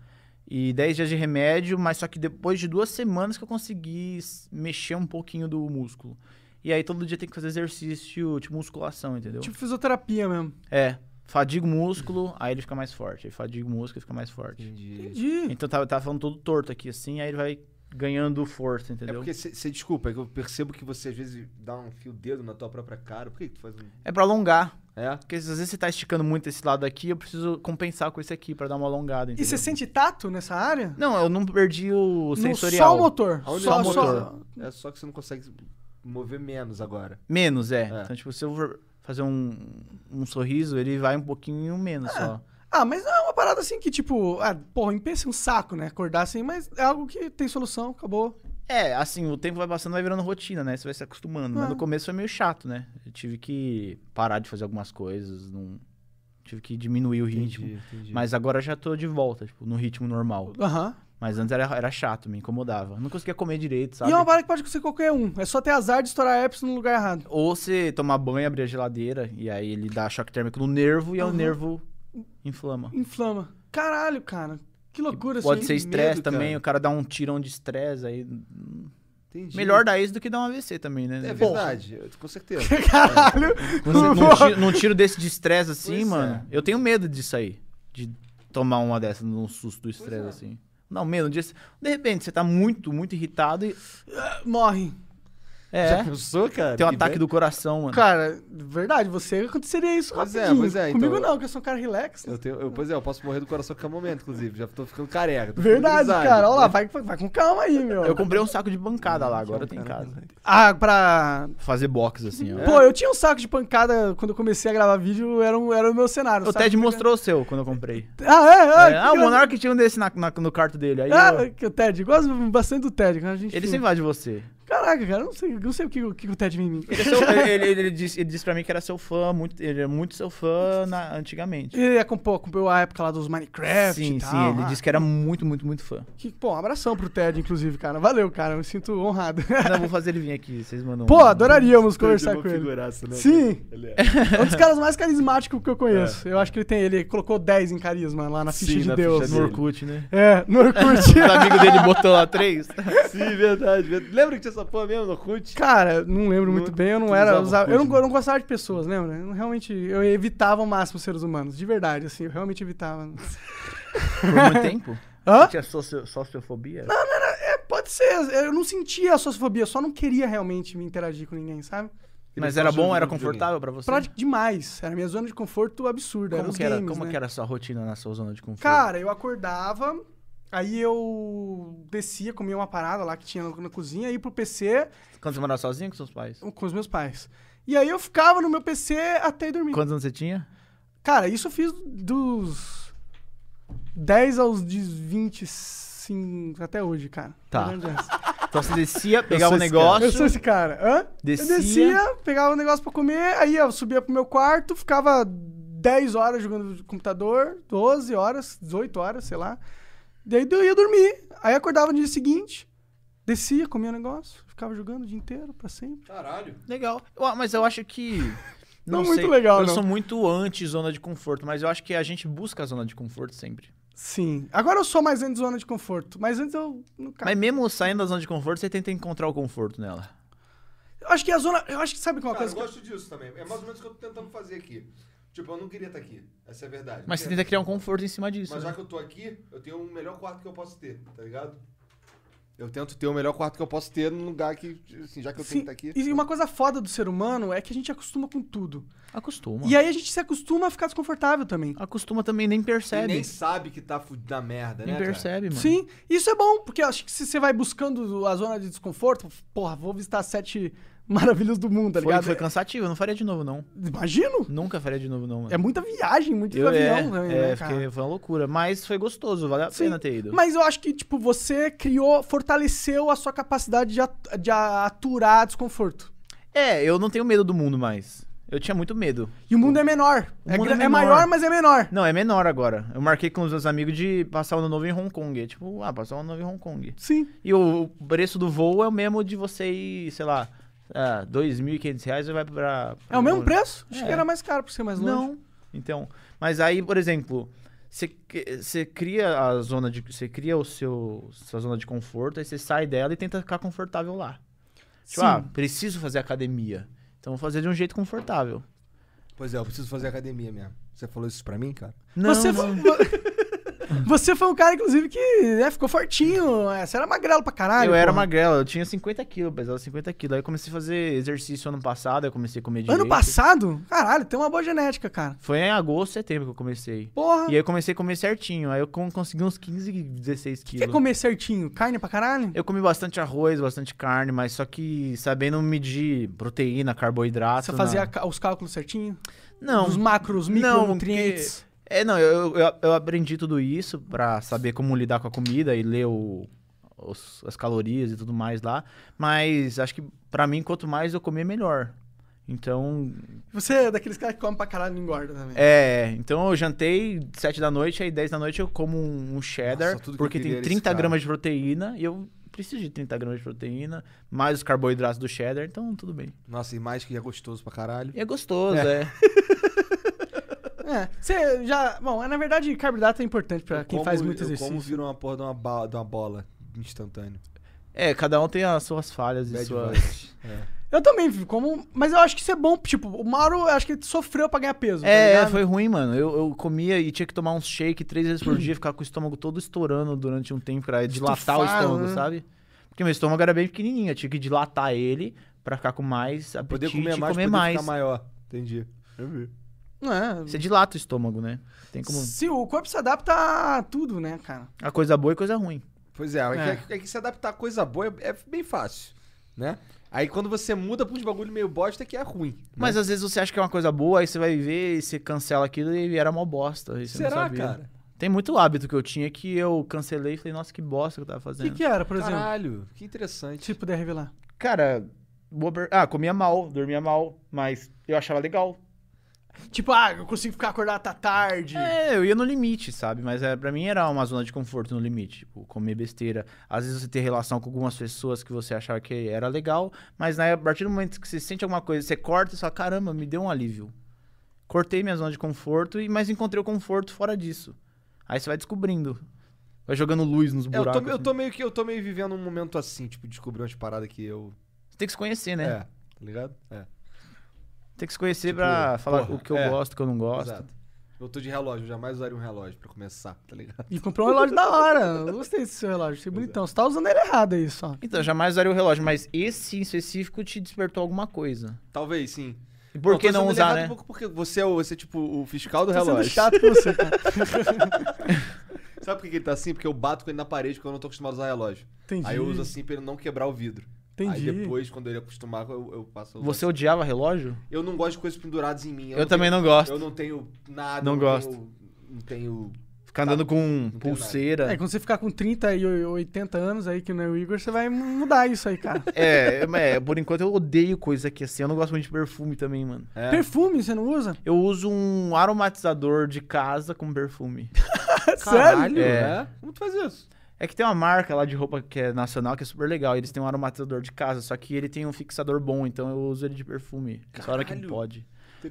B: E 10 dias de remédio, mas só que depois de duas semanas que eu consegui mexer um pouquinho do músculo. E aí todo dia tem que fazer exercício, tipo musculação, entendeu?
A: Tipo fisioterapia mesmo.
B: É, fadiga o músculo, aí ele fica mais forte. Aí fadiga o músculo e fica mais forte.
C: Entendi.
A: Entendi.
B: Então tava, tava falando todo torto aqui, assim, aí ele vai ganhando força,
C: É
B: entendeu?
C: porque, você desculpa, é que eu percebo que você às vezes dá um fio dedo na tua própria cara. Por que, que tu faz um.
B: É pra alongar.
C: É?
B: Porque às vezes você tá esticando muito esse lado aqui, eu preciso compensar com esse aqui pra dar uma alongada,
A: E
B: entendeu?
A: você sente tato nessa área?
B: Não, eu não perdi o
A: No-
B: sensorial.
A: Só o motor.
C: Aonde
A: só,
B: é o
A: só-
B: motor?
C: É só que você não consegue mover menos agora.
B: Menos, é.
C: É.
B: Então, tipo, se eu for fazer um, um sorriso, ele vai um pouquinho menos só.
A: Ah, mas não é uma parada assim que, tipo, ah, porra, pensa um saco, né? Acordar assim, mas é algo que tem solução, acabou.
B: É, assim, o tempo vai passando, vai virando rotina, né? Você vai se acostumando. Mas
A: Ah.
B: no começo foi meio chato, né? Eu tive que parar de fazer algumas coisas, não... tive que diminuir o ritmo.
C: Entendi, entendi.
B: Mas agora já tô de volta, tipo, no ritmo normal.
A: Aham.
B: Mas antes era, era chato, me incomodava. Não conseguia comer direito, sabe?
A: E é uma parada que pode acontecer qualquer um. É só ter azar de estourar herpes no lugar errado.
B: Ou você tomar banho, abrir a geladeira, e aí ele dá choque térmico no nervo, e aí o nervo inflama.
A: Inflama. Caralho, cara. Que loucura
B: Pode
A: isso
B: ser estresse também,
C: cara.
B: o cara dá um tirão de estresse aí.
C: Entendi.
B: Melhor dar isso do que dar um AVC também, né?
C: É verdade, eu- com certeza.
A: Caralho.
B: Num, num tiro, num tiro desse de estresse assim,
C: Pois
B: mano,
C: é.
B: eu tenho medo disso aí. De tomar uma dessas num susto do estresse,
C: é.
B: assim. Não, disso. De repente, você tá muito, muito irritado e.
A: Morre.
B: É.
C: Já pensou, cara?
B: Tem um
C: Que
B: ataque do coração, mano.
A: Cara, verdade, você aconteceria isso
C: Pois é,
A: rapidinho.
C: pois é,
A: Comigo
C: então-
A: não, que eu sou um cara relax.
C: Eu tenho, eu, pois é, eu posso morrer do coração a qualquer momento, inclusive. Já tô ficando careca. tô ficando
A: Verdade, cara. Olha lá, vai, vai com calma aí, meu.
B: Eu comprei um saco de bancada lá, agora eu tenho em casa.
A: Ah, pra...
B: Fazer box, assim, ó.
A: Pô, eu tinha um saco de pancada quando eu comecei a gravar vídeo, era, um, era o meu cenário.
B: O Ted
A: de
B: mostrou o seu quando eu comprei.
A: pancada. Ah, é? Ah,
B: É, ah, o Monark tinha um desse na, na- no quarto dele. Aí
A: Ah,
B: eu-
A: que o Ted, gosto bastante do Ted. A gente
B: ele sempre vai de você.
A: Caraca, cara, eu não sei, não sei o que, o que o Ted vem em mim.
B: Ele, é seu- ele- ele- ele disse, ele disse pra mim que era seu fã, muito, ele é muito seu fã na- antigamente.
A: Ele acompanhou, acompanhou a época lá dos Minecraft
B: sim,
A: e
B: sim,
A: tal.
B: ele
A: ah,
B: disse que era muito, muito, muito fã.
A: que, pô, um abração pro Ted, inclusive, cara. Valeu, cara, eu me sinto honrado.
B: Não, vou fazer ele vir aqui, vocês mandam.
A: Pô,
B: um-
A: adoraríamos
C: Ted é
A: conversar com ele.
C: figuraça, né,
A: Sim.
C: Ele é.
A: É um dos caras mais carismáticos que eu conheço. Eu acho que ele tem, ele colocou 10 em carisma lá na ficha
C: Sim,
A: de
C: na
A: Deus.
C: ficha
B: No. Orkut, né?
A: É, no Orkut.
B: Os amigos dele botou lá três.
C: Sim, verdade, verdade. Lembra que tinha essa porra mesmo no Orkut?
A: Cara, não lembro muito
C: Não-
A: bem, eu não era.
C: usava
A: eu, não, eu não gostava de pessoas, lembra? Eu não- realmente, eu evitava ao máximo os seres humanos, de verdade, assim, eu realmente evitava.
B: Por muito tempo.
A: Hã?
B: Tinha socio- sociofobia?
A: É, pode ser, eu não sentia a sociofobia, eu só não queria realmente me interagir com ninguém, sabe?
B: Mas era bom, era confortável pra você?
A: Pra demais, era minha zona de conforto absurda, era
B: Como, que era,
A: games,
B: como
A: né?
B: que era a sua rotina na sua zona de conforto?
A: Cara, eu acordava, aí eu descia, comia uma parada lá que tinha na, na cozinha, ia pro PC
B: Quando você morava sozinho com seus pais?
A: com os meus pais. E aí eu ficava no meu PC até dormir.
B: Quantos anos você tinha?
A: Cara, isso eu fiz dos 10 aos 25 até hoje, cara.
B: Tá. Então você descia, pegava um negócio.
A: Eu sou esse cara. Hã?
B: Descia.
A: Eu descia, pegava um negócio pra comer, aí eu subia pro meu quarto, ficava 10 horas jogando no computador, 12 horas, 18 horas, sei lá. Daí eu ia dormir. Aí acordava no dia seguinte, descia, comia um negócio, ficava jogando o dia inteiro, pra sempre.
C: Caralho.
B: Legal. Eu- mas eu acho que. Não,
A: Não
B: sei.
A: muito legal,
B: Eu
A: não.
B: sou muito anti-zona de conforto, mas eu acho que a gente busca a zona de conforto sempre.
A: Sim. Agora eu sou mais antes de zona de conforto, mas antes eu não
B: Mas mesmo saindo da zona de conforto, você tenta encontrar o conforto nela.
A: Eu acho que a zona. Eu acho que sabe que é uma
C: Cara,
A: coisa.
C: eu
A: que eu-
C: gosto disso também. É mais ou menos o que eu tô tentando fazer aqui. Tipo, eu não queria estar aqui. Essa é a verdade.
B: Mas você
C: Não
B: tenta criar um conforto em cima disso.
C: Mas
B: né?
C: já que eu tô aqui, eu tenho o melhor quarto que eu posso ter, tá ligado? Eu tento ter o melhor quarto que eu posso ter num lugar que, assim, já que eu
A: Sim,
C: tenho que estar aqui.
A: E uma coisa foda do ser humano é que a gente acostuma com tudo.
B: Acostuma.
A: E aí a gente se acostuma a ficar desconfortável também.
B: Acostuma também, nem
C: E
B: percebe.
C: nem sabe que tá fudido da merda,
B: Nem
C: né? cara?
B: percebe, mano.
A: Sim, isso é bom, porque eu acho que se você vai buscando a zona de desconforto, porra, vou visitar sete maravilhas do mundo, tá
B: Foi,
A: ligado?
B: foi cansativo, eu não faria de novo, não.
A: Imagino.
B: Nunca faria de novo, não, mano.
A: É muita viagem, muito
B: eu,
A: avião
B: é,
A: também,
B: é,
A: né, cara?
B: fiquei- foi uma loucura. Mas foi gostoso, vale a
A: Sim,
B: pena ter ido.
A: Mas eu acho que, tipo, você criou, fortaleceu a sua capacidade de, at- de aturar desconforto.
B: É, eu não tenho medo do mundo mais. Eu tinha muito medo.
A: E o mundo é menor.
B: O
A: É,
B: mundo é
A: é
B: menor.
A: maior, mas é menor.
B: Não, é menor agora. Eu marquei com os meus amigos de passar o ano novo em Hong Kong. É tipo, ah, passar o ano novo em Hong Kong.
A: Sim.
B: E o preço do voo é o mesmo de você ir, sei lá, ah, 2.500 reais e vai pra...
A: É o mesmo preço? Acho
B: É.
A: que era mais caro por ser mais longe.
B: Não. Então, mas aí, por exemplo, você cria a zona de, você cria o seu sua zona de conforto, aí você sai dela e tenta ficar confortável lá. Tipo,
A: Sim.
B: ah, preciso fazer academia. Então vou fazer de um jeito confortável.
C: Pois é, eu preciso fazer academia mesmo. Você falou isso pra mim, cara?
B: Não,
A: você,
B: não.
A: Foi, você foi um cara, inclusive, que né, ficou fortinho. é, Você era magrelo pra caralho.
B: eu era
A: porra.
B: magrelo, eu tinha 50 quilos, pesava 50 quilos. Aí eu comecei a fazer exercício ano passado, aí eu comecei a comer direito.
A: Ano passado? Caralho, tem uma boa genética, cara.
B: Foi em agosto, setembro que eu comecei.
A: Porra.
B: E aí eu comecei a comer certinho, aí eu con- consegui uns 15, 16
A: Quer
B: quilos.
A: comer certinho? Carne pra caralho?
B: Eu comi bastante arroz, bastante carne, mas só que sabendo medir proteína, carboidrato.
A: Você fazia
B: na-
A: os cálculos certinho?
B: Não.
A: Os macros,
B: Não,
A: micronutrientes?
B: É, não, eu, eu, eu aprendi tudo isso pra saber como lidar com a comida e ler o- os- as calorias e tudo mais lá. Mas acho que pra mim, quanto mais eu comer, melhor. Então,
A: Você é daqueles caras que comem pra caralho e não engorda também.
B: é. Então eu jantei 7 da noite, aí 10 da noite eu como um, cheddar,
C: Nossa,
B: porque tem
C: era esse
B: 30
C: cara.
B: gramas de proteína e eu preciso de 30 gramas de proteína, mais os carboidratos do cheddar, então tudo bem.
C: Nossa, e mais que é gostoso pra caralho.
B: E é gostoso, é.
A: É. Você já. Bom, na verdade, carboidrato é importante pra
C: Eu
A: quem
C: como-
A: faz muito exercício.
C: Como vira uma porra de uma, ba- de uma bola instantâneo.
B: É, cada um tem as suas falhas e
C: Bad
B: suas...
C: vibes. É.
A: Eu também, como. Mas eu acho que isso é bom. Tipo, o Mauro, eu acho que ele sofreu pra ganhar peso. tá
B: É,
A: ligado?
B: foi ruim, mano. Eu, eu comia e tinha que tomar um shake três vezes por dia, ficar com o estômago todo estourando durante um tempo pra dilatar o
A: Estufado,
B: estômago,
A: né?
B: sabe? Porque meu estômago era bem pequenininho, eu tinha que dilatar ele pra ficar com mais apetite
C: Poder comer
B: e
C: mais,
B: comer
C: poder
B: mais.
C: ficar maior. Entendi. Eu vi.
A: É.
B: Você dilata o estômago, né? Tem como...
A: Se o corpo se adapta a tudo, né, cara?
B: A coisa boa e coisa ruim.
C: Pois é, é.
A: É.
C: que- é que se adaptar a coisa boa é, é bem fácil, né? Aí quando você muda pra uns bagulho meio bosta é que é ruim. né?
B: Mas às vezes você acha que é uma coisa boa, aí você vai ver e você cancela aquilo e era uma bosta. aí você não
C: Será,
B: sabia.
C: cara?
B: Tem muito hábito que eu tinha que eu cancelei e falei, nossa, que bosta que eu tava
A: O
B: fazendo.
A: que, que era, por exemplo?
C: Caralho, que interessante.
A: Se puder revelar.
B: Cara, boa per- ah, comia mal, dormia mal, mas eu achava legal.
A: Tipo, ah, eu consigo ficar acordado até tarde.
B: É, eu ia no limite, sabe? Mas é, pra mim era uma zona de conforto no limite. Tipo, comer besteira. Às vezes você ter relação com algumas pessoas que você achava que era legal, mas né, a partir do momento que você sente alguma coisa, você corta e fala, caramba, me deu um alívio. Cortei minha zona de conforto, e mas encontrei o conforto fora disso. Aí você vai descobrindo. Vai jogando luz nos
C: É, eu,
B: buracos.
C: tô, eu
B: assim.
C: tô meio que eu tô meio vivendo um momento assim, tipo, descobrir umas paradas que eu.
B: Você tem que se conhecer, né?
C: É, tá ligado? É.
B: Tem que se conhecer
C: Tipo,
B: pra falar
C: porra,
B: o que eu
C: é,
B: gosto, o que eu não gosto.
C: Exato. Eu tô de relógio, eu jamais usaria um relógio pra começar, tá ligado?
A: E comprou um relógio da hora. Eu gostei desse seu relógio, achei bonitão. Você tá usando ele errado aí só.
B: Então, jamais usaria o relógio, mas esse em específico te despertou alguma coisa.
C: Talvez, sim.
B: E por que
C: tô
B: não
C: usando ele
B: usar, né?
C: um pouco Porque você é, o, você é tipo o fiscal do
A: Tô sendo
C: relógio.
A: chato com você, cara.
C: Sabe por que que ele tá assim? Porque eu bato com ele na parede porque eu não tô acostumado a usar relógio.
A: Entendi.
C: Aí eu uso assim pra ele não quebrar o vidro.
A: Entendi.
C: Aí depois, quando ele acostumar, eu, eu passo.
B: Você odiava relógio?
C: Eu não gosto de coisas penduradas em mim.
B: Eu, também não gosto.
C: Eu não tenho nada.
B: Não
C: eu
B: gosto.
C: Tenho, não tenho.
B: Ficar andando com
C: tenho
B: pulseira.
A: É, quando você ficar com 30 e 80 anos aí, que não é o Igor, você vai mudar isso aí, cara.
B: É, é, por enquanto eu odeio coisa que assim. Eu não gosto muito de perfume também, mano.
C: É.
A: Perfume, você não usa?
B: Eu uso um aromatizador de casa com perfume.
C: Caralho,
B: É.
C: é? Como tu faz isso?
B: É que tem uma marca lá de roupa que é nacional que é super legal. Eles têm um aromatizador de casa, só que ele tem um fixador bom, então eu uso ele de perfume. Só hora que
C: Caralho.
B: pode.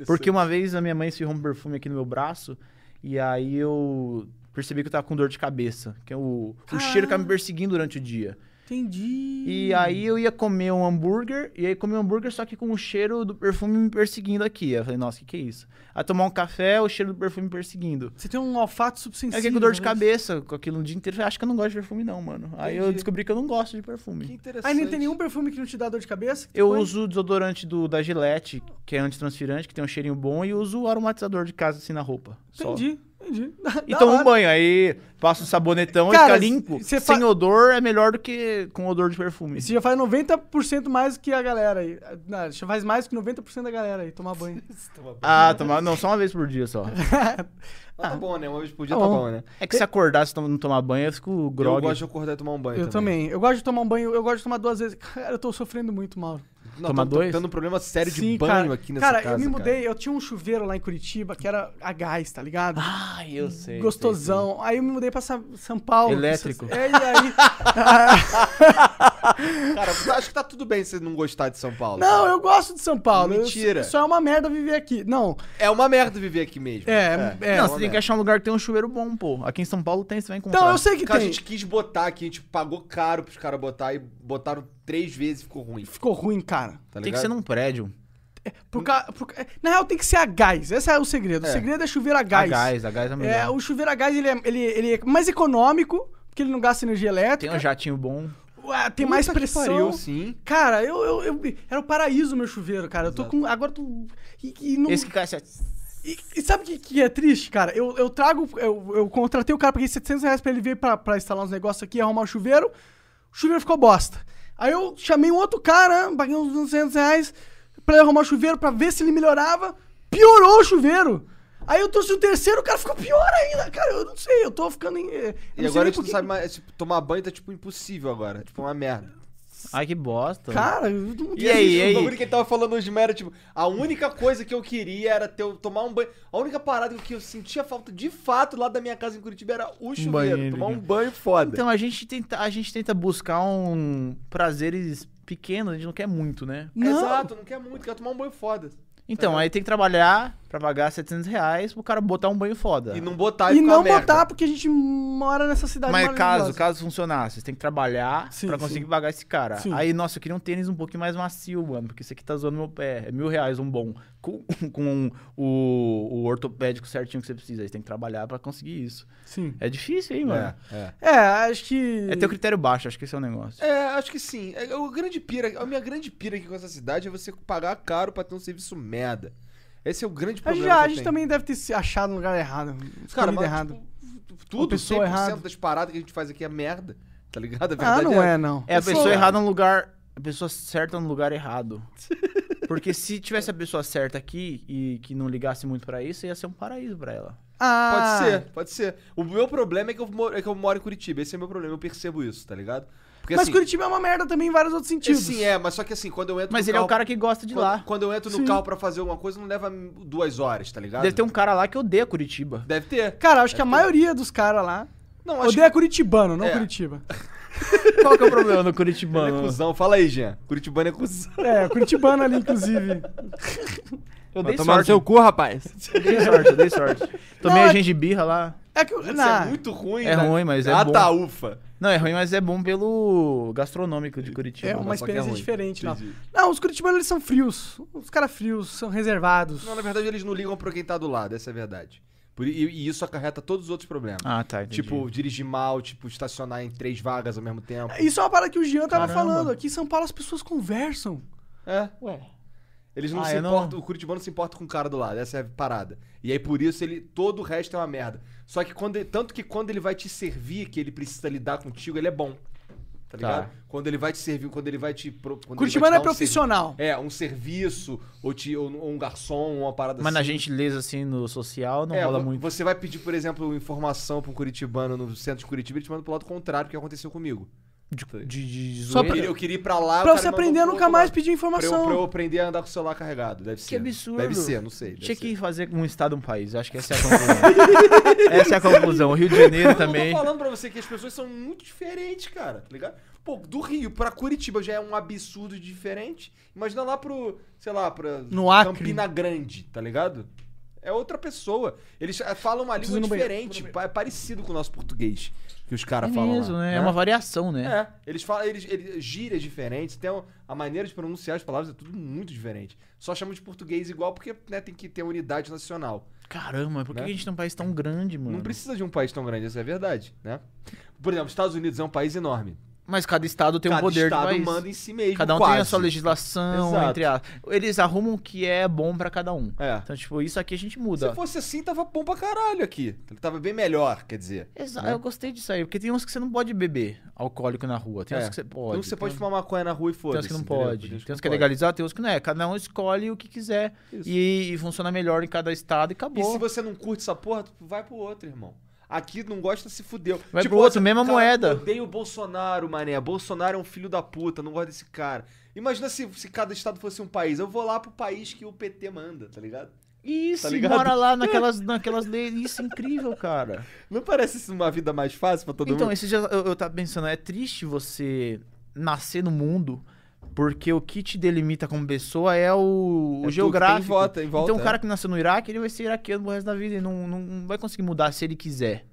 B: Porque uma vez a minha mãe esfirrou um perfume aqui no meu braço e aí eu percebi que eu tava com dor de cabeça. Que é o, o cheiro que tá me perseguindo durante o dia.
A: Entendi.
B: E aí eu ia comer um hambúrguer, e aí comi um hambúrguer só que com o cheiro do perfume me perseguindo aqui. Aí eu falei, nossa, o que, que é isso? Aí tomar um café, o cheiro do perfume me perseguindo.
A: Você tem um olfato subsensível.
B: eu fiquei com dor de
A: talvez.
B: cabeça com aquilo o dia inteiro. Eu falei, acho que eu não gosto de perfume não, mano. Aí eu
C: Entendi.
B: descobri que eu não gosto de
C: Que
B: perfume.
C: interessante.
A: Aí não tem nenhum perfume que não te dá dor de cabeça? que
B: Eu
A: põe?
B: uso o desodorante do, da Gillette, que é antitranspirante, que tem um cheirinho bom, e uso o aromatizador de casa assim na roupa. Só.
A: Entendi, entendi.
B: E
A: Da hora.
B: um banho, aí passo um sabonetão
A: Cara,
B: e fica limpo. Sem
A: fa-
B: odor é melhor do que com odor de perfume.
A: Você já faz 90% mais que a galera aí. Não, já faz mais que 90% da galera aí, tomar banho.
B: Ah, tomar. Não, só uma vez por dia só.
C: Ah, tá bom, né? Uma vez por dia
A: Tá
C: tá
A: bom.
C: bom, né?
B: É que se acordar, se não tomar banho, eu fico
C: Eu
B: grog.
C: gosto de acordar e tomar um banho
A: eu também. Eu gosto de tomar um banho, eu gosto de tomar duas vezes. Cara, eu tô sofrendo muito, Mauro.
C: Não,
B: Tomar
C: tô- tô
B: dois?
C: tendo um problema sério de
A: Sim,
C: banho
A: cara.
C: aqui nessa
A: Cara,
C: casa,
A: eu me mudei, eu tinha um chuveiro lá em Curitiba que era a gás, tá ligado?
B: Ai, eu sei.
A: Gostosão. Aí eu me mudei pra Sa- São Paulo.
B: Elétrico.
A: É, e aí.
C: Cara, eu acho que tá tudo bem você não gostar de São Paulo.
A: Não,
C: cara.
A: eu gosto de São Paulo. Eu-
C: Mentira.
A: só é uma merda viver aqui. Não,
C: É uma merda viver aqui mesmo.
A: é. é.
B: Não,
C: uma
B: você tem que
C: merda.
B: achar um lugar que tem um chuveiro bom, pô. Aqui em São Paulo tem, você vai encontrar.
A: Então, eu sei que
C: Cara, a
A: tem.
C: gente quis botar aqui, a gente pagou caro pros caras botar e botaram três vezes e ficou ruim.
A: Ficou ruim, cara.
C: Tá
B: Tem
C: ligado?
B: que ser num prédio.
A: Por ca... por ca- Na real, tem que ser a gás. Esse é o segredo. O
C: É.
A: segredo é chuveiro a gás.
B: A gás, a gás é melhor.
A: É, o chuveiro a gás ele é, ele, ele é mais econômico, porque ele não gasta energia
B: Tem
A: elétrica.
B: um jatinho bom.
A: Ué, tem
C: Puta
A: mais
C: que
A: pressão.
C: pariu, sim.
A: Cara, eu, eu, eu- Era o paraíso meu chuveiro, cara. Eu tô com. Agora eu tô. E, e não-
B: Esse que cai assim,
A: e- e sabe o que, que é triste, cara? Eu, eu trago. Eu, eu contratei o cara, paguei 700 reais pra ele vir pra, pra instalar uns negócios aqui, arrumar o chuveiro. O chuveiro ficou bosta. Aí eu chamei um outro cara, paguei uns 200 reais pra ele arrumar o chuveiro pra ver se ele melhorava. Piorou o chuveiro. Aí eu trouxe o terceiro, o cara ficou pior ainda. Cara, eu não sei, eu tô ficando em.
C: E agora a gente não sabe mais. Tipo, tomar banho tá tipo impossível agora. Tipo, uma merda.
B: Ai, que bosta.
A: Cara, eu não
B: E aí, e
C: O
B: aí?
C: bagulho que ele tava falando hoje era, tipo, a única coisa que eu queria era ter, tomar um banho. A única parada que eu sentia falta de fato lá da minha casa em Curitiba era o chuveiro.
B: banheiro,
C: tomar um
B: né?
C: banho foda.
B: Então a gente tenta, a gente tenta buscar um prazeres pequenos, a gente não quer muito, né?
A: Não.
C: Exato, não quer muito, quer tomar um banho foda.
B: Então, aí tem que trabalhar pra pagar 700 reais pro cara botar um banho foda.
C: E não botar e,
A: E não
C: uma merda.
A: botar, porque a gente mora nessa cidade
B: Mas caso, caso funcionasse, você tem que trabalhar
A: Sim,
B: pra conseguir
A: sim.
B: pagar esse cara.
A: Sim.
B: Aí, nossa, eu queria um tênis um pouquinho mais macio, mano, porque esse aqui tá zoando meu pé. É mil reais um bom. Com, com o, o ortopédico certinho que você precisa. Aí você tem que trabalhar pra conseguir isso.
A: Sim.
B: É difícil, hein, mano?
C: É, é.
A: É, acho que.
B: É, ter o critério baixo, acho que esse é o negócio.
C: É, acho que sim. É, o grande pira, a minha grande pira aqui com essa cidade é você pagar caro pra ter um serviço merda. Esse é o grande
A: A
C: problema.
A: gente, já-
C: que
A: a gente
C: tenho.
A: também deve ter se achado no lugar errado.
C: Cara, mas,
A: errado.
C: tipo, tudo,
A: pessoa
C: 100%
A: errada.
C: das paradas que a gente faz aqui é merda. Tá ligado? A
A: ah,
C: verdade
A: não é, não.
B: É a pessoa errada no lugar. A pessoa certa no lugar errado. Porque se tivesse a pessoa certa aqui e que não ligasse muito pra isso, ia ser um paraíso pra ela.
A: Ah,
C: Pode ser, pode ser. O meu problema é que, eu moro, é que eu moro em Curitiba. Esse é o meu problema, eu percebo isso, tá ligado? Porque,
A: Mas
C: assim,
A: Curitiba é uma merda também em vários outros
C: é,
A: sentidos.
C: sim, é, mas só que assim, quando eu entro
B: Mas
C: no
B: ele é
C: carro,
B: o cara que gosta de
C: quando,
B: lá.
C: quando eu entro no
A: Sim.
C: carro pra fazer alguma coisa, não leva duas horas, tá ligado?
B: Deve ter um cara lá que odeia Curitiba.
C: Deve ter.
A: Cara, acho que a maioria dos caras lá
C: Não, acho
A: odeia Curitibano, não
C: É.
A: Curitiba.
B: Qual que é o problema no
C: que ele é
B: Curitibano?
C: cuzão. Fala aí, Jean. Curitibano é cuzão.
A: É, Curitibano ali, inclusive.
B: Eu
E: Vai
B: dei
E: tomar no
B: sorte.
E: seu cu, rapaz.
B: Eu dei sorte, eu dei sorte. Tomei
A: Não,
B: a
A: é-
B: gengibirra lá.
A: É que.
C: Isso
A: Não,
C: é muito ruim,
B: É
C: né?
B: ruim, mas é
C: ah,
B: bom.
C: tá, ufa.
B: Não, é ruim, mas é bom pelo gastronômico de Curitiba.
A: É uma
C: mas só que é
A: experiência
C: ruim.
A: diferente, não. Não, os curitibanos eles são frios. Os caras frios, são reservados.
C: Não, na verdade, eles não ligam pra quem tá do lado, essa é a verdade. Por- e, e isso acarreta todos os outros problemas.
B: Ah, tá, entendi.
C: tipo, dirigir mal, tipo, estacionar em três vagas ao mesmo tempo.
A: Isso é uma parada que o Jean tava
B: Caramba.
A: falando. Aqui em São Paulo as pessoas conversam.
C: É.
B: Ué.
C: Eles não
B: Ah,
C: se
B: eu não-
C: importam, o Curitibano não se importa com o cara do lado, essa é a parada. E aí por isso ele todo o resto é uma merda. Só que quando ele- tanto que quando ele vai te servir, que ele precisa lidar contigo, ele é bom. Tá ligado? Quando ele vai te servir, quando ele vai te pro-
A: Curitibano é
C: um
A: profissional.
C: servi- é, um serviço ou, te, ou, ou um garçom, uma parada
B: Mas na
C: assim.
B: gentileza, assim, no social, não
C: é,
B: rola muito.
C: Você vai pedir, por exemplo, informação pra um curitibano no centro de Curitiba, ele te manda pro lado contrário, que aconteceu comigo.
B: De, de, de
A: Só
C: Eu queria, eu queria ir pra lá,
A: Pra você aprender a nunca mais pedir
C: Pra eu,
A: informação.
C: pra eu aprender a andar com o celular carregado, deve ser. né?
B: absurdo.
C: Deve ser, não sei.
B: Tinha que fazer um estado um país. Eu acho que essa é a conclusão. essa é a conclusão. O Rio de Janeiro também.
C: Eu tô falando pra você que as pessoas são muito diferentes, cara, tá ligado? Pô, do Rio pra Curitiba já é um absurdo de diferente. Imagina lá pro, sei lá, pra
A: No Acre.
C: Campina Grande, tá ligado? É outra pessoa. Eles eh, falam uma língua diferente, é parecido com o nosso português que os caras
B: É
C: falam
B: mesmo,
C: lá,
B: né? É uma variação, né?
C: É, eles falam, eles, eles gírias diferentes, tem a maneira de pronunciar as palavras é tudo muito diferente. Só chamam de português igual porque né, tem que ter unidade nacional.
B: Caramba, por que
C: Né?
B: a gente tem um país tão grande, mano?
C: Não precisa de um país tão grande, essa é a verdade, né? Por exemplo, os Estados Unidos é um país enorme.
B: Mas cada estado tem um
C: Cada
B: poder
C: estado
B: do país.
C: manda em si mesmo,
B: Cada um
C: quase.
B: tem a sua legislação,
C: Exato.
B: entre as... Eles arrumam o que é bom pra cada um.
C: É.
B: Então, tipo, isso aqui a gente muda.
C: Se fosse assim, tava bom pra caralho aqui. Tava bem melhor, quer dizer.
B: Exato,
C: né?
B: eu gostei disso aí, porque tem uns que você não pode beber alcoólico na rua, tem
C: É.
B: uns que você pode.
C: Tem uns que você pode
B: tem,
C: fumar maconha na rua e
B: tem
C: foda-se.
B: uns que não pode.
C: Tem uns
B: Tem
C: não
B: que é
C: pode.
B: legalizado, tem uns que não é. Cada um escolhe o que quiser e, e funciona melhor em cada estado e
C: E
B: acabou.
C: se você não curte essa porra, vai pro outro, irmão. Aqui não gosta, se fudeu.
B: Vai pro outro, mesma
C: cara,
B: moeda.
C: Odeio o Bolsonaro, mané. Bolsonaro é um filho da puta, não gosto desse cara. Imagina se, se cada estado fosse um país. Eu vou lá pro país que o PT manda, tá ligado?
B: Isso,
C: Tá
B: mora lá naquelas, naquelas leis. Isso é incrível, cara.
C: Não parece isso uma vida mais fácil pra todo
B: então,
C: mundo?
B: esse dia eu, eu tava pensando, é triste você nascer no mundo. Porque o que te delimita como pessoa é o,
C: É
B: o geográfico.
C: tem volta-
B: então, o
C: é.
B: cara que nasceu no Iraque, ele vai ser iraquiano pro resto da vida. E não, não, vai conseguir mudar se ele quiser.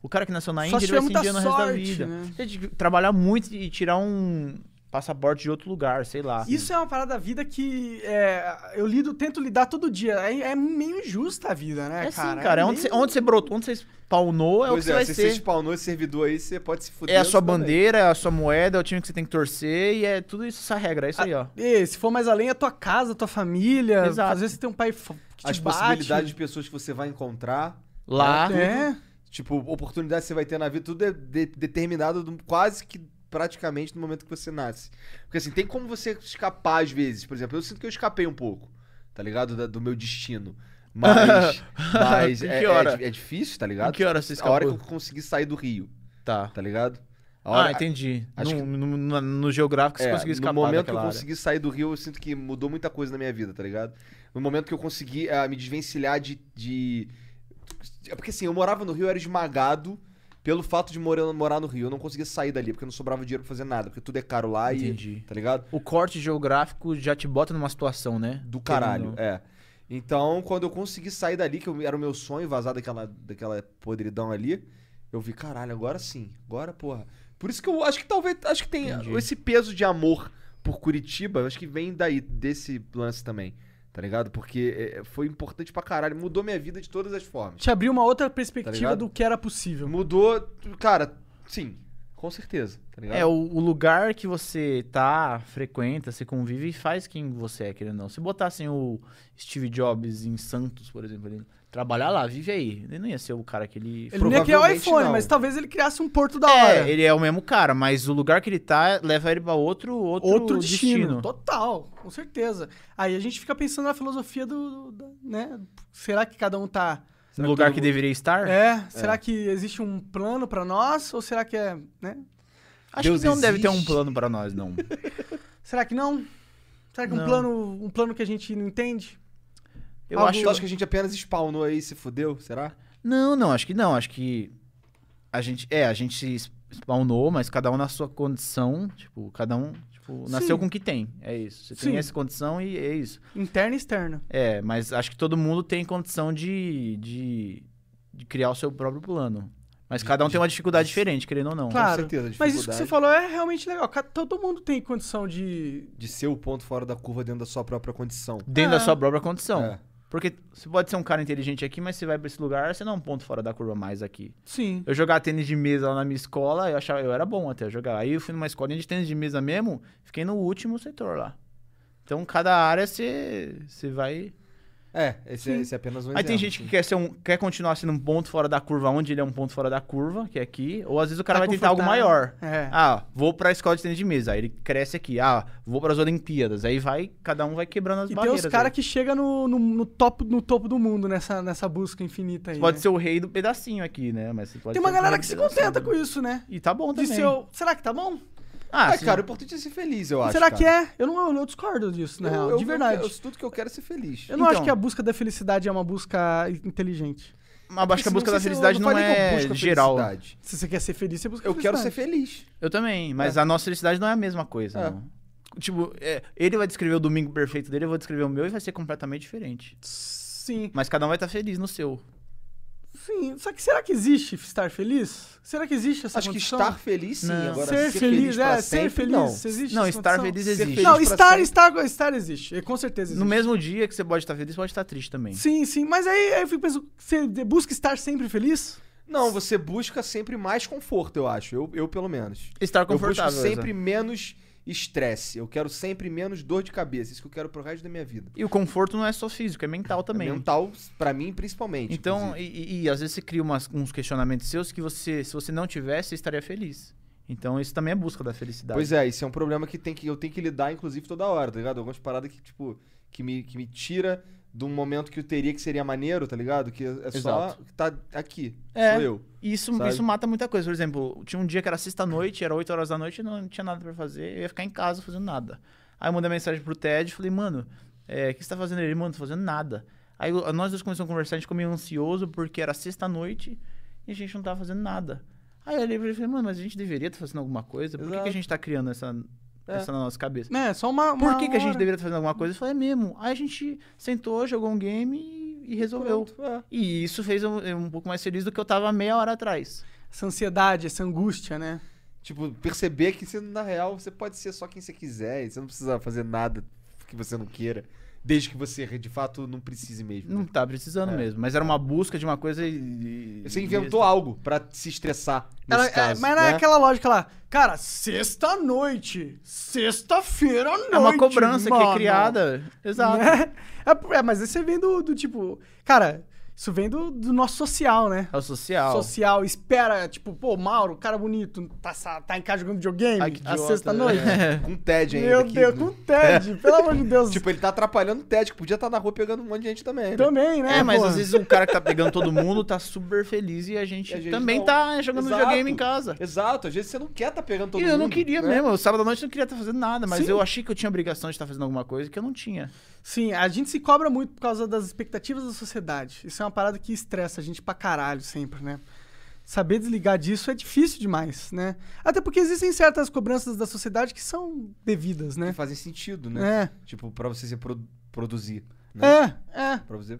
B: O cara que nasceu na Índia, ele vai ser indiano o resto da vida.
A: né?
B: Tem que trabalhar muito e tirar um passaporte de outro lugar, sei lá.
A: Isso é uma parada da vida que é, eu lido, tento lidar todo dia. É, é meio injusta a vida, né,
B: É
A: cara?
B: sim, cara. É onde,
A: meio-
B: você, onde você brotou, onde você spawnou, é o
C: pois
B: que você
C: é,
B: vai
C: se
B: ser.
C: você spawnou esse servidor aí, você pode se fuder.
B: É a sua
C: também.
B: bandeira, é a sua moeda, é o time que você tem que torcer e é tudo isso, essa regra, é isso aí, ó.
A: E, se for mais além, a tua casa, a tua família.
B: Exato.
A: Às vezes você tem um pai que te
C: As
A: bate.
C: possibilidades de pessoas que você vai encontrar.
B: Lá.
A: É.
C: Tipo, oportunidades que você vai ter na vida, tudo é de- determinado do- quase que praticamente no momento que você nasce. Porque assim, tem como você escapar às vezes. Por exemplo, eu sinto que eu escapei um pouco, tá ligado? Da- do meu destino. Mas, mas é,
B: que
C: é é difícil, tá ligado?
B: Em que hora você
C: A hora que
B: escapou?
C: eu consegui sair do Rio,
B: Tá.
C: tá ligado? A hora,
B: Ah, entendi.
C: acho
B: no,
C: que-
B: no, no- no geográfico você
C: É,
B: conseguiu escapar
C: no momento que eu
B: área.
C: consegui sair do Rio, eu sinto que mudou muita coisa na minha vida, tá ligado? No momento que eu consegui ah, me desvencilhar de, de. É porque assim, eu morava no Rio, eu era esmagado pelo fato de morar, morar no Rio. Eu não conseguia sair dali, porque não sobrava dinheiro pra fazer nada, porque tudo é caro lá
B: Entendi.
C: e. Tá ligado?
B: O corte geográfico já te bota numa situação, né?
C: Do caralho, é. Então, quando eu consegui sair dali, que eu- era o meu sonho, vazar daquela, daquela podridão ali, eu vi, caralho, agora sim. Agora, porra. Por isso que eu acho que talvez. Acho que tem
B: Entendi.
C: esse peso de amor por Curitiba, acho que vem daí, desse lance também. Tá ligado? Porque é, foi importante pra caralho. Mudou minha vida de todas as formas.
A: Te abriu uma outra
C: Tá
A: perspectiva
C: ligado?
A: do que era possível.
C: Mudou. Cara, sim. Com certeza. Tá ligado?
B: É, o, o lugar que você tá, frequenta, você convive, faz quem você é, querendo ou não. Se botassem o Steve Jobs em Santos, por exemplo, ele trabalhar lá, vive aí. Ele não ia ser o cara que ele...
A: Ele não ia criar o iPhone,
C: não.
A: mas talvez ele criasse um porto da hora.
B: É, ele é o mesmo cara, mas o lugar que ele tá leva ele pra outro, outro,
A: Outro destino.
B: destino.
A: Total, com certeza. Aí a gente fica pensando na filosofia do. do- né? Será que cada um tá.
B: No lugar que deveria estar?
A: É? Será que existe um plano pra nós? Ou será que é. Né?
B: Acho
C: Deus
B: que não deve ter um
C: existe?
B: plano pra nós, não.
A: Será que não? Será que um
B: Não.
A: plano, um plano que a gente não entende?
B: Eu
A: Algo-
B: acho.
C: Tu acha que a gente apenas spawnou aí e se fudeu? Será?
B: Não, não, acho que não. Acho que a gente. É, a gente se spawnou, mas cada um na sua condição. Tipo, cada um. Tipo, nasceu
A: Sim.
B: com o que tem. É isso. Você
A: Sim.
B: tem essa condição e é isso.
A: Interno e externo.
B: É, mas acho que todo mundo tem condição de, de, de criar o seu próprio plano. Mas
C: De-
B: cada um
C: de-
B: tem uma dificuldade
C: de-
B: diferente, querendo ou não.
A: Claro.
C: certeza,
A: Mas isso que você falou é realmente legal. Todo mundo tem condição de.
C: De ser o ponto fora da curva dentro da sua própria condição.
B: Dentro
A: É.
B: da sua própria condição.
C: É.
B: Porque você pode ser um cara inteligente aqui, mas você vai pra esse lugar, você não é um ponto fora da curva mais aqui.
A: Sim.
B: Eu jogava tênis de mesa lá na minha escola, eu achava, eu era bom até jogar. Aí eu fui numa escolinha de tênis de mesa mesmo, fiquei no último setor lá. Então cada área você, você vai.
C: É, esse, é, esse é apenas um
B: Aí tem gente que quer ser um, quer continuar sendo um ponto fora da curva, onde ele é um ponto fora da curva, que é aqui. Ou às vezes o cara
A: Tá
B: vai tentar algo maior.
A: É.
B: Ah, vou pra escola de tênis de mesa. Aí ele cresce aqui. Ah, vou pras Olimpíadas. Aí vai, cada um vai quebrando as
A: E tem
B: barreiras.
A: os caras que chegam no, no, no topo, no topo do mundo nessa, nessa busca infinita aí.
B: Pode
A: né?
B: ser o rei do pedacinho aqui, né? Mas você
A: Tem uma galera que se contenta com isso, né?
B: E tá bom também.
A: ser o- Será que tá bom?
B: Ah, sim.
C: cara, o importante é ser feliz, eu acho.
A: Será
C: cara.
A: que é? Eu não, eu, discordo disso, na
C: Eu-
A: real.
C: eu-
A: de verdade.
C: Eu, eu- tudo que eu quero é ser feliz.
A: Eu não
B: Então.
A: acho que a busca da felicidade é uma busca inteligente.
B: Mas acho que a
C: Não
B: busca da felicidade não,
C: eu
B: é geral.
C: felicidade.
A: Se você quer ser feliz, você busca
C: Eu quero ser feliz.
B: Eu também, mas
C: É.
B: a nossa felicidade não é a mesma coisa.
C: É.
B: não. Tipo, é, ele vai descrever o domingo perfeito dele, eu vou descrever o meu e vai ser completamente diferente.
A: Sim,
B: Mas cada um vai estar feliz no seu.
A: Sim. Só que será que existe estar feliz? Será que existe essa
C: Acho que
A: condição?
C: estar feliz, sim.
B: Não.
C: Agora,
A: ser
C: ser,
A: feliz,
C: pra
A: é, ser
C: sempre,
A: feliz.
C: não.
A: Existe
B: Não, estar
A: condição?
B: feliz
C: Ser
B: existe.
C: feliz
A: Não, estar, estar, estar existe. Com certeza existe.
B: No mesmo dia que você pode estar feliz, pode estar triste também.
A: Sim, sim. Mas aí, aí eu fico pensando, você busca estar sempre feliz?
C: Não, você busca sempre mais conforto, eu acho. Eu, eu pelo menos.
B: Estar
C: Eu
B: confortável.
C: busco sempre menos estresse. Eu quero sempre menos dor de cabeça. Isso que eu quero pro resto da minha vida.
B: E o conforto não é só físico, é mental também.
C: É mental, pra mim, principalmente.
B: Então, e, e- e às vezes você cria umas- uns questionamentos seus que você, se você não tivesse, você estaria feliz. Então isso também é busca da felicidade.
C: Pois é, isso é um problema que, tem que eu tenho que lidar, inclusive, toda hora, tá ligado? Algumas paradas que, tipo, que me, que me tira de um momento que eu teria que seria maneiro, tá ligado? Que é só
B: Exato.
C: tá aqui.
B: É.
C: Sou eu.
B: Isso,
C: Sabe?
B: isso mata muita coisa. Por exemplo, tinha um dia que era sexta-noite, era 8 horas da noite, e não tinha nada pra fazer, eu ia ficar em casa fazendo nada. Aí eu mandei mensagem pro Ted e falei, mano, é, o que você tá fazendo? Ele, mano, tô fazendo nada. Aí nós dois começamos a conversar, a gente ficou meio ansioso, porque era sexta-noite e a gente não tava fazendo nada. Aí eu olhei pra ele e falei, mano, mas a gente deveria estar fazendo alguma coisa? Por que, que a gente tá criando essa,
C: É.
B: essa na nossa cabeça?
A: É, só uma.
B: Por
A: uma
B: que, que a gente deveria estar fazendo alguma coisa? Eu falei, é mesmo. Aí a gente sentou, jogou um game e, e resolveu.
C: Pronto, é.
B: E isso fez eu, eu um pouco mais feliz do que eu tava meia hora atrás.
A: Essa ansiedade, essa angústia, né?
C: Tipo, perceber que você, na real, você pode ser só quem você quiser. E você não precisa fazer nada que você não queira. Desde que você, de fato, não precise mesmo.
B: Não
C: né?
B: tá precisando
C: É.
B: mesmo. Mas era uma busca de uma coisa e.
C: Você
B: e-
C: inventou algo pra se estressar nesse
A: Ela- é,
C: caso,
A: mas não
C: né?
A: é aquela lógica lá. Cara, sexta-noite. Sexta-feira à noite.
B: É uma cobrança que
A: mano.
B: é criada. Exato.
A: Né? É, é, mas isso vem do, do tipo. Cara, isso vem do, do nosso social, né?
B: É o social.
A: Social, espera, tipo, pô, Mauro, cara bonito, tá, tá em casa jogando videogame
B: Ai,
A: à sexta-noite.
B: É.
C: Com TED ainda.
A: Meu
C: que-
A: Deus, com TED, pelo amor de Deus.
C: Tipo, ele tá atrapalhando o TED, que podia estar na rua pegando um monte de gente também. né?
A: também, né?
B: É, mas
A: pô?
B: às vezes o cara que tá pegando todo mundo tá super feliz e a gente,
C: E a gente
B: também
C: não.
B: tá jogando
C: Exato.
B: videogame em casa.
C: Exato, às vezes você não quer estar pegando todo
B: e
C: mundo.
B: eu não queria
C: né?
B: mesmo. Sábado à noite eu não queria estar fazendo nada, mas
A: Sim.
B: eu achei que eu tinha obrigação de estar fazendo alguma coisa que eu não tinha.
A: Sim, a gente se cobra muito por causa das expectativas da sociedade. Isso é uma parada que estressa a gente pra caralho sempre, né? Saber desligar disso é difícil demais, né? Até porque existem certas cobranças da sociedade que são devidas,
C: Que
A: né?
C: fazem sentido, né?
A: É,
C: Tipo, pra você se pro- produzir. Né?
A: é, é.
C: Pra você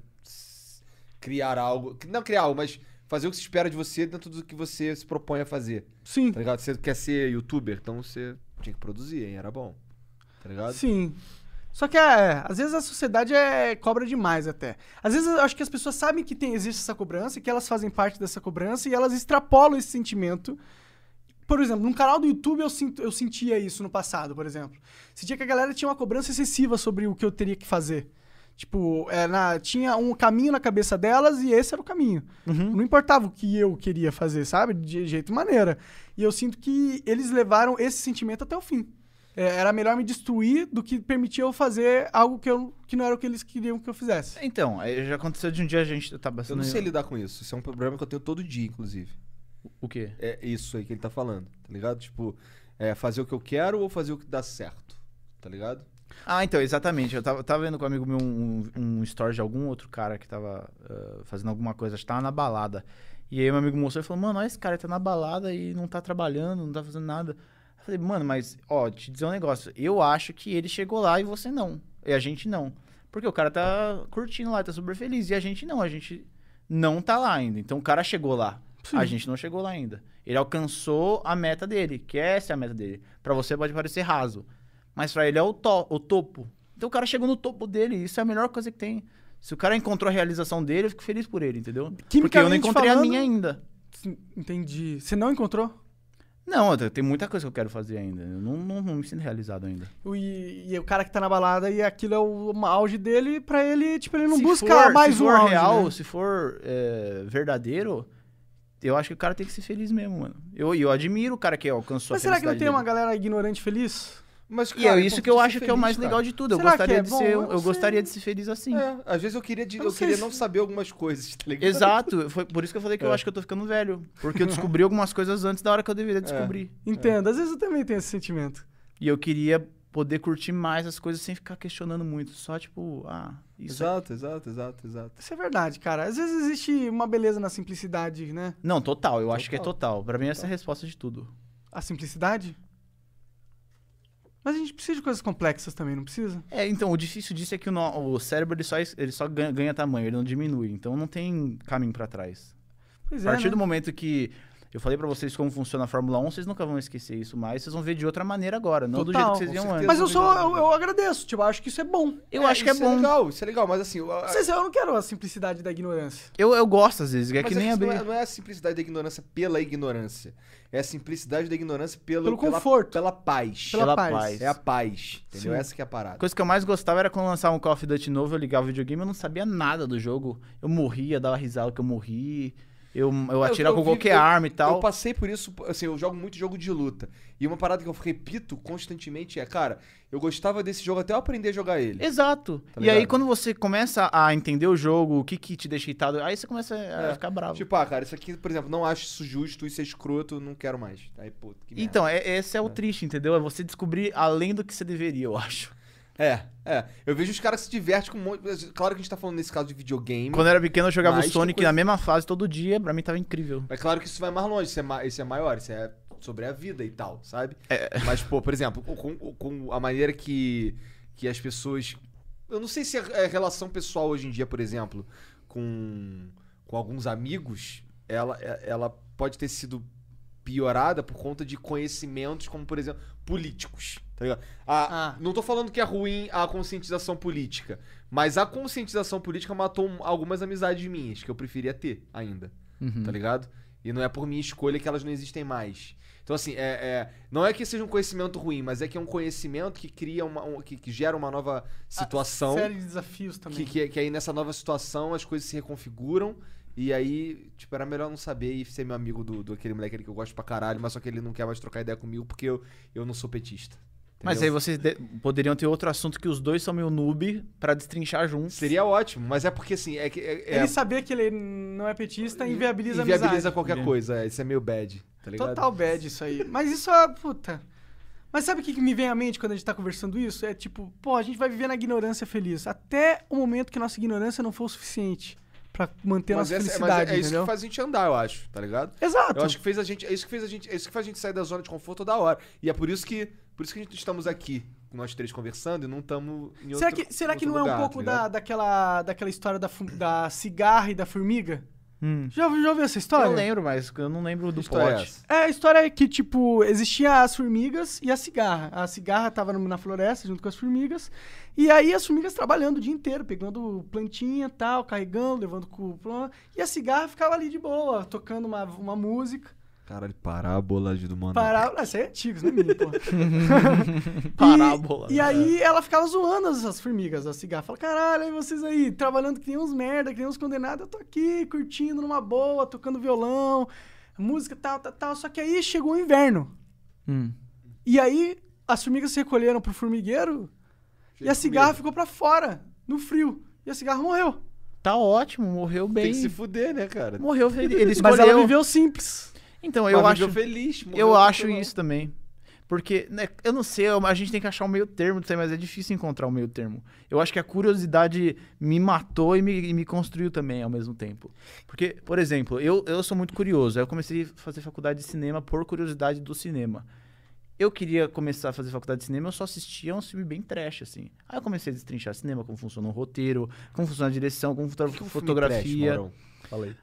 C: criar algo. Não criar algo, mas fazer o que se espera de você dentro do que você se propõe a fazer.
A: Sim,
C: Tá ligado? Você quer ser youtuber, então você tinha que produzir, hein? Era bom. Tá ligado?
A: sim. Só que, é, às vezes a sociedade é, cobra demais até. Às vezes eu acho que as pessoas sabem que tem, existe essa cobrança e que elas fazem parte dessa cobrança e elas extrapolam esse sentimento. Por exemplo, num canal do YouTube eu, sinto, eu sentia isso no passado, por exemplo. Sentia que a galera tinha uma cobrança excessiva sobre o que eu teria que fazer. Tipo, é, na- tinha um caminho na cabeça delas e esse era o caminho. Não importava o que eu queria fazer, sabe? De jeito e maneira. E eu sinto que eles levaram esse sentimento até o fim. É, era melhor me destruir do que permitir eu fazer algo que, eu, que não era o que eles queriam que eu fizesse.
B: Então, aí já aconteceu de um dia a gente tá
C: Eu
B: passando.
C: não sei lidar com isso. Isso é um problema que eu tenho todo dia, inclusive.
B: O quê?
C: É isso aí que ele tá falando, tá ligado? Tipo, É fazer o que eu quero ou fazer o que dá certo? Tá ligado?
B: Ah, então, exatamente. Eu tava, tava vendo com um amigo meu um, um story de algum outro cara que tava ah, fazendo alguma coisa, acho que tava na balada. E aí meu amigo mostrou e falou, mano, olha esse cara tá na balada e não tá trabalhando, não tá fazendo nada. Eu falei, mano, mas, ó, te dizer um negócio. Eu acho que ele chegou lá e você não. E a gente não. Porque o cara tá curtindo lá, tá super feliz. E a gente não, a gente não tá lá ainda. Então o cara chegou lá. A gente não chegou lá ainda. Ele alcançou a meta dele, que essa é a meta dele. Pra você pode parecer raso. Mas pra ele é o, to o topo. Então o cara chegou no topo dele. Isso é a melhor coisa que tem. Se o cara encontrou a realização dele, eu fico feliz por ele, entendeu? Porque eu não encontrei
A: falando-
B: a minha ainda.
A: Sim, Entendi. Você não encontrou?
B: Não, tem muita coisa que eu quero fazer ainda. Eu não, não, não me sinto realizado ainda.
A: E, e o cara que tá na balada e aquilo é o auge dele, pra ele, tipo, ele não
B: se
A: busca
B: for,
A: mais
B: se
A: um
B: for
A: auge,
B: real,
A: né?
B: se for é, verdadeiro, eu acho que o cara tem que ser feliz mesmo, mano. Eu, eu admiro o cara que alcançou
A: Mas será que não tem uma
B: dele.
A: galera ignorante feliz?
C: Mas,
B: E é isso que eu acho que é o mais legal de tudo. Eu
A: Será que
B: gostaria
A: é
B: de
A: bom?
B: ser,
A: Eu
B: eu, gostaria de ser feliz assim.
C: É, às vezes eu queria, de-
A: Eu
C: eu queria
A: se-
C: não saber algumas coisas, tá ligado?
B: Exato, foi por isso que eu falei que eu
C: É.
B: acho que eu tô ficando velho. Porque eu descobri algumas coisas antes da hora que eu deveria descobrir.
A: Entendo. Às vezes eu também tenho esse sentimento.
B: E eu queria poder curtir mais as coisas sem ficar questionando muito. Só tipo, ah, isso é-
C: Exato, exato, exato, exato.
A: Isso é verdade, cara. Às vezes existe uma beleza na simplicidade, né?
B: Não, total, eu acho que é
C: Total.
B: total. Pra mim essa é a resposta de tudo.
A: A simplicidade. Mas a gente precisa de coisas complexas também, não precisa?
B: É, então, o difícil disso é que o, no- o cérebro ele só, ele só ganha, ganha tamanho, ele não diminui. Então não tem caminho pra trás.
A: Pois
B: A
A: é.
B: partir
A: né?
B: do momento que eu falei pra vocês como funciona a Fórmula 1, vocês nunca vão esquecer isso mais. Vocês vão ver de outra maneira agora, não do jeito
A: Total,
B: que vocês iam antes.
A: Mas eu sou. Eu, eu agradeço. Tipo, eu acho que isso é bom.
B: Eu acho que é
C: isso
B: bom.
C: legal, isso é legal, mas assim... eu-
A: Não sei se eu não quero a simplicidade da ignorância.
B: Eu, eu gosto às vezes, é
C: mas
B: que nem abrir.
C: não, é, não é a simplicidade da ignorância pela ignorância. É a simplicidade da ignorância pelo,
A: Pelo
C: pela,
A: conforto.
C: Pela paz.
A: Pela,
B: Pela
A: paz.
B: paz.
C: É a paz, entendeu?
A: Sim.
C: Essa que é a parada.
B: A coisa que eu mais gostava era quando lançava um Call of Duty novo, eu ligava o videogame, eu não sabia nada do jogo. Eu morria, dava risada que eu morri. Eu, eu atirava
C: eu
B: com
C: vi-
B: qualquer
C: eu-
B: arma e tal.
C: Eu passei por isso, assim, eu jogo muito jogo de luta. E uma parada que eu repito constantemente é, cara, eu gostava desse jogo até eu aprender a jogar ele.
B: Exato.
C: Tá
B: e aí, quando você começa a entender o jogo, o que, que te deixa irritado, aí você começa a
C: É.
B: ficar bravo.
C: Tipo, ah, cara, isso aqui, por exemplo, não acho isso justo, isso é escroto, não quero mais. Aí, pô, que merda.
B: então, é, esse é o triste, entendeu? É você descobrir além do que você deveria, eu acho.
C: É, é. Eu vejo os caras que se divertem com um monte. Claro que a gente tá falando nesse caso de videogame.
B: Quando eu era pequeno, eu jogava o Sonic
C: coisa-
B: na mesma fase todo dia, pra mim tava incrível.
C: É claro que isso vai mais longe, isso é, ma- isso é maior, isso é sobre a vida e tal, sabe?
B: É.
C: Mas, pô, por exemplo, com, com a maneira que, que as pessoas. Eu não sei se a a relação pessoal hoje em dia, por exemplo, com, com alguns amigos, ela, é- ela pode ter sido piorada por conta de conhecimentos, como, por exemplo, políticos. Tá ligado? A-
A: Ah.
C: Não tô falando que é ruim a conscientização política, mas a conscientização política matou um- algumas amizades minhas que eu preferia ter ainda
B: Uhum.
C: tá ligado? E não é por minha escolha que elas não existem mais. Então, assim, é, é- não é que seja um conhecimento ruim, mas é que é um conhecimento que cria uma. um- que, que gera uma nova situação.
A: Série de desafios também.
C: Que, que, que aí nessa nova situação as coisas se reconfiguram. E aí, tipo, era melhor não saber e ser meu amigo do, do aquele moleque ali que eu gosto pra caralho, mas só que ele não quer mais trocar ideia comigo porque eu, eu não sou petista.
B: Mas aí vocês de- poderiam ter outro assunto que os dois são meio noob pra destrinchar juntos.
C: Seria ótimo, mas é porque assim, é que. É, é-
A: Ele saber que ele não é petista inviabiliza a
C: inviabiliza
A: amizade.
C: qualquer coisa. é, Isso é meio bad, tá ligado?
A: Total bad isso aí. Mas isso é, puta... Mas sabe o que que me vem à mente quando a gente tá conversando isso? É tipo, pô, a gente vai viver na ignorância feliz. Até o momento que nossa ignorância não for o suficiente pra manter a
C: Mas,
A: nossa
C: essa- mas
A: felicidade,
C: é, é isso que faz a gente andar, eu acho, tá ligado?
A: Exato.
C: Eu acho que fez a gente, é isso que fez a gente, é isso que faz a gente sair da zona de conforto toda hora. E é por isso que, por isso que a gente estamos aqui, nós três conversando e não estamos em
A: Será
C: outro
A: que, será que não é um
C: lugar,
A: pouco
C: tá
A: da, daquela, daquela história da, da cigarra e da formiga?
B: Hum.
A: Já, já ouviu essa história?
B: Eu lembro, mas eu não lembro do
C: é
B: plot.
C: essa?
A: É, a história é que, tipo, existia as formigas e a cigarra. A cigarra tava na floresta junto com as formigas. E aí as formigas trabalhando o dia inteiro, pegando plantinha e tal, carregando, levando com E a cigarra ficava ali de boa, tocando uma, uma música.
C: Caralho, parábola de do mano.
A: Isso aí é antigo, isso não é minha, pô.
B: Parábola.
A: E, e aí ela ficava zoando as, as formigas, a cigarra. Fala, caralho, aí vocês aí, trabalhando que nem uns merda, que nem uns condenados, eu tô aqui, curtindo numa boa, tocando violão, música tal, tal, tal. Só que aí chegou o inverno.
B: Hum.
A: E aí as formigas se recolheram pro formigueiro e a cigarra ficou pra fora, no frio. E a cigarra morreu.
B: Tá ótimo, morreu
C: Tem
B: bem.
C: que se fuder, né, cara?
B: Morreu feliz. Ele
A: Mas
B: escolheu.
A: ela viveu simples.
B: Então, eu acho,
C: feliz.
B: eu acho isso também. Porque, né, eu não sei, a gente tem que achar um meio termo, não sei, mas é difícil encontrar um meio termo. Eu acho que a curiosidade me matou e me, e me construiu também ao mesmo tempo. Porque, por exemplo, eu, eu sou muito curioso. Aí eu comecei a fazer faculdade de cinema por curiosidade do cinema. Eu queria começar a fazer faculdade de cinema, eu só assistia um filme bem trash, assim. Aí eu comecei a destrinchar cinema, como funciona o roteiro, como funciona a direção, como funciona a fotografia.
C: trash? Fala aí.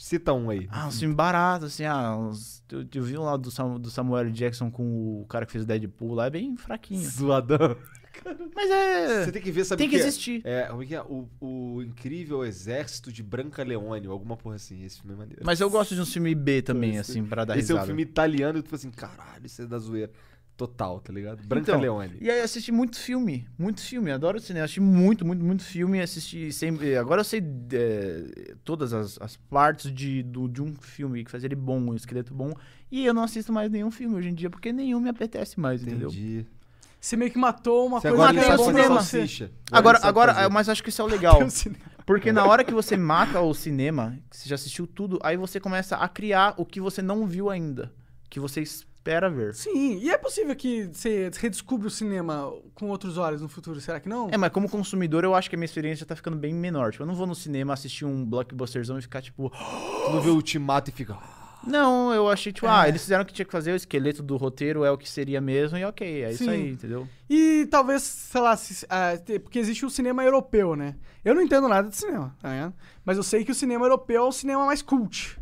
C: Cita um aí.
B: Ah, um filme barato, assim, ah, uns, eu, eu vi um lá do, Sam- do Samuel Jackson com o cara que fez o Deadpool lá, é bem fraquinho.
C: Zoadão.
B: Mas é.
C: Você tem que ver, sabe
B: Tem que existir.
C: É, como é que é? O, o Incrível Exército de Branca Leone, ou alguma porra assim. Esse filme é maneiro.
B: Mas eu gosto de um filme B também,
C: Esse-
B: assim, pra dar
C: Esse é
B: risada.
C: um filme italiano e tu fala assim, caralho, isso é da zoeira. Total, tá ligado? Branca
B: Então,
C: Leone.
B: E aí eu assisti muito filme, muito filme, adoro cinema, assisti muito, muito, muito filme, assisti sempre, agora eu sei é, todas as, as partes de, do, de um filme que faz ele bom, um esqueleto bom, e eu não assisto mais nenhum filme hoje em dia, porque nenhum me apetece mais, entendeu?
C: Entendi.
A: Você meio que matou uma
C: Você
A: coisa
C: agora
A: que pra
B: cinema.
C: salsicha.
B: Agora, agora,
C: fazer.
B: mas acho que isso é o legal. Porque na hora que você mata o cinema, que você já assistiu tudo, aí você começa a criar o que você não viu ainda. Que você espera ver.
A: Sim, e é possível que você redescubra o cinema com outros olhos no futuro, será que não?
B: É, mas como consumidor, eu acho que a minha experiência tá ficando bem menor. Tipo, eu não vou no cinema assistir um blockbusterzão e ficar tipo.
C: Tu não vê o Ultimato e fica...
B: Não, eu achei, tipo,
A: É.
B: ah, eles fizeram o que tinha que fazer, o esqueleto do roteiro é o que seria mesmo, e ok, é
A: Sim.
B: isso aí, entendeu?
A: E talvez, sei lá, se- ah, te- porque existe o cinema europeu, né? Eu não entendo nada de cinema, tá ligado? Mas eu sei que o cinema europeu é o cinema mais cult.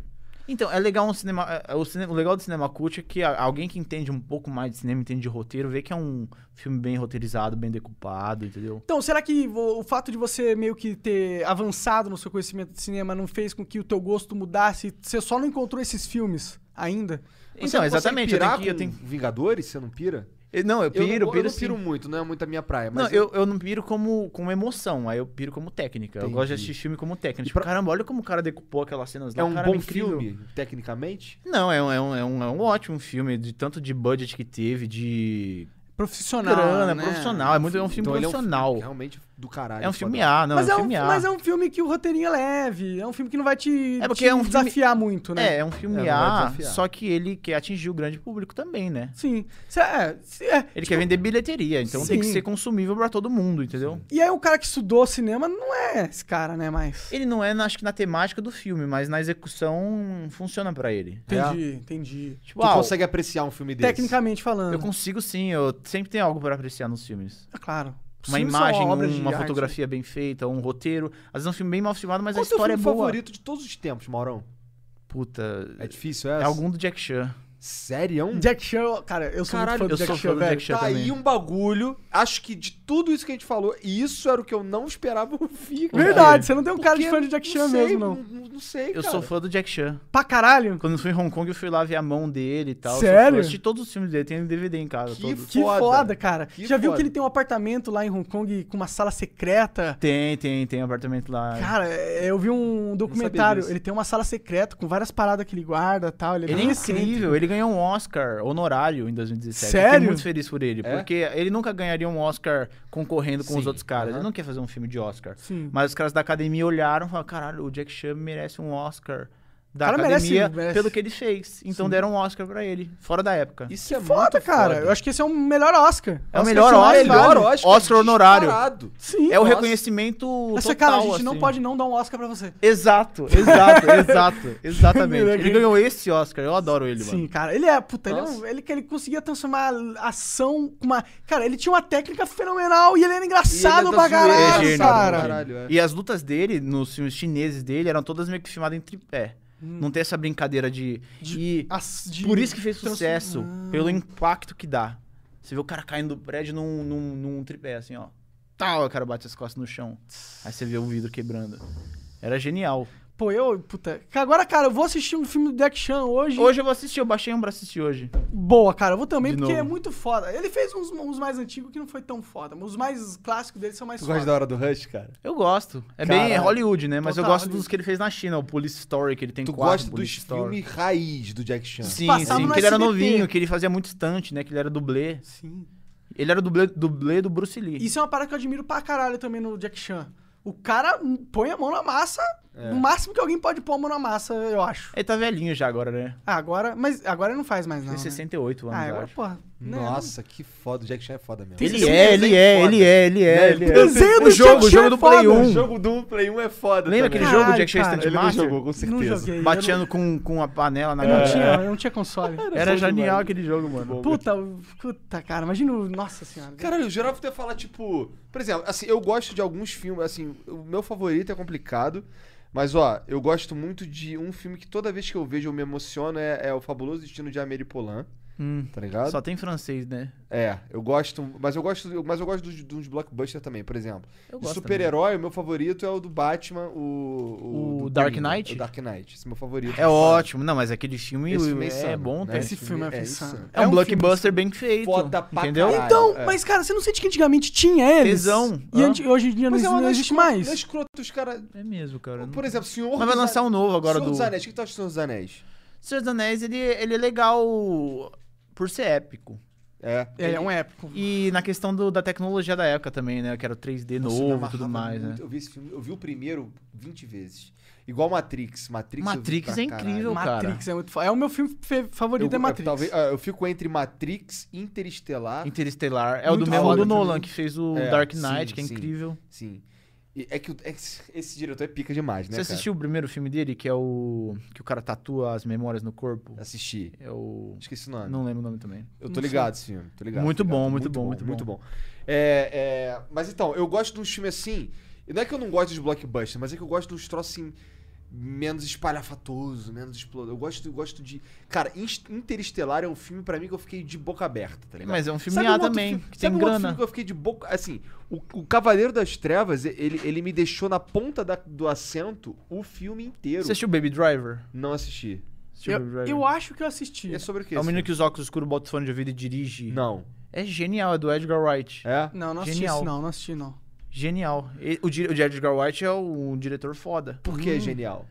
B: Então, é legal um cinema. é, O, cinema, o legal do cinema cult é que a- alguém que entende um pouco mais de cinema, entende de roteiro, vê que é um filme bem roteirizado, bem decupado, entendeu?
A: Então, será que o fato de você meio que ter avançado no seu conhecimento de cinema não fez com que o teu gosto mudasse? Você só não encontrou esses filmes ainda?
C: Você
B: Então, exatamente.
C: consegue
B: Eu
C: pirar
B: tenho que. Eu tenho...
C: Vingadores? Você não pira?
B: Eu- Não, eu piro,
C: eu não,
B: piro
C: eu não
B: sim.
C: piro muito, não é muito a minha praia.
B: Não,
C: Mas
B: eu, eu não piro como, como emoção, aí eu piro como técnica. Eu gosto de
C: Entendi.
B: assistir filme como técnica. Tipo,
C: pra-
B: caramba, olha como o cara decupou aquelas cenas lá.
C: É um
B: caramba,
C: bom
B: incrível.
C: filme, tecnicamente?
B: Não, é um, é, um, é, um, é um ótimo filme, de tanto de budget que teve, de
A: Profissional.
B: grana,
A: né?
B: profissional. É, muito, é um filme
C: Então ele é um
B: profissional.
C: filme realmente do caralho.
B: É um filme. A, não,
A: mas,
B: é
A: é
B: um filme A.
A: mas é um filme que o roteirinho é leve. É um filme que não vai te,
B: É porque
A: te
B: é um filme-
A: desafiar muito, né?
B: É, é um filme
C: É,
B: A, só que ele quer atingir o grande público também, né?
A: Sim. Cê- é, cê- é,
B: Ele quer vender bilheteria, então tem que
A: Sim.
B: ser consumível pra todo mundo, entendeu?
A: E aí o cara que estudou cinema não é esse cara, né, mais.
B: Ele não é, acho que na temática do filme, mas na execução funciona pra ele.
A: Entendi, entendi.
B: Tipo,
C: Tu
B: ah,
C: consegue apreciar um filme desse?
A: Tecnicamente falando.
B: eu consigo sim, eu sempre tenho algo pra apreciar nos filmes.
A: É claro. Os
B: Uma
A: filmes
B: imagem, uma
A: arte.
B: fotografia bem feita, um roteiro. Às vezes é um filme bem mal filmado, mas
C: Qual
B: a
C: é o
B: história é
C: filme
B: boa.
C: favorito de todos os tempos, Maurão?
B: Puta.
C: É difícil
B: É
C: essa?
B: algum do Jack Chan.
C: Sério?
A: Jack Chan, cara, eu sou
C: Caralho,
A: muito fã
B: eu
A: do Jack
B: sou
A: Chan,
B: fã do
A: velho.
B: Jack Chan.
C: Tá
B: também.
C: aí um bagulho. Acho que de tudo isso que a gente falou, isso era o que eu não esperava ouvir. cara.
A: Verdade, você não tem um cara de fã de Jack Chan
C: sei,
A: mesmo, não.
C: Não, não sei,
B: Eu
C: cara.
B: sou fã do Jack Chan.
A: Pra caralho?
B: Quando eu fui em Hong Kong, eu fui lá ver a mão dele e tal. Eu
A: Sério?
B: Eu assisti todos os filmes dele, tem DVD em casa.
C: Que
B: todos.
A: Que foda,
C: Foda.
A: cara.
C: Que
A: Já viu
C: foda.
A: que ele tem um apartamento lá em Hong Kong com uma sala secreta?
B: Tem, tem, tem apartamento lá.
A: Cara, é, eu vi um documentário. Ele tem uma sala secreta com várias paradas que ele guarda e tal. Ele é,
B: Ele é incrível,
A: excêntrico.
B: Ele ganhou um Oscar honorário em 2017.
A: Sério?
B: Fiquei muito feliz por ele,
C: É?
B: porque ele nunca ganharia um Oscar concorrendo com os
C: Sim,
B: outros caras. Ele não quer fazer um filme de Oscar.
A: Sim.
B: Mas os caras da academia olharam e falaram: caralho, o Jack Chan merece um Oscar da
A: Cara, merece,
B: academia
A: merece.
B: pelo que ele fez. Então
A: Sim.
B: deram um Oscar pra ele, fora da época.
C: Isso é
A: Foda,
C: muito
A: cara.
C: foda.
A: Eu acho que esse é o melhor Oscar.
B: É o
A: Oscar
B: melhor
A: que
B: Oscar.
A: vale.
C: melhor Oscar,
B: Oscar honorário.
A: Sim.
B: É o
C: Nossa.
B: reconhecimento
A: Mas,
B: total,
A: cara, a gente não
B: assim.
A: pode não dar um Oscar pra você.
B: Exato, exato, exato, exatamente. Ele ganhou esse Oscar, eu adoro ele,
A: Sim,
B: mano.
A: cara. Ele é, puta, ele, é um- ele, que ele conseguia transformar a ação com uma. Cara, ele tinha uma técnica fenomenal e ele era engraçado
C: E ele é
A: pra
C: da zoeira,
A: caralho,
B: é gênio,
A: cara.
C: Caralho, é.
B: E as lutas dele, nos filmes chineses dele, eram todas meio que filmadas em tripé.
A: Hum.
B: Não tem essa brincadeira de. e
A: As- de-
B: por isso que fez sucesso,
A: Ah.
B: pelo impacto que dá. Você vê o cara caindo do prédio num, num, num tripé, assim, ó. Tal, o cara bate as costas no chão. Aí você vê o vidro quebrando. Era genial.
A: Pô, eu, puta. Agora, cara, eu vou assistir um filme do Jack Chan hoje.
B: Hoje eu vou assistir, eu baixei um pra assistir hoje.
A: Boa, cara. Eu vou também,
B: De
A: porque
B: novo.
A: é muito foda. Ele fez uns, uns mais antigos que não foi tão foda, mas os mais clássicos dele são mais
C: Tu
A: foda.
C: gosta da hora do Rush, cara?
B: Eu gosto. É bem é
C: Caralho.
B: Hollywood, né? Mas eu gosto
A: Hollywood.
B: dos que ele fez na China, o Police Story, que ele tem
C: Tu
B: quatro
C: gosta dos
B: Police Story.
C: filmes raiz do Jack Chan?
B: Sim,
A: Passava
B: sim,
A: no
B: que ele era
A: SBT.
B: novinho, que ele fazia muito estante, né? Que ele era dublê.
A: Sim.
B: Ele era dublê, dublê do Bruce Lee.
A: Isso é uma parada que eu admiro pra caralho também no Jack Chan. O cara põe a mão na massa
C: É.
A: No máximo que alguém pode pôr a mão na massa, eu acho.
B: Ele tá velhinho já agora, né?
A: Ah, agora. Mas agora ele não faz mais, não.
B: Tem
A: né?
B: 68 anos,
A: Ah, agora,
B: acho.
A: porra. né?
C: Nossa, que foda. O Jack Chan é foda mesmo.
B: Ele
A: Esse
B: é, ele
C: desenho
B: é,
C: foda.
B: ele é, ele é, ele
A: O
B: é.
A: desenho do
B: O jogo,
A: Jack
B: o jogo
A: é
B: do Play
A: foda.
B: 1.
C: O jogo do Play 1 é foda
B: Lembra
C: também.
B: aquele jogo
A: Caralho,
B: Jack Chan. Instant
C: Ele não
B: Master?
C: jogou, com
A: Não
C: certeza.
A: joguei.
B: Bateando com, com a panela na
A: Eu não, tinha, eu não tinha console.
B: Era genial
C: demais.
B: aquele jogo, mano.
A: Puta, puta, cara, imagina. o- Nossa senhora.
C: Caralho, eu jurava ter falar, tipo. Por exemplo, assim, eu gosto de alguns filmes. Assim, o meu favorito é complicado. Mas, ó, eu gosto muito de um filme que toda vez que eu vejo eu me emociono. É, é O Fabuloso Destino de Amélie Poulain,
B: Hum,
C: tá ligado?
B: Só tem francês, né?
C: É, eu gosto. Mas eu gosto, mas eu gosto dos, dos blockbusters também, por exemplo. De super-herói, o meu favorito é o do Batman, o.
B: O
C: do
B: Dark
C: Coringa,
B: Knight?
C: O Dark Knight. Esse é meu favorito.
B: É ótimo. Não, mas aquele filme,
C: Esse filme é
B: é,
C: insano,
B: bom,
C: né?
B: tá?
A: Esse filme é
C: insano.
A: insano.
B: É um,
A: É um
B: blockbuster bem feito.
C: Foda pra
B: entendeu?
C: caralho.
A: Então,
C: é.
A: mas cara, você não sente que antigamente tinha eles?
B: Tesão.
A: E anti- hoje em dia
C: Mas
A: não,
C: é
A: não existe mais?
C: Não é escroto os caras.
B: É mesmo, cara.
C: Por exemplo, Senhor.
B: Mas vai lançar um novo agora
C: Senhor
B: do.
C: dos Anéis. O que tu acha do Senhor dos Anéis?
B: Senhor dos Anéis, ele, ele é legal por ser épico.
C: É.
A: É, é um épico.
B: E na questão do- da tecnologia da época também, né? Que era o 3D
C: Nossa,
B: novo e tudo mais, né?
C: muito. Eu vi esse filme, eu vi o primeiro 20 vezes. Igual Matrix. Matrix,
B: Matrix é incrível,
C: caralho.
B: cara.
A: Matrix é muito foda. É o meu filme favorito,
C: Eu,
A: é Matrix.
C: Eu, talvez, ah, eu fico entre Matrix, Interestelar.
B: Interestelar. É o
A: Muito
B: do mesmo do Nolan,
A: também.
B: que fez o
C: É,
B: Dark
C: sim,
B: Knight, que é
C: sim.
B: incrível.
C: Sim. É que o- é que esse diretor é pica demais, né?
B: Você assistiu o primeiro filme dele, que é o. que o cara tatua as memórias no corpo?
C: Cara? Assisti.
B: É o.
C: Esqueci o nome.
B: Não lembro o nome também.
C: Eu tô ligado esse filme. Tô ligado.
B: Muito
C: tô ligado.
B: bom, muito bom, muito
C: muito bom. É, é, mas então, eu gosto de uns filmes assim. Não é que eu não gosto dos blockbusters, mas é que eu gosto dos troços assim. Menos espalhafatoso, menos explodor. Eu gosto, eu gosto de. Cara, Interestelar é um filme pra mim que eu fiquei de boca aberta, tá ligado?
B: Mas é um filme
C: Sabe
B: A
C: um
B: também,
C: filme-
B: que
C: sabe
B: tem
C: um outro
B: grana.
C: filme que eu fiquei de boca. Assim, o, o Cavaleiro das Trevas, ele, ele me deixou na ponta da- do assento o filme inteiro.
B: Você assistiu Baby Driver?
C: Não assisti.
B: Assistiu
A: Eu,
B: Baby Driver?
A: eu acho que eu assisti.
C: É sobre o quê?
B: É o menino que usa óculos escuros, bota o fone de ouvido e dirige.
C: Não.
B: É genial, é do Edgar Wright.
C: É?
A: Não, não assisti
B: Genial.
A: isso, não, não assisti, não.
B: Genial. E- O, o Edgar Wright é o, um diretor foda.
C: Por que é genial?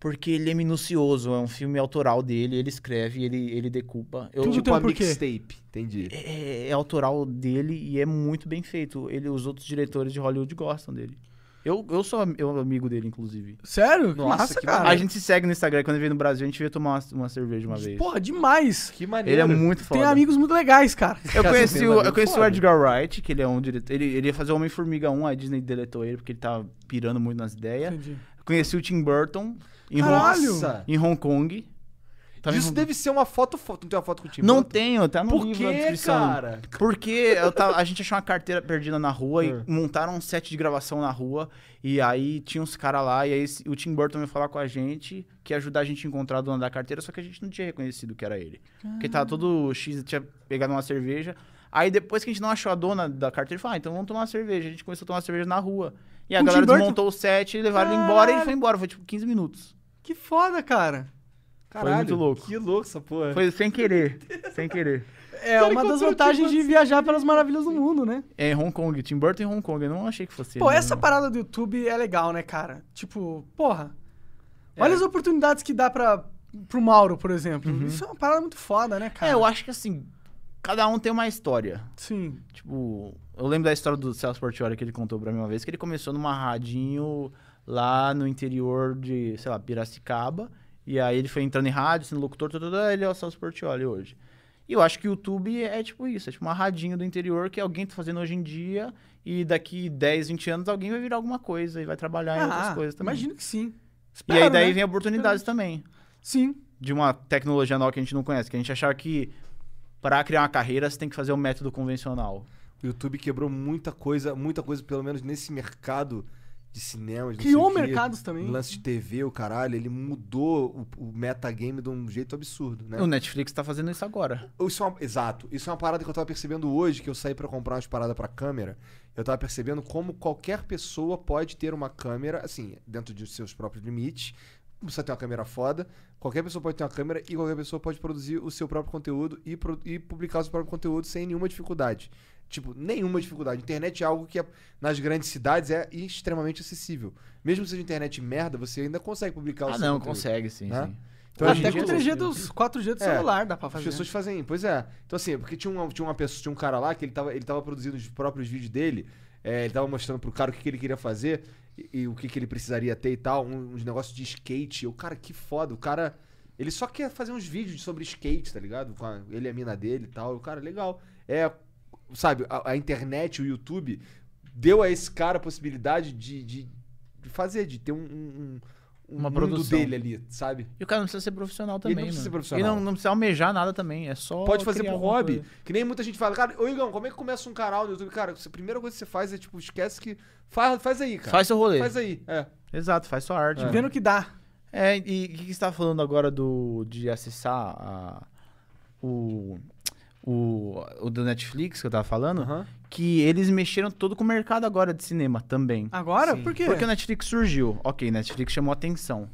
B: Porque ele é minucioso, é um filme autoral dele, ele escreve, ele, ele decupa. Eu,
A: Tudo
B: tipo,
C: a mixtape. Entendi.
B: é, é autoral dele e é muito bem feito. Ele, os outros diretores de Hollywood gostam dele. Eu, eu sou eu amigo dele, inclusive.
A: Sério?
C: Nossa,
A: massa,
C: que
A: cara.
B: A gente se segue no Instagram, quando ele veio no Brasil, a gente veio tomar uma, uma cerveja uma vez.
A: Porra, demais.
C: Que maneiro.
B: ele é muito foda.
A: Tem amigos muito legais, cara.
B: Eu
C: Cara,
B: conheci, o, eu conheci o. Edgar Wright, que ele é um diretor. Ele, ele ia fazer Homem-Formiga 1, a Disney deletou ele porque ele tava pirando muito nas ideias.
A: Entendi.
B: Conheci o Tim Burton em,
A: Caralho!
B: Hong,
C: Nossa.
B: em Hong Kong. Em
C: Isso deve ser uma foto foto. Não tem uma foto com o Tim
B: Não
C: Burton?
B: tenho, tá no
C: Por
B: livro da
C: que,
B: descrição.
C: cara?
B: Porque eu tava- a gente achou uma carteira perdida na rua
C: É.
B: e montaram um set de gravação na rua. E aí tinha uns caras lá, e aí esse- o Tim Burton veio falar com a gente que ia ajudar a gente a encontrar a dona da carteira, só que a gente não tinha reconhecido que era ele. Porque tava todo X, tinha pegado uma cerveja. Aí depois que a gente não achou a dona da carteira, ele falou, ah, então vamos tomar uma cerveja. A gente começou a tomar uma cerveja na rua. E a
A: Com o
B: galera
A: Tim Burton?
B: desmontou o set, levaram ele embora e ele foi embora. Foi tipo 15 minutos.
A: Que foda, cara.
C: Caralho,
B: muito louco.
C: Que louco essa porra.
B: Foi sem querer. sem querer.
A: É
C: Cara,
A: uma das vantagens de viajar pelas maravilhas do mundo, né?
B: É em Hong Kong, Tim Burton em Hong Kong. Eu não achei que fosse
A: Pô,
B: ele,
A: essa
B: não.
A: parada do YouTube é legal, né, cara? Tipo, porra.
B: É.
A: Olha as oportunidades que dá pra, pro Mauro, por exemplo. Isso é uma parada muito foda, né, cara?
B: É, eu acho que assim, cada um tem uma história.
A: Sim.
B: Tipo, eu lembro da história do Celso Portioli que ele contou pra mim uma vez, que ele começou numa radinho lá no interior de, sei lá, Piracicaba. E aí ele foi entrando em rádio, sendo locutor, tudo, tudo, ele é o Celso Portioli hoje. E eu acho que o YouTube é tipo isso, é tipo uma radinho do interior que alguém tá fazendo hoje em dia e daqui 10, 20 anos alguém vai virar alguma coisa e vai trabalhar em outras coisas também.
A: Ah, imagino que sim.
B: E aí
A: Espero,
B: daí
A: né?
B: vem oportunidades também.
A: Sim.
B: De uma tecnologia nova que a gente não conhece, que a gente achava que para criar uma carreira você tem que fazer o método convencional.
C: O YouTube quebrou muita coisa, muita coisa, pelo menos nesse mercado de cinemas. não
A: Criou
C: quê,
A: mercados também.
C: Lance de TV, o caralho, ele mudou o, o metagame de um jeito absurdo, né?
B: O Netflix tá fazendo isso agora.
C: Isso é uma- exato. Isso é uma parada que eu tava percebendo hoje, que eu saí pra comprar umas paradas pra câmera. Eu tava percebendo como qualquer pessoa pode ter uma câmera, assim, dentro de seus próprios limites. Não precisa ter uma câmera foda. Qualquer pessoa pode ter uma câmera e qualquer pessoa pode produzir o seu próprio conteúdo e, pro- e publicar o seu próprio conteúdo sem nenhuma dificuldade. Tipo, nenhuma dificuldade. Internet é algo que é- nas grandes cidades é extremamente acessível. Mesmo que seja internet merda, você ainda consegue publicar o
B: Ah,
C: seu
B: não,
C: conteúdo.
B: consegue, sim,
C: Né?
B: sim.
C: Então,
A: Até com
C: dia-
A: 3G dos 4G do
C: É,
A: celular dá pra
C: As
A: fazer.
C: pessoas fazem, pois é. Então assim, porque tinha, uma, tinha uma pessoa, tinha um cara lá que ele tava, ele tava produzindo os próprios vídeos dele, é, ele tava mostrando pro cara o que, que ele queria fazer e, e o que, que ele precisaria ter e tal, um- uns negócios de skate. Eu, cara, que foda. O cara, ele só quer fazer uns vídeos sobre skate, tá ligado? Com a- ele e a mina dele e tal. O cara, legal. É, sabe, a, a internet, o YouTube, deu a esse cara a possibilidade de, de, de fazer, de ter um, um, um
B: Uma
C: mundo
B: produção.
C: dele ali, sabe?
B: E o cara não precisa ser profissional
C: Ele
B: também,
C: não precisa
B: mano.
C: ser profissional.
B: E não, não precisa almejar nada também, é só
C: Pode fazer
B: criar
C: pro hobby.
B: coisa.
C: Que nem muita gente fala, cara, ô Igão, como é que começa um canal no YouTube? Cara, a primeira coisa que você faz é, tipo, esquece que. Faz, faz aí, cara.
B: Faz seu rolê.
C: Faz aí. É.
B: Exato, faz sua arte. mano.
A: Vendo o que dá.
B: É, e o que, que você tá falando agora do, de acessar a- o, o, o do Netflix que eu tava falando?
C: Aham.
B: Que eles mexeram todo com o mercado agora de cinema também.
A: Agora?
C: Sim.
A: Por quê?
B: Porque o Netflix surgiu. Ok, Netflix chamou atenção.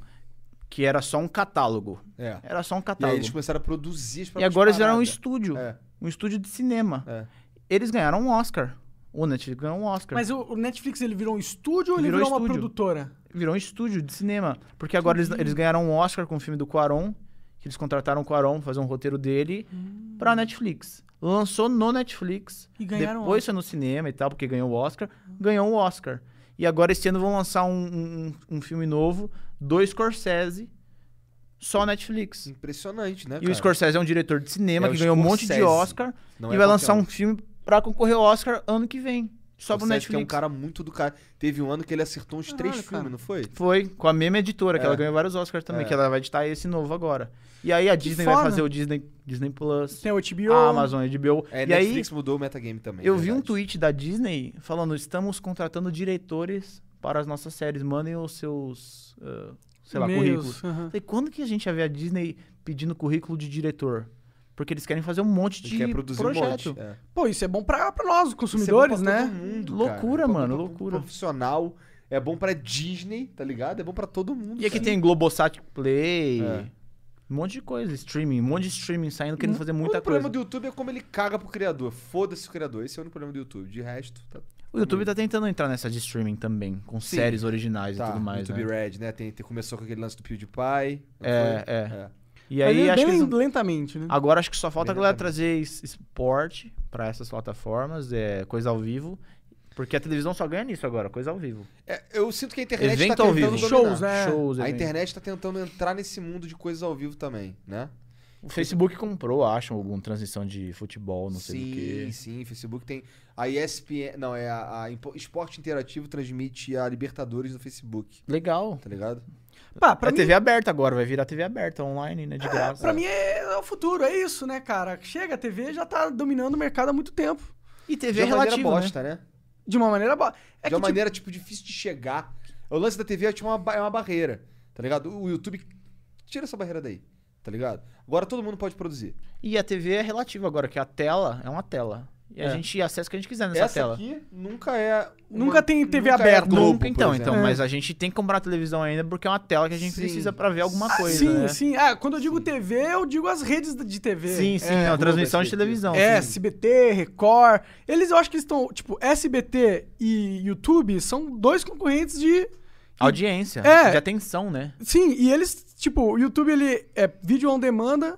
B: Que era só um catálogo.
C: É.
B: Era só um
C: E aí
B: catálogo.
C: eles começaram a produzir
B: E agora eles viraram um estúdio.
C: É.
B: Um estúdio de cinema.
C: É.
B: Eles ganharam um Oscar. O Netflix ganhou um Oscar.
A: Mas o, Netflix ele virou um estúdio ou ele
B: Virou
A: virou, uma produtora?
B: Virou um estúdio de cinema. Porque agora eles, eles ganharam um Oscar com o filme do Quaron. Que eles contrataram o Quaron pra fazer um roteiro dele pra Netflix. Lançou no Netflix.
A: E ganharam um
B: Depois foi no cinema e tal, porque ganhou o Oscar. Ganhou um Oscar. E agora esse ano vão lançar um, um, um filme novo do Scorsese. Só Netflix.
C: Impressionante, né?
B: E o
C: cara?
B: Scorsese é um diretor de cinema
C: É
B: que
C: o
B: ganhou um monte de
C: Scorsese.
B: Oscar.
C: Não
B: e
C: é
B: vai lançar
C: um.
B: um filme pra concorrer ao Oscar ano que vem. Só pro
C: Scorsese,
B: Netflix.
C: que é um cara muito do cara. Teve um ano que ele acertou uns três
A: Caralho,
C: filmes,
A: cara.
C: não foi?
B: Foi, com a mesma editora, que
C: É.
B: ela ganhou vários Oscars também,
C: É.
B: que ela vai editar esse novo agora. E aí a Disney vai fazer o Disney, Disney Plus,
A: Tem o HBO.
B: a Amazon, a HBO.
C: É,
B: e
C: Netflix
B: aí
C: mudou o metagame também.
B: eu
C: é
B: vi um tweet da Disney falando, estamos contratando diretores para as nossas séries, mandem os seus, ah, sei lá, currículos.
A: aham.
B: Falei, quando que a gente ia ver a Disney pedindo currículo de diretor? Porque eles querem fazer um monte de
C: quer produzir
B: projeto.
C: um monte. É.
A: Pô, isso é bom pra, pra nós, os
C: Isso é
A: consumidores,
C: bom pra
A: né?
C: todo mundo,
B: Loucura,
C: cara. É bom
B: mano,
C: pra-
B: loucura.
C: Profissional. É bom pra Disney, tá ligado? É bom pra todo mundo.
B: E aqui
C: cara.
B: tem Globosat Play,
C: É.
B: um monte de coisa, streaming, um monte de streaming saindo querendo fazer
C: O
B: muita
C: único problema
B: coisa.
C: do YouTube é como ele caga pro criador. Foda-se o criador. Esse é o único problema do YouTube. De resto, tá.
B: O YouTube tá tentando entrar nessa de streaming também, com
C: Sim.
B: séries originais
C: tá
B: e tudo mais,
C: YouTube
B: né?
C: Red, né? Tem, tem- começou com aquele lance do PewDiePie.
B: É,
C: foi?
B: é. E
A: Mas
B: aí
A: é
B: acho
A: bem
B: que
A: lentamente, né?
B: agora acho que só falta a galera trazer es- esporte pra essas plataformas, é coisa ao vivo, porque a televisão só ganha nisso agora, coisa ao vivo.
C: É, eu sinto que a internet
B: Evento
C: tá
B: ao
C: tentando
B: vivo.
C: dominar.
A: Shows, né?
B: Shows,
C: A
B: evento.
C: internet tá tentando entrar nesse mundo de coisas ao vivo também, né?
B: O Facebook comprou, acho, alguma transmissão de futebol, não sei
C: sim,
B: do que.
C: sim. Facebook tem. A ESPN. Não, é a, a Esporte Interativo transmite a Libertadores no Facebook,
B: Legal.
C: tá ligado?
A: Pá, pra
B: é
A: mim,
B: TV aberta agora, vai virar TV aberta online, né, de graça.
A: pra mim é, é o futuro, é isso, né, cara? Chega, a TV já tá dominando o mercado há muito tempo.
B: E TV
C: de
B: é
C: uma maneira
B: relativo, né?
C: bosta, né?
A: De uma maneira boa. É
C: de
A: que,
C: uma
A: tipo,
C: maneira, tipo, difícil de chegar. O lance da TV é tipo uma, ba- é uma barreira, tá ligado? O YouTube tira essa barreira daí, tá ligado? Agora todo mundo pode produzir.
B: E a TV é relativa agora, que a tela é uma tela. E a
C: É.
B: gente acessa o que a gente quiser nessa
C: Essa
B: tela.
C: aqui nunca é.
A: Nunca tem TV
C: nunca
A: aberta.
C: É Globo,
B: Nunca,
C: por
B: então,
C: exemplo.
B: então.
A: É.
B: Mas a gente tem que comprar televisão ainda porque é uma tela que a gente
C: Sim.
B: precisa pra ver alguma
A: ah,
B: coisa,
A: sim,
B: né?
A: sim. Ah, quando eu digo TV, eu digo as redes de TV.
B: Sim, sim,
A: É,
B: transmissão de
C: SBT.
B: televisão.
A: É,
B: sim.
A: SBT, Record. Eles, eu acho que eles estão, tipo, SBT e YouTube são dois concorrentes de.
B: Audiência,
A: É.
B: de atenção, né?
A: Sim, e eles, tipo, o YouTube, ele é vídeo on demand.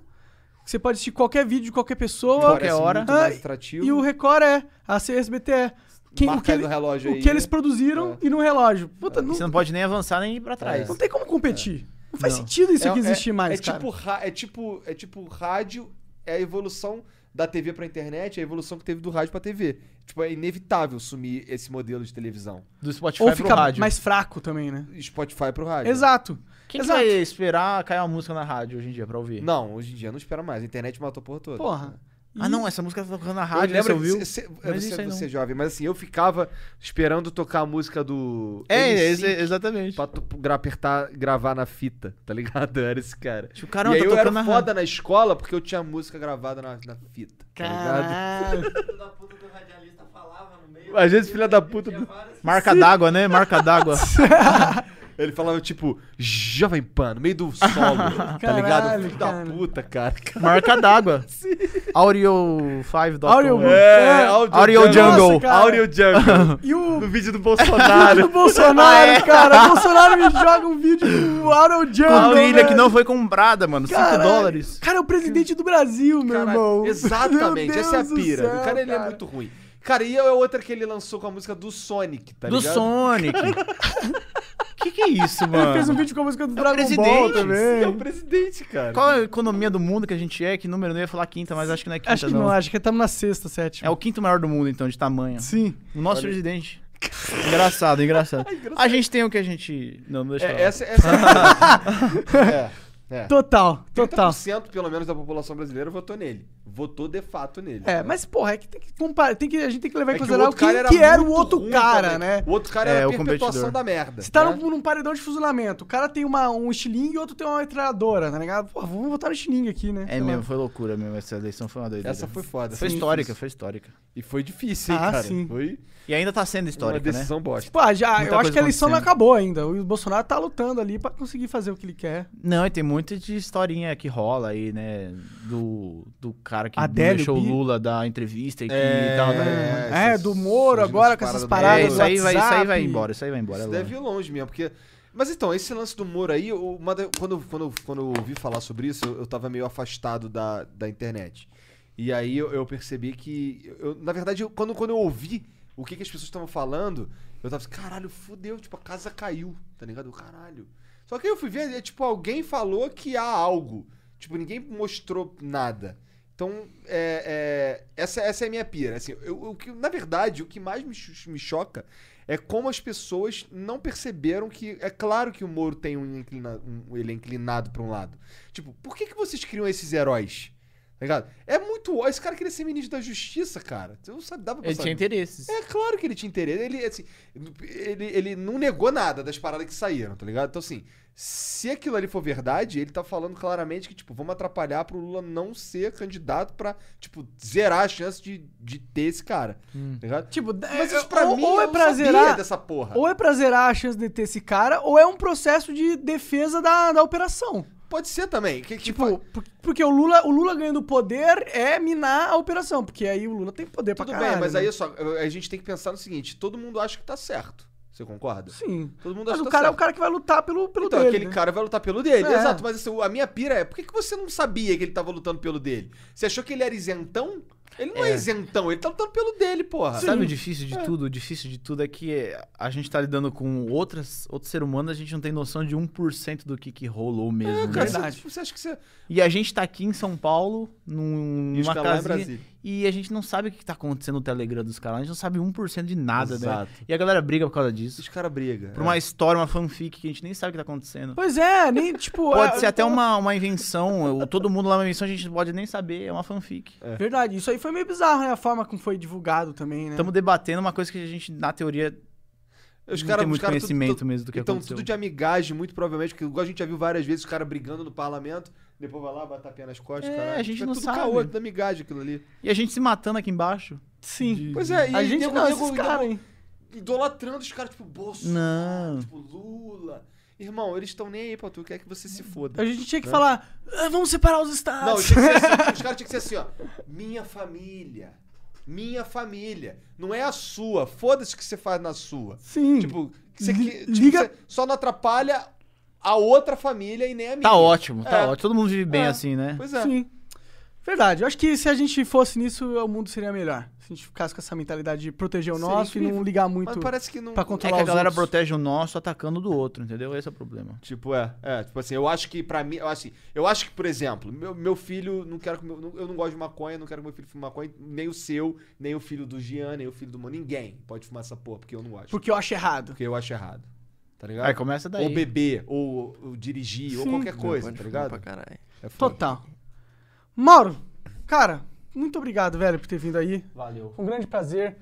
A: Você pode assistir qualquer vídeo de qualquer pessoa.
B: Qualquer hora.
A: Ah,
C: mais atrativo.
A: E o Record é, a CSBT é. Quem, o que, ele- o
C: aí.
A: que eles produziram
C: É.
A: e no relógio. Puta, não,
B: Você não pode nem avançar nem ir pra trás.
A: não tem como competir. Não faz
B: Não.
A: sentido isso
C: É-
A: aqui
C: é-
A: existir mais,
C: é
A: cara.
C: Tipo, é tipo, é tipo rádio, é a evolução da TV pra internet, é a evolução que teve do rádio pra TV. Tipo, é inevitável sumir esse modelo de televisão.
B: Do Spotify
A: Ou
B: pro
A: fica
B: rádio.
A: mais fraco também, né?
C: Spotify pro rádio.
A: Exato.
B: Quem que
A: Exato.
B: vai esperar cair uma música na rádio hoje em dia pra ouvir?
C: Não, hoje em dia não espera mais. A internet matou a porra toda.
A: Porra.
B: Ah, não, essa música tá tocando na
C: Eu
B: rádio, né, você
C: lembro,
B: ouviu?
C: cê- cê-
B: Não
C: você,
B: aí,
C: você é jovem, mas assim, eu ficava esperando tocar a música do.
B: É,
C: NSYNC
B: esse- exatamente.
C: Pra tu gra- apertar, gravar na fita, tá ligado? Era esse cara.
B: Tipo, caramba,
C: e aí
B: tá
C: eu era
B: na
C: foda na escola porque eu tinha música gravada na, na fita. Tá ligado?
A: Caralho.
E: filho da puta do radialista falava no meio.
C: Às vezes, filha da puta do-
B: Marca d'água, né? Marca d'água.
C: Ele falava, tipo, Jovem Pan, no meio do solo, tá
A: Caralho,
C: ligado? Filho
A: cara.
C: da puta, cara.
B: Marca d'água. Audio5.com.
A: Audio-
C: É,
A: É,
C: Audio,
B: Audio
C: Jungle.
A: Jungle. cara.
C: Audio Jungle.
A: E o
C: no vídeo do
A: do
C: Bolsonaro.
A: Bolsonaro, cara. O Bolsonaro me joga um vídeo do
B: Com
A: Jungle.
B: trilha que não foi comprada, mano. 5
A: Caralho.
B: dólares.
A: Cara, é o presidente do Brasil, meu
C: Caralho,
A: irmão.
C: Exatamente, essa é a
A: do
C: pira.
A: céu,
C: o cara, ele é
A: cara.
C: muito ruim. Cara, e a outra que ele lançou com a música do Sonic, tá
B: Do
C: ligado?
B: Sonic. Que que é isso, mano?
A: Ele fez um vídeo com a música do
B: É o
A: Dragon Ball
B: presidente.
A: também.
C: É o presidente, cara.
B: Qual é a economia do mundo que a gente é? Que número? Eu não ia falar quinta, mas acho que não é quinta,
A: Acho que não, acho que estamos na sexta, sétima.
B: É o quinto maior do mundo, então, de tamanho.
A: Sim.
B: O nosso presidente. engraçado, engraçado. A gente tem o que a gente. Não, não deixa eu
C: É, essa, essa é a é, é.
A: Total, total.
C: 30% pelo menos da população brasileira votou nele. Votou de fato nele.
A: É, mas porra, é que tem que comparar, tem que, a gente tem que levar
C: É
A: em
C: que o
A: que era o
C: muito
A: outro cara,
C: também.
A: né?
C: O outro cara
B: É,
C: era a
B: o
C: perpetuação
B: competidor.
C: da merda.
A: Você tá
C: né?
A: num, num paredão de fuzilamento, o cara tem uma, um estilingue e o outro tem uma metralhadora, tá ligado? Porra, vamos votar no estilingue aqui, né?
B: É
A: Sei lá.
B: mesmo, foi loucura mesmo. Essa eleição foi uma doideira.
C: Essa foi foda.
B: Foi
C: essa
B: histórica, foi histórica.
C: E foi difícil, hein,
A: Ah,
C: cara?
A: sim.
C: Foi
B: E ainda tá sendo
C: uma
B: histórica, né?
C: decisão bosta.
A: Pô, já,
B: Muita
A: eu acho que a eleição não acabou ainda. O Bolsonaro tá lutando ali pra conseguir fazer o que ele quer.
B: Não, e tem muita de historinha que rola aí, né? Do, do cara que
A: Adélio
B: deixou o Lula dar entrevista e que
C: É,
B: tal,
A: É,
B: né?
A: é,
C: essas-
A: do Moro agora com
C: paradas
A: essas
C: do-
A: paradas
B: É, isso aí, vai, isso aí vai embora, isso aí vai embora.
C: Isso
B: é
C: deve ir longe mesmo, porque. Mas então, esse lance do Moro aí, da- quando, quando, quando eu ouvi falar sobre isso, eu, eu tava meio afastado da, da internet. E aí eu, eu percebi que. Eu, na verdade, eu- quando, quando eu ouvi o que, que as pessoas estavam falando, eu tava assim, caralho, fudeu, tipo, a casa caiu, tá ligado? Caralho. Só que aí eu fui ver, é, tipo, alguém falou que há algo. Tipo, ninguém mostrou nada. Então, é, é, essa, essa é a minha pira. Assim, eu, que, na verdade, o que mais me, me choca é como as pessoas não perceberam que. É claro que o Moro tem um, inclina, um- ele é inclinado pra um lado. Tipo, por que, que vocês criam esses heróis? Tá ligado? É muito. Esse cara queria ser ministro da justiça, cara. Você não sabe, dava pra
B: Ele tinha interesses.
C: É claro que ele tinha interesse. Ele, assim, ele, ele não negou nada das paradas que saíram, tá ligado? Então, assim, se aquilo ali for verdade, ele tá falando claramente que, tipo, vamos atrapalhar pro Lula não ser candidato pra, tipo, zerar a chance de, de ter esse cara, tá ligado?
A: Tipo,
C: Mas
A: é-
C: isso pra
A: ou,
C: mim,
A: ou é pra zerar,
C: dessa porra.
A: ou é pra zerar a chance de ter esse cara, ou é um processo de defesa da, da operação.
C: Pode ser também. Que,
A: Tipo, por- porque o Lula, o Lula ganhando poder é minar a operação, porque aí o Lula tem poder pra
C: tudo
A: caralho.
C: bem, mas
A: né?
C: aí é só, a gente tem que pensar no seguinte, todo mundo acha que tá certo. Você concorda?
A: Sim.
C: Todo mundo
A: Mas
C: acha
A: o
C: que tá
A: cara é o
C: certo.
A: cara que vai lutar pelo, pelo
C: Então,
A: dele.
C: aquele
A: né?
C: cara vai lutar pelo dele.
A: É.
C: Exato, mas assim, a minha pira é, por que, que você não sabia que ele tava lutando pelo dele? Você achou que ele era isentão? Ele não é,
B: É.
C: isentão, ele tá lutando pelo dele, porra.
B: Sabe o difícil de
C: É.
B: tudo? O difícil de tudo é que a gente tá lidando com outras, outros seres humanos, a gente não tem noção de 1% do que, que rolou mesmo.
C: É,
B: né?
C: cara,
A: verdade.
C: você, você acha que você.
B: E a gente tá aqui em São Paulo, num, numa casinha,
C: Brasília.
B: E a gente não sabe o que tá acontecendo no Telegram dos caras, a gente não sabe 1% de nada,
C: Exato.
B: né? E a galera briga por causa disso.
C: Os caras brigam.
B: Por uma história, uma fanfic que a gente nem sabe o que tá acontecendo.
A: Pois é, nem tipo.
B: Pode
A: é-
B: ser até uma, uma invenção, todo mundo lá é uma invenção, a gente pode nem saber, é uma fanfic.
A: Verdade, isso aí foi meio bizarro, né? A forma como foi divulgado também, né?
B: Estamos debatendo uma coisa que a gente, na teoria,
C: Os
B: não
C: caras
B: tem muito
C: cara
B: conhecimento mesmo do que
C: Então,
B: aconteceu.
C: tudo de amigagem, muito provavelmente, porque igual a gente já viu várias vezes os caras brigando no parlamento, depois vai lá, bate a pé nas costas,
B: É,
C: caralho.
B: a gente
C: Tipo, é
B: não
C: tudo
B: sabe.
C: caô, é tudo amigagem aquilo ali.
B: E a gente se matando aqui embaixo.
A: Sim.
C: Pois é, e
A: A gente
C: nego-
A: não,
C: nego-
A: esses caras, hein?
C: idolatrando os caras, tipo, Bolsonaro,
B: Não.
C: tipo, Lula. Irmão, eles estão nem aí pra tu, quer que você se foda.
A: A gente tinha que falar, "Ah, vamos separar os
C: Não,
A: estados.
C: ser assim, os caras tinham que ser assim, ó. Minha família. Minha família. Não é a sua. Foda-se o que você faz na sua.
A: Sim.
C: Tipo, você, tipo,
A: liga-
C: você só não atrapalha a outra família e nem a minha.
B: Tá ótimo, tá
C: É.
B: ótimo. Todo mundo vive bem
C: É.
B: assim, né?
C: Pois é.
A: Sim. Verdade. Eu acho que se a gente fosse nisso, o mundo seria melhor. Se a gente ficasse com essa mentalidade de proteger o
C: Seria
A: nosso e não ligar muito.
C: Mas parece que não.
A: pra
B: É
A: controlar
B: que a galera
A: outros.
B: protege o nosso atacando o do outro, entendeu? Esse é o problema.
C: Tipo, é, é, tipo assim, eu acho que pra mim, eu acho assim, eu acho que, por exemplo, meu, meu filho, não quero que meu, eu não gosto de maconha, não quero que meu filho fume maconha, nem o seu, nem o filho do Gian, nem o filho do Mano, ninguém pode fumar essa porra, porque eu não gosto.
A: Porque eu acho errado.
C: Porque eu acho errado. Tá ligado?
B: Aí começa daí.
C: Ou beber, ou, ou dirigir, ou
A: Sim.
C: qualquer coisa, tá ligado?
D: pra caralho.
C: É foda.
A: Total. Mauro, cara, muito obrigado, velho, por ter vindo aí.
B: Valeu.
A: Foi um grande prazer.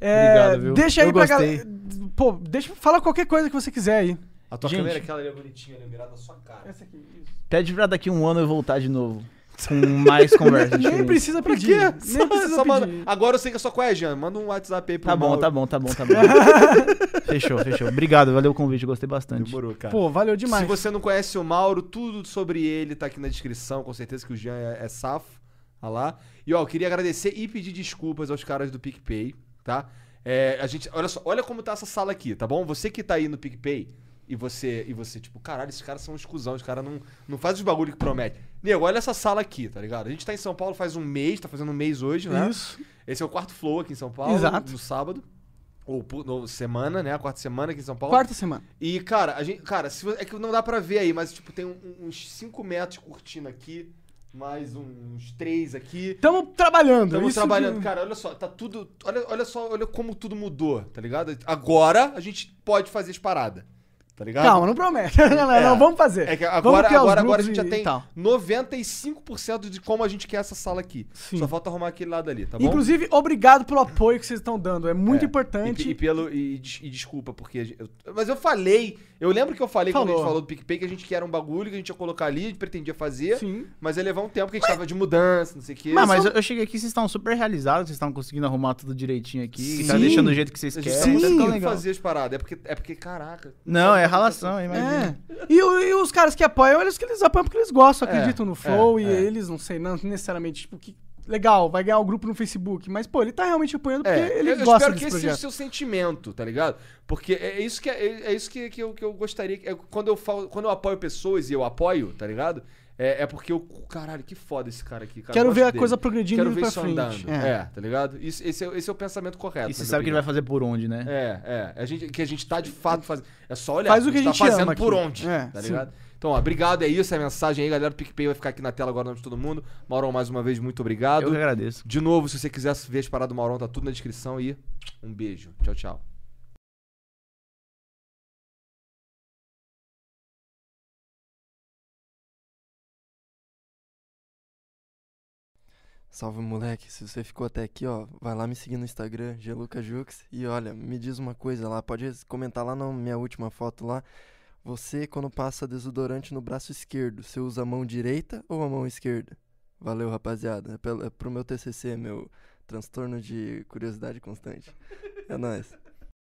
A: É,
B: Obrigado, viu?
A: Deixa aí
B: Eu
A: pra galera. Pô, deixa, fala qualquer coisa que você quiser aí.
C: A tua
B: Gente.
C: câmera é aquela ali é bonitinha, ali, mirada na sua cara.
A: Essa aqui.
B: Pede pra daqui um ano eu voltar de novo. Com mais conversa
A: Nem
B: diferente.
A: precisa
C: Pra
A: pedir.
C: quê?
A: Nem
C: Só-
A: precisa
C: só manda-
A: pedir.
C: Agora eu sei que a sua qual é, Jean. Manda um WhatsApp aí pro
B: Tá bom,
C: Mauro.
B: tá bom, tá bom, tá bom. fechou, fechou. Obrigado, valeu o convite, gostei bastante.
C: Demorou, cara.
A: Pô, valeu demais.
C: Se você não conhece o Mauro, tudo sobre ele tá aqui na descrição. Com certeza que o Jean é, é safo. Olha lá. E ó, eu queria agradecer e pedir desculpas aos caras do PicPay, tá? É, a gente, olha só, olha como tá essa sala aqui, tá bom? Você que tá aí no PicPay e você, e você tipo, caralho, esses caras são uns cuzão, os caras não, não fazem os bagulho que promete. Nego, olha essa sala aqui, tá ligado? A gente tá em São Paulo faz um mês, tá fazendo um mês hoje, né?
A: Isso.
C: Esse é o quarto flow aqui em São Paulo,
A: Exato.
C: no sábado. Ou no, semana, né? A quarta semana aqui em São Paulo.
A: Quarta semana.
C: E, cara, a gente. Cara, se, é que não dá pra ver aí, mas, tipo, tem um- uns 5 metros de cortina aqui, mais uns 3 aqui.
A: Estamos trabalhando.
C: Estamos trabalhando.
A: que-
C: Cara, olha só, tá tudo. Olha, olha só, olha como tudo mudou, tá ligado? Agora a gente pode fazer as paradas. Tá ligado?
A: Calma, não promete. Não, não,
C: É.
A: não, vamos fazer.
C: É que
A: Vamos
C: agora, agora, agora a gente já
A: e
C: tem
A: tal.
C: 95% de como a gente quer essa sala aqui.
A: Sim.
C: Só falta arrumar aquele lado ali, tá bom?
A: Inclusive, obrigado pelo apoio que vocês estão dando. É muito
C: É,
A: importante.
C: E, e pelo, e, e desculpa, porque. eu- mas eu falei. Eu lembro que eu falei quando a
A: Falou.
C: gente falou do PicPay que a gente queria um bagulho que a gente ia colocar ali, a gente pretendia fazer.
A: Sim.
C: Mas ia levar um tempo que a gente tava de mudança, não sei o quê.
B: Mas, mas
C: Só-
B: eu, eu cheguei aqui, vocês estão super realizados, vocês estão conseguindo arrumar tudo direitinho aqui, tá
A: Sim.
B: deixando do jeito que vocês querem,
C: tá
A: Sim.
B: tá legal.
C: fazer as paradas. É porque, é porque caraca.
B: Não, é ralação,
A: É.
B: imagina.
A: E, o- e os caras que apoiam, eles que eles apoiam porque eles gostam,
C: É,
A: acreditam no flow
C: é,
A: e
C: é.
A: eles, não sei, não necessariamente, tipo, que legal, vai ganhar o grupo no Facebook. Mas, pô, ele tá realmente apoiando porque
C: É,
A: ele
C: eu, eu
A: gosta
C: espero
A: desse
C: que esse seja o seu sentimento, tá ligado? Porque é, é isso que, é, é isso que, que, eu, que eu gostaria. é quando, eu falo, quando eu apoio pessoas e eu apoio, tá ligado? É, é porque eu. Caralho, que foda esse cara aqui. Cara,
A: Quero
C: eu
A: ver a
C: dele.
A: coisa progredindo
C: Quero ver
A: pra
C: isso
A: frente.
C: andando.
A: É.
C: É. tá ligado? Isso, esse, é, esse é o pensamento correto.
B: E você sabe que ele vai fazer por onde, né?
C: opinião. É, é. A gente, que a gente tá de fato fazendo. É só olhar.
A: Faz o que a gente
C: tá fazendo
A: ama
C: por
A: aqui.
C: onde.
A: É,
C: tá
A: sim.
C: Então, ó, obrigado. É isso, é a mensagem aí, galera. O PicPay vai ficar aqui na tela agora, no nome de todo mundo. Maurão, mais uma vez, muito obrigado.
B: Eu que agradeço.
C: De novo, se você quiser ver as paradas do Maurão, tá tudo na descrição aí. Um beijo. Tchau, tchau.
D: Salve moleque, se você ficou até aqui, ó, vai lá me seguir no Instagram, GelucaJux, e olha, me diz uma coisa lá, pode comentar lá na minha última foto lá. Você, quando passa desodorante no braço esquerdo, você usa a mão direita ou a mão esquerda? Valeu, rapaziada. É, é pro meu TCC, meu transtorno de curiosidade constante. É nóis.